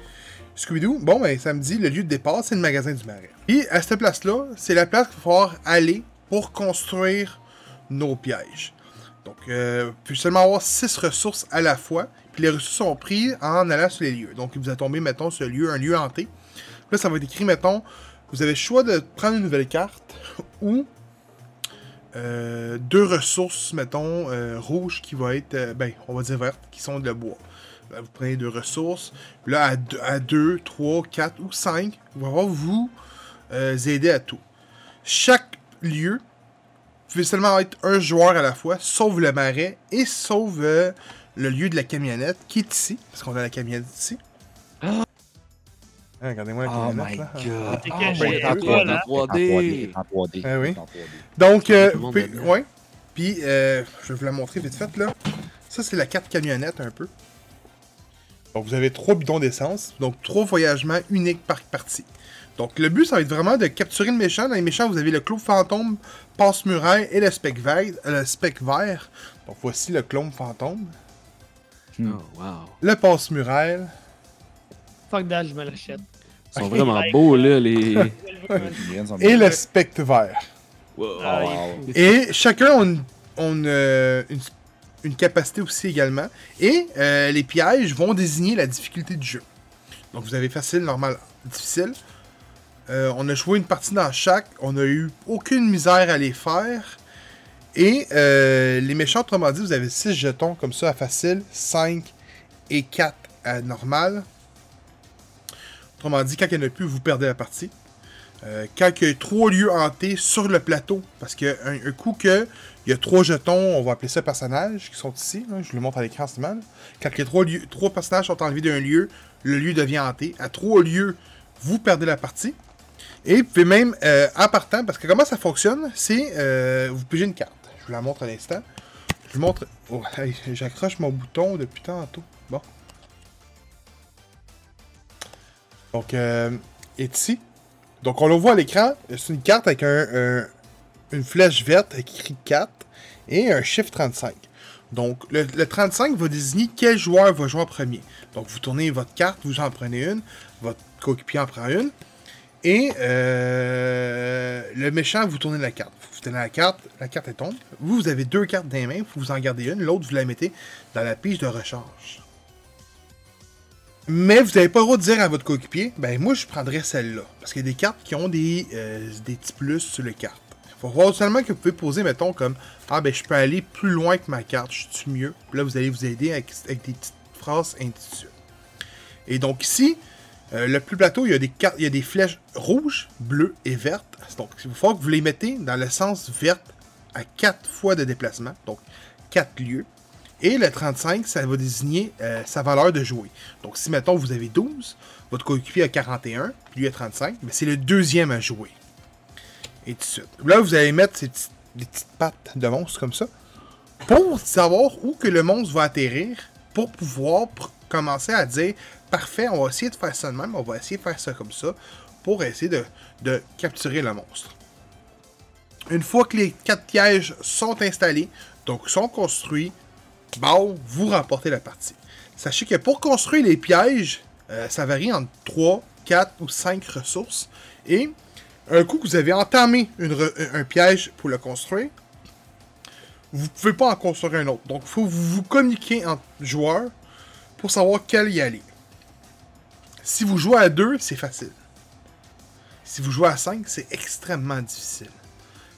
Scooby-Doo, bon, ben, ça me dit, le lieu de départ, c'est le magasin du marais. Et à cette place-là, c'est la place qu'il va falloir aller pour construire nos pièges. Donc, euh, vous pouvez seulement avoir 6 ressources à la fois, puis les ressources sont prises en allant sur les lieux. Donc, il vous a tombé, mettons, ce lieu, un lieu hanté. Là, ça va être écrit, mettons, vous avez le choix de prendre une nouvelle carte ou euh, deux ressources, mettons, euh, rouges qui vont être, euh, ben, on va dire vertes, qui sont de bois. Là, vous prenez deux ressources. Là, à deux- à 2, 3, 4 ou 5, on va voir vous euh, aider à tout. Chaque lieu, vous pouvez seulement être un joueur à la fois, sauf le marais et sauf euh, le lieu de la camionnette qui est ici, parce qu'on a la camionnette ici. Ah. Regardez-moi la Oh camionnette. my là. god. T'es Ah, caché, ouais, là. en 3D, Voilà. en 3D. En 3D. Ah oui. En 3D. Donc, euh, pouvez- là-dedans. ouais. Puis, euh, je vais vous la montrer vite fait, là. Ça, c'est la carte camionnette, un peu. Donc, vous avez trois bidons d'essence. Donc, trois voyagements uniques par partie. Donc, le but, ça va être vraiment de capturer le méchant. Dans les méchants, vous avez le clone fantôme, passe-muraille et le spec vert. le spec vert. Donc, voici le clone fantôme. Oh, wow. Le passe-muraille. Fuck that, je me l'achète. Ils sont vraiment beaux, là, les. Et le spectre vert. Wow. Ah, wow. Et chacun a une, ont une, euh, une- une capacité aussi également. Et euh, les pièges vont désigner la difficulté du jeu. Donc vous avez facile, normal, difficile. Euh, on a joué une partie dans chaque. On n'a eu aucune misère à les faire. Et euh, les méchants, autrement dit, vous avez 6 jetons comme ça à facile, 5 et 4 à normal. Autrement dit, quand il n'y en a plus, vous perdez la partie. Euh, quand il y a trois lieux hantés sur le plateau, parce qu'un un coup que il y a trois jetons, on va appeler ça personnages, qui sont ici, là, je vous le montre à l'écran, c'est mal. Quand les trois, lieux- trois personnages sont enlevés d'un lieu, le lieu devient hanté. À trois lieux, vous perdez la partie. Et vous pouvez même, euh, en partant, parce que comment ça fonctionne, c'est euh, vous pigez une carte. Je vous la montre à l'instant. Je vous montre. Oh, j'accroche mon bouton depuis tantôt. Bon. Donc, euh, est ici. Donc, on le voit à l'écran. C'est une carte avec un, un- une flèche verte avec écrit 4 et un chiffre 35. Donc, le, le 35 va désigner quel joueur va jouer en premier. Donc, vous tournez votre carte, vous en prenez une, votre coéquipier en prend une. Et euh, le méchant, vous tournez la carte. Vous tenez la carte, la carte elle tombe. Vous, vous avez deux cartes dans les mains, vous en gardez une, l'autre, vous la mettez dans la pige de recharge. Mais vous n'avez pas le droit de dire à votre coéquipier, ben moi je prendrais celle-là. Parce qu'il y a des cartes qui ont des, euh, des petits plus sur les cartes. Il faut voir seulement que vous pouvez poser, mettons, comme Ah ben je peux aller plus loin que ma carte, je suis mieux. Là, vous allez vous aider avec, avec des petites phrases, suite. Et donc ici, euh, le plus plateau, il y a des cartes, il y a des flèches rouges, bleues et vertes. Donc il falloir que vous les mettez dans le sens verte à 4 fois de déplacement. Donc 4 lieux. Et le 35, ça va désigner euh, sa valeur de jouer. Donc, si, mettons, vous avez 12, votre coéquipier a 41, puis lui a 35, mais c'est le deuxième à jouer. Et tout de suite. Là, vous allez mettre ces des petites pattes de monstre comme ça, pour savoir où que le monstre va atterrir, pour pouvoir commencer à dire, parfait, on va essayer de faire ça de même, on va essayer de faire ça comme ça, pour essayer de, capturer le monstre. Une fois que les quatre pièges sont installés, donc sont construits, bon, vous remportez la partie. Sachez que pour construire les pièges, euh, ça varie entre 3, 4 ou 5 ressources. Et un coup que vous avez entamé un piège pour le construire, vous ne pouvez pas en construire un autre. Donc, il faut vous communiquer entre joueurs pour savoir quel y aller. Si vous jouez à 2, c'est facile. Si vous jouez à 5, c'est extrêmement difficile.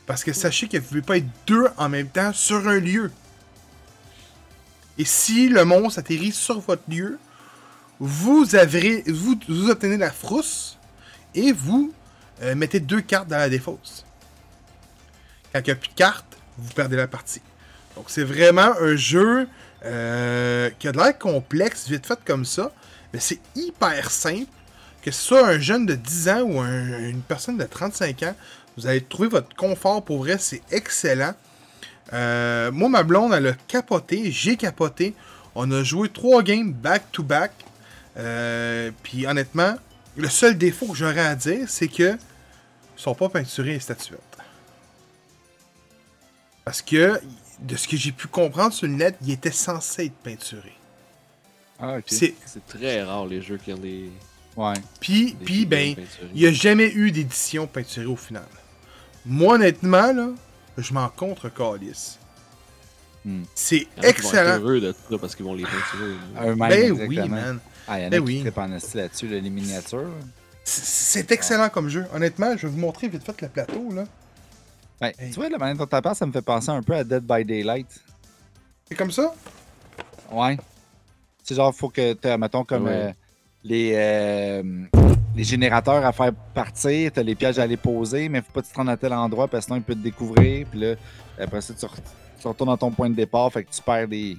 Parce que sachez que vous ne pouvez pas être deux en même temps sur un lieu. Et si le monstre atterrit sur votre lieu, vous obtenez la frousse et vous euh, mettez deux cartes dans la défausse. Quand il n'y a plus de cartes, vous perdez la partie. Donc c'est vraiment un jeu euh, qui a de l'air complexe, vite fait comme ça, mais c'est hyper simple. Que ce soit un jeune de 10 ans ou un- une personne de 35 ans, vous allez trouver votre confort pour vrai, c'est excellent. Euh, moi, ma blonde, elle a capoté, j'ai capoté. On a joué trois games back-to-back. Euh, Puis honnêtement, le seul défaut que j'aurais à dire, c'est que ils sont pas peinturés les statuettes. Parce que, de ce que j'ai pu comprendre sur le net, il était censé être peinturé. Ah. C'est C'est très rare les jeux qui ont des. Ouais. Puis, des puis ben, il n'y a jamais eu d'édition peinturée au final. Moi, honnêtement, là, je m'en contre calice. Hmm. C'est Il y en a qui vont être excellent. heureux de ça parce qu'ils vont les peinturer. Eux-mêmes, Ben oui, exactement. man. Ah, il y en a Ben qui oui. en là-dessus, là, les miniatures. C'est- excellent comme jeu. Honnêtement, je vais vous montrer vite fait le plateau, là. Ben, Hey. Tu vois, la manière dont tu ça me fait penser un peu à Dead by Daylight. C'est comme ça? Ouais. C'est genre, faut que tu mettons, comme Ouais. euh, les, euh, les générateurs à faire partir, tu as les pièges à aller poser, mais faut pas que tu te rendes à tel endroit parce que sinon il peut te découvrir. Puis là, après ça, tu, re- tu retournes dans ton point de départ, fait que tu perds des,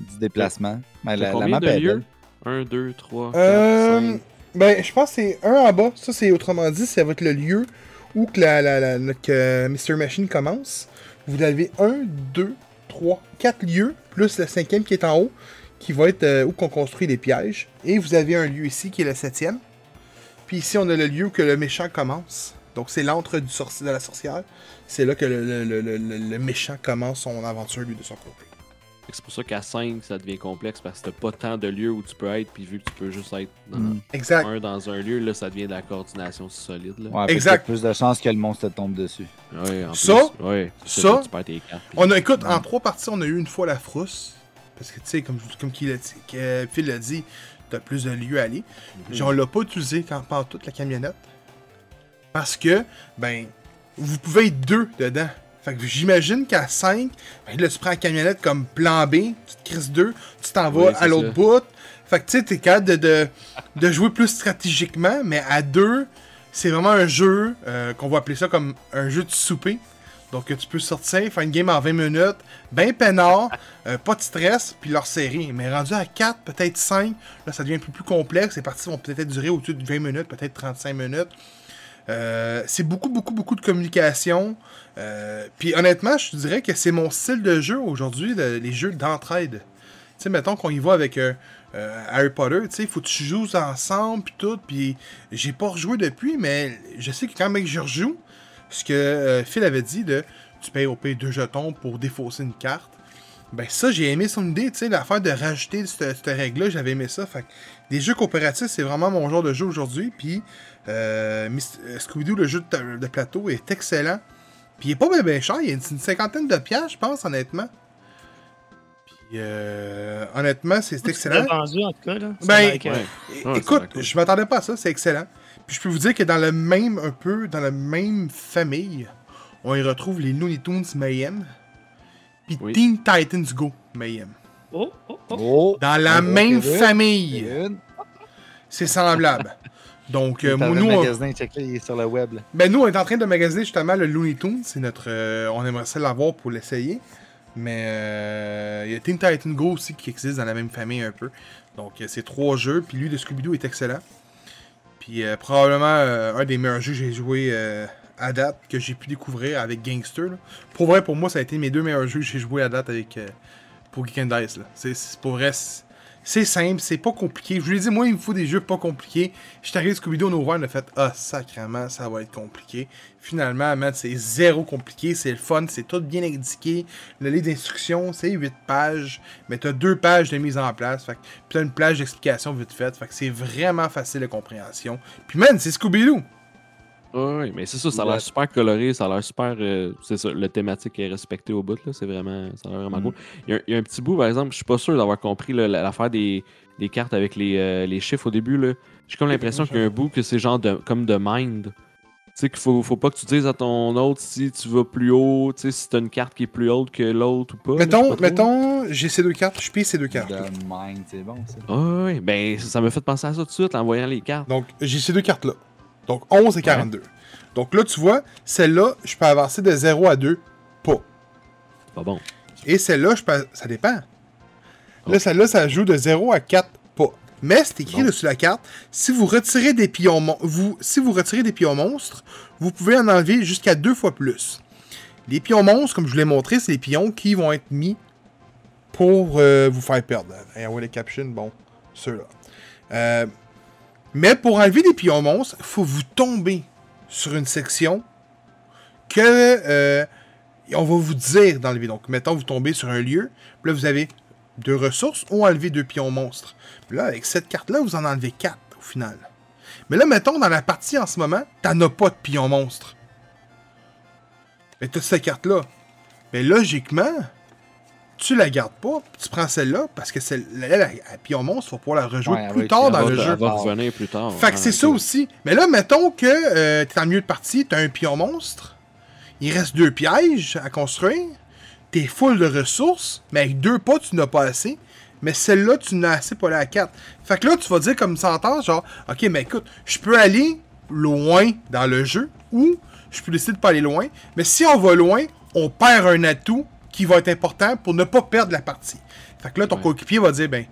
du déplacement. Mais la, la map de est lieux? belle. 1, 2, 3, 4, Euh, 5. ben, je pense que c'est un en bas. Ça, c'est autrement dit, ça va être le lieu où que la, la, la- notre euh, Mr. Machine commence. Vous avez un, deux, trois, quatre lieux, plus le cinquième qui est en haut, qui va être euh, où qu'on construit les pièges. Et vous avez un lieu ici qui est le septième. Puis ici, on a le lieu où que le méchant commence. Donc, c'est l'antre du sorci- de la sorcière. C'est là que le, le- le- le- méchant commence son aventure, lui, de son côté. C'est pour ça qu'à 5, ça devient complexe parce que t'as pas tant de lieux où tu peux être, puis vu que tu peux juste être dans Mm. Exact. un dans un lieu, là, ça devient de la coordination solide. Là. Ouais, Exact. t'as plus de chances que le monstre te tombe dessus. Ouais, en Ça, plus, ouais, ça, tu perds tes cartes. puis- On a, écoute, en trois parties, on a eu une fois la frousse. Parce que, tu sais, comme, comme a dit- que Phil l'a dit, t'as plus de lieux à aller. Puis on l'a pas utilisé quand part toute la camionnette. Parce que, ben, vous pouvez être deux dedans. Fait que j'imagine qu'à 5, ben là, tu prends la camionnette comme plan B, tu te crises deux, tu t'en vas Oui, à l'autre bout. Fait que, tu sais, t'es capable de, de, de jouer plus stratégiquement, mais à deux, c'est vraiment un jeu euh, qu'on va appeler ça comme un jeu de souper. Donc, tu peux sortir, faire une game en 20 minutes, ben peinard, euh, pas de stress, puis leur série. Mais rendu à 4, peut-être 5, là, ça devient un peu plus complexe. Les parties vont peut-être durer au-dessus de 20 minutes, peut-être 35 minutes. Euh, c'est beaucoup, beaucoup, beaucoup de communication. Euh, puis honnêtement, je te dirais que c'est mon style de jeu aujourd'hui, le- les jeux d'entraide. Tu sais, mettons qu'on y va avec Harry Potter, tu sais, il faut que tu joues ensemble, puis tout. Puis j'ai pas rejoué depuis, mais je sais que quand même je rejoue, ce que euh, Phil avait dit de tu payes au pire deux jetons pour défausser une carte. Ben ça, j'ai aimé son idée, tu sais, l'affaire de rajouter cette, cette règle-là, j'avais aimé ça. Fait que des jeux coopératifs, c'est vraiment mon genre de jeu aujourd'hui. Puis euh, euh, Scooby-Doo, le jeu de, de plateau, est excellent. Puis il est pas bien, bien cher, il y a une, une cinquantaine de piastres, je pense, honnêtement. Puis euh, honnêtement, c'est excellent. Vendu, en tout cas. Là. Ben, a l'air que- Ouais. É- Ouais, ça Écoute, je m'attendais pas à ça, c'est excellent. Puis je peux vous dire que dans le même, un peu, dans la même famille, on y retrouve les Looney Tunes Mayhem. Puis Oui. Teen Titans Go Mayhem. Oh, oh, oh. Oh! Dans la Oh, même famille. C'est semblable. Donc, Il est euh, moi, nous, on, il est sur le web. là. ben, nous, on est en train de magasiner justement le Looney Tunes. C'est notre. euh, on aimerait ça l'avoir pour l'essayer. Mais euh, il y a Teen Titan Go aussi qui existe dans la même famille un peu. Donc, euh, c'est trois jeux. Puis lui de Scooby-Doo est excellent. Puis euh, probablement euh, un des meilleurs jeux que j'ai joué euh, à date, que j'ai pu découvrir avec Gangster. Pour vrai, pour moi, ça a été mes deux meilleurs jeux que j'ai joué à date avec pour Geek and Dice. C'est, pour vrai, c'est simple, c'est pas compliqué. Je vous l'ai dit, moi, il me faut des jeux pas compliqués. Je suis arrivé Scooby-Doo, on a ouvert, on a fait Ah, sacrément, ça va être compliqué. Finalement, man, c'est zéro compliqué, c'est le fun, c'est tout bien indiqué. Le livre d'instructions, c'est 8 pages, mais t'as deux pages de mise en place. Fait puis t'as une plage d'explication vite faite. Fait que c'est vraiment facile de compréhension. Puis, man, c'est Scooby-Doo. Ouais, ouais, mais c'est ça, ça a l'air super coloré, ça a l'air super. euh, c'est ça, le thématique est respecté au bout, là. C'est vraiment. Ça a l'air vraiment Mm. cool. Il y, a, un- il y a un petit bout, par exemple, je suis pas sûr d'avoir compris l'affaire des, des cartes avec les, euh, les chiffres au début, là. J'ai comme l'impression qu'il y a un bout que c'est genre de, comme de mind. Tu sais qu'il faut, faut pas que tu dises à ton autre si tu vas plus haut, tu sais, si t'as une carte qui est plus haute que l'autre ou pas. là, Mettons, pas mettons, j'ai ces deux cartes, je paye ces deux cartes. The Mind, c'est bon ça. Ah ouais, ben ça ça m'a fait penser à ça tout de suite en voyant les cartes. Donc, j'ai ces deux cartes-là. Donc, 11 et 42. Donc là, tu vois, celle-là, je peux avancer de 0 à 2, pas. Pas bon. Et celle-là, je peux... ça dépend. Là, celle-là, ça joue de 0 à 4, pas. Mais c'est écrit Bon. dessus la carte, si vous retirez des pions, mon- vous, si vous retirez des pions monstres, vous pouvez en enlever jusqu'à deux fois plus. Les pions monstres, comme je vous l'ai montré, c'est les pions qui vont être mis pour euh, vous faire perdre. Et ouais, les captions, bon, ceux-là. Euh, mais pour enlever des pions monstres, il faut vous tomber sur une section que euh, on va vous dire d'enlever. Donc, mettons, vous tombez sur un lieu, puis là, vous avez deux ressources ou enlever deux pions monstres. Puis là, avec cette carte-là, vous en enlevez quatre au final. Mais là, mettons, dans la partie en ce moment, t'en as pas de pions monstres. Mais t'as cette carte-là. Mais logiquement, tu la gardes pas, puis tu prends celle-là, parce que celle là, la, la pion monstre, faut pouvoir la rejouer Ouais, plus avec- tard Elle dans va, le elle jeu. va revenir plus tard. Fait que Ah, c'est ça aussi. Mais là, mettons que euh, t'es en milieu de partie, t'as un pion monstre, il reste deux pièges à construire, t'es full de ressources, mais avec deux pas, tu n'as pas assez. Mais celle-là, tu n'as assez pour aller à 4. Fait que là, tu vas dire comme sentence, genre, ok, mais écoute, je peux aller loin dans le jeu, ou je peux décider de pas aller loin. Mais si on va loin, on perd un atout qui va être important pour ne pas perdre la partie. Fait que là, ton Ouais. coéquipier va dire, ben,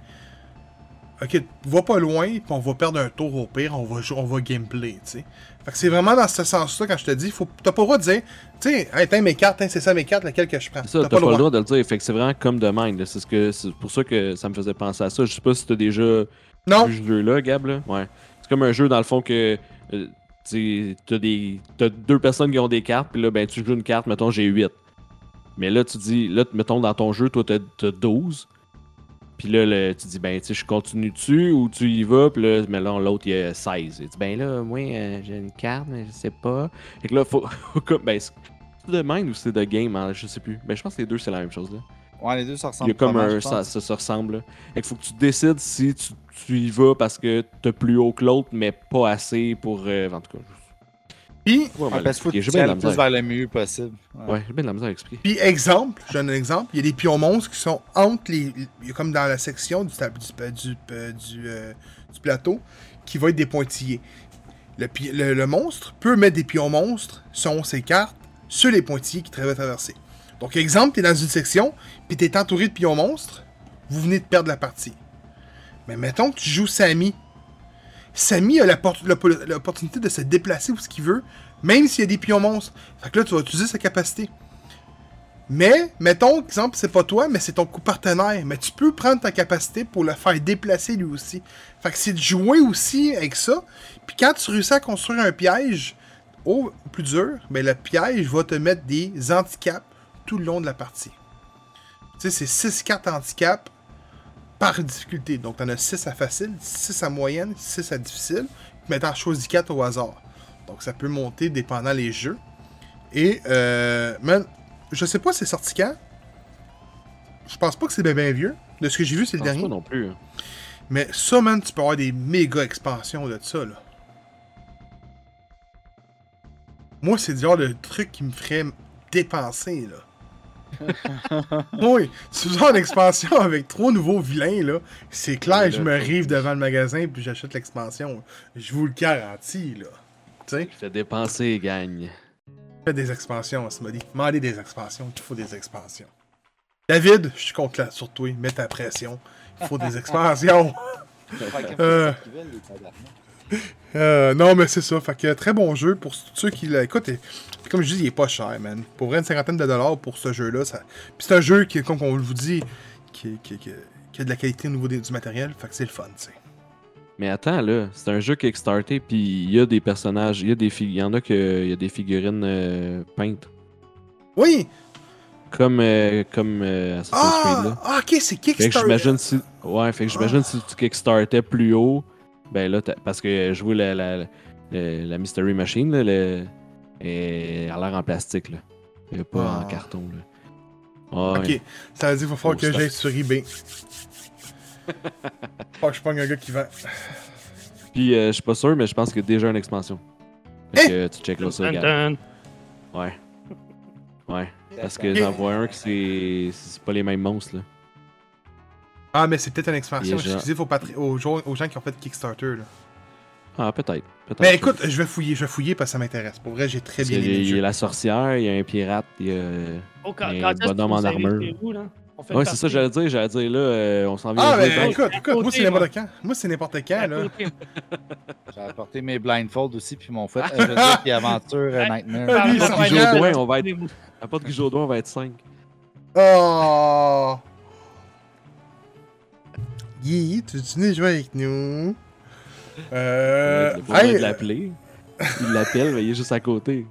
ok, va pas loin, puis on va perdre un tour au pire, on va, on va gameplay, tu sais. Fait que c'est vraiment dans ce sens-là, quand je te dis, faut, t'as pas le droit de dire, tu sais, hey, mes cartes, hein, c'est ça mes cartes, laquelle que je prends. C'est ça, t'as pas, le droit de le dire. Fait que c'est vraiment comme de mind. C'est ce que c'est pour ça que ça me faisait penser à ça. Je sais pas si t'as déjà Non, vu ce jeu-là, Gab. Là. Ouais. C'est comme un jeu dans le fond que euh, tu t'as des t'as deux personnes qui ont des cartes, puis là ben tu joues une carte, mettons j'ai 8. Mais là tu dis là mettons dans ton jeu toi t'as t'as 12. Puis là, tu dis ben tu sais je continue dessus ou tu y vas, puis là mais là l'autre il y a 16. Et tu dis ben là moi euh, j'ai une carte mais je sais pas. Fait que là faut ben c'est de mind ou c'est de game, hein, je sais plus. Ben je pense que les deux c'est la même chose là. Ouais, les deux, ça Il ressemble y a comme un. Ça, se ressemble. là. Fait qu'il faut que tu décides si tu, tu y vas parce que t'as plus haut que l'autre, mais pas assez pour. euh, en tout cas. Puis, je- Ouais, Ouais, parce faut que tu ailles plus vers le mieux possible. Ouais. Ouais, j'ai bien de la misère à expliquer. puis exemple, je donne un exemple, il y a des pions monstres qui sont entre les, il y a comme dans la section du, tab- du, du, euh, du, euh, du plateau, qui va être des pointillés. Le, pi- le, le monstre peut mettre des pions monstres, selon ses cartes, sur les pointillés qui va traverser. Donc, exemple, tu es dans une section, puis tu es entouré de pions monstres, vous venez de perdre la partie. Mais mettons que tu joues Samy. Samy a l'opportunité de se déplacer où ce qu'il veut, même s'il y a des pions monstres. Fait que là, tu vas utiliser sa capacité. Mais, mettons, exemple, c'est pas toi, mais c'est ton coup partenaire. Mais tu peux prendre ta capacité pour le faire déplacer lui aussi. Fait que c'est de jouer aussi avec ça. Puis quand tu réussis à construire un piège au plus dur, ben le piège va te mettre des handicaps tout le long de la partie. Tu sais, c'est 6 cartes handicap par difficulté. Donc, t'en as 6 à facile, 6 à moyenne, 6 à difficile. Mais t'en choisis 4 au hasard. Donc, ça peut monter dépendant les jeux. Et, euh, man, je sais pas c'est sorti quand. Je pense pas que c'est bien, bien vieux. De ce que j'ai vu, c'est le dernier. pas non plus. hein. Mais ça, man, tu peux avoir des méga expansions de ça, là. Moi, c'est le genre de truc qui me ferait dépenser, là. oui, c'est genre d'expansion avec trois nouveaux vilains, là. C'est clair, je me rive devant le magasin puis j'achète l'expansion. Je vous le garantis, là. Tu sais, Fais dépenser, gagne. fais des expansions, ça m'a dit. Demandez des expansions, il faut des expansions. David, je suis contre là, sur toi, mets ta pression. Il faut des expansions. Euh. Euh, non, mais c'est ça. Fait que très bon jeu pour ceux qui l'écoutent. Comme je dis, il est pas cher, man. Pour vrai, une cinquantaine de dollars pour ce jeu-là. Ça... Puis c'est un jeu qui, comme on vous dit, qui, qui- qui- qui a de la qualité au niveau des- du matériel. Fait que c'est le fun, tu sais. Mais attends, là, c'est un jeu Kickstarter, puis il y a des personnages, il y, a des il y en a que il y a des figurines euh, peintes. Oui! Comme, euh, comme euh, Assassin's Creed, Ah! là. ah, ok, c'est Fait que Kickstarter. j'imagine si. Ouais, fait que j'imagine Ah. si tu kickstartais plus haut, ben là, t'as- parce que jouer la, la, la, la Mystery Machine, là, le, elle a l'air en plastique, là. Elle est pas Ah. en carton, là. Ah, Ok, ouais. ça veut dire qu'il va falloir Oh, que j'aille sur eBay. Faut que je pogne un gars qui vend. Puis euh, je suis pas sûr, mais je pense qu'il y a déjà une expansion. Eh! Fait que tu check là ça, dun. Ouais. Ouais. Parce que j'en vois un que c'est. C'est pas les mêmes monstres, là. Ah, mais c'est peut-être une expansion exclusive aux, patri- aux, gens, aux gens qui ont fait Kickstarter. Là. Ah, peut-être. Mais écoute, je vais fouiller, je vais fouiller parce que ça m'intéresse. Pour vrai, j'ai très Parce bien aimé il y a la sorcière, il y a un pirate, il y a. Oh, quand, Un bonhomme en armure. vous, là? Ouais, c'est ça, j'allais dire. J'allais dire, là, euh, on s'en vient. Ah, ben écoute, écoute, moi c'est n'importe quand. Moi c'est n'importe quand, là. J'ai apporté mes blindfolds aussi, puis mon fait euh, je veux dire, puis Aventure euh, Ah, Nightmare. vient. Guijaudoin, on va être. On va être 5. Oh! Guy, tu venais jouer avec nous? Euh. va hey, l'appeler. Il l'appelle, mais il est juste à côté.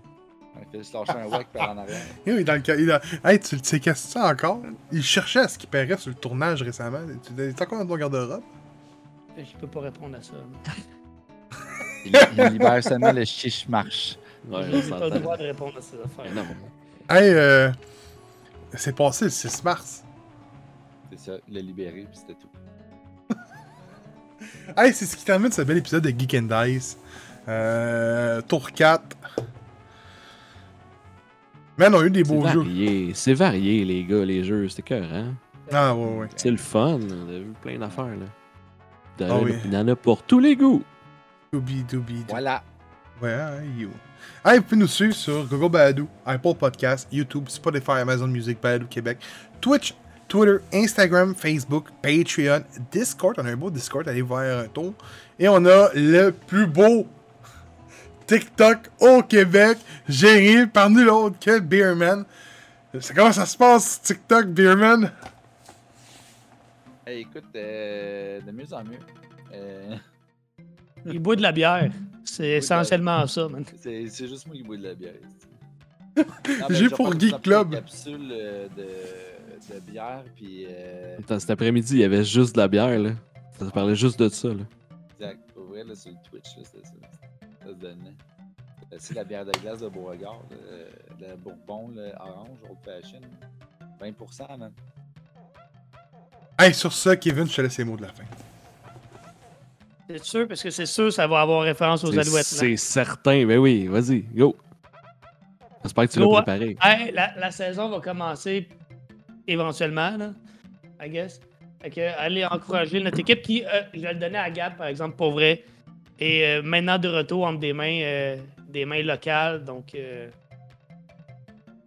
Il fait juste lâcher un wack par en arrière. il est dans le il a- Hey, tu tu sais qu'est-ce que c'est encore? Il cherchait à ce qu'il paierait sur le tournage récemment. Tu es encore dans ton garde-robe? Je peux pas répondre à ça. Il, il libère seulement le chiche marche. Ouais, J'ai pas le droit de répondre à ces affaires. Non. Hey, euh. C'est passé le 6 mars. C'est ça, le libérer, puis c'était tout. Hey, c'est ce qui termine ce bel épisode de Geek and Dice. Euh, tour 4. Man, on a eu des beaux jeux. C'est varié, les gars, les jeux. C'était cœur, hein? Ah, ouais, ouais. C'est le fun. On a vu plein d'affaires, là. Il y en a- Ah oui. Il y en a pour tous les goûts. Doobie, doobie, doobie. Voilà. Ouais, hein, you. Hey, vous pouvez nous suivre sur Google Balado, Apple Podcast, YouTube, Spotify, Amazon Music, Balado Québec, Twitch, Twitter, Instagram, Facebook, Patreon, Discord. On a un beau Discord, allez voir un tour. Et on a le plus beau TikTok au Québec, géré par nul autre que Beerman. C'est comment ça se passe, TikTok, Beerman? Hey, écoute, euh, de mieux en mieux. Euh, Il boit de la bière. C'est essentiellement ça, man. c'est c'est juste moi qui bois de la bière. Non, mais J'ai pour Geek une Club. capsule euh, de, de bière, puis euh, Attends, Cet après-midi, il y avait juste de la bière, là. Ça parlait juste de ça, là. exact. Pour vrai, là, sur le Twitch, là, c'était ça. Ça se donnait. Euh, C'est la bière de glace de Beauregard, euh, le Bourbon, le orange, old fashion. 20%, man. Hey, sur ça, Kevin, je te laisse les mots de la fin. C'est sûr, parce que c'est sûr ça va avoir référence aux C'est- alouettes. là. C'est certain. Ben oui, vas-y, go. J'espère que tu l'as préparé. Hey, la, la saison va commencer éventuellement, là, I guess. Fait que, allez encourager notre équipe qui, euh, je vais le donner à Gab, par exemple, pour vrai. Et euh, maintenant de retour entre des mains, euh, des mains locales. Donc, euh,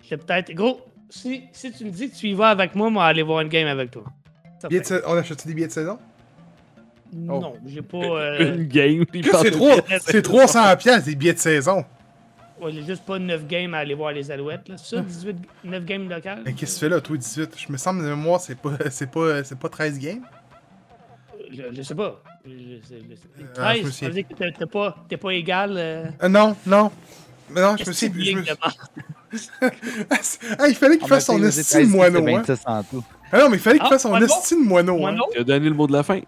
je vais peut-être. Gros, si, si tu me dis que tu y vas avec moi, moi, aller voir une game avec toi. De sa- On achète des billets de saison? Non, j'ai pas. euh, Une game. C'est de- trois- c'est 300 pièces des billets de saison. Ouais, j'ai juste pas 9 games à aller voir les Alouettes. Là. C'est ça, 18, 9 games locales? Mais qu'est-ce que tu fais là, toi, 18? Je me semble de mémoire, c'est pas, c'est pas, c'est pas 13 games? Je, je sais pas. Je, je- je- Euh, 13, je me ça veut dire que t'es- pas, t'es pas égal. euh, Euh, non, non. Mais non, je me suis. que tu je me-? Ah, il fallait qu'il On fasse son estime moineau, hein. 26 en tout. Ah non, mais il fallait qu'il Ah, fasse son estime moineau, hein. Moineau? Il a donné le mot de la fin. Hein?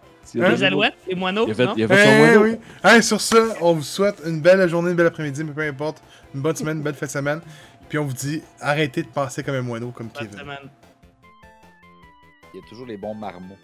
Les Alouettes, les moineaux, Il son Eh moineau. oui. Hey, sur ça, on vous souhaite une belle journée, une belle après-midi, mais peu importe. Une bonne semaine, une belle fin de semaine. Puis on vous dit, arrêtez de penser comme un moineau, comme Bonne Kevin. semaine. Il y a toujours les bons marmots.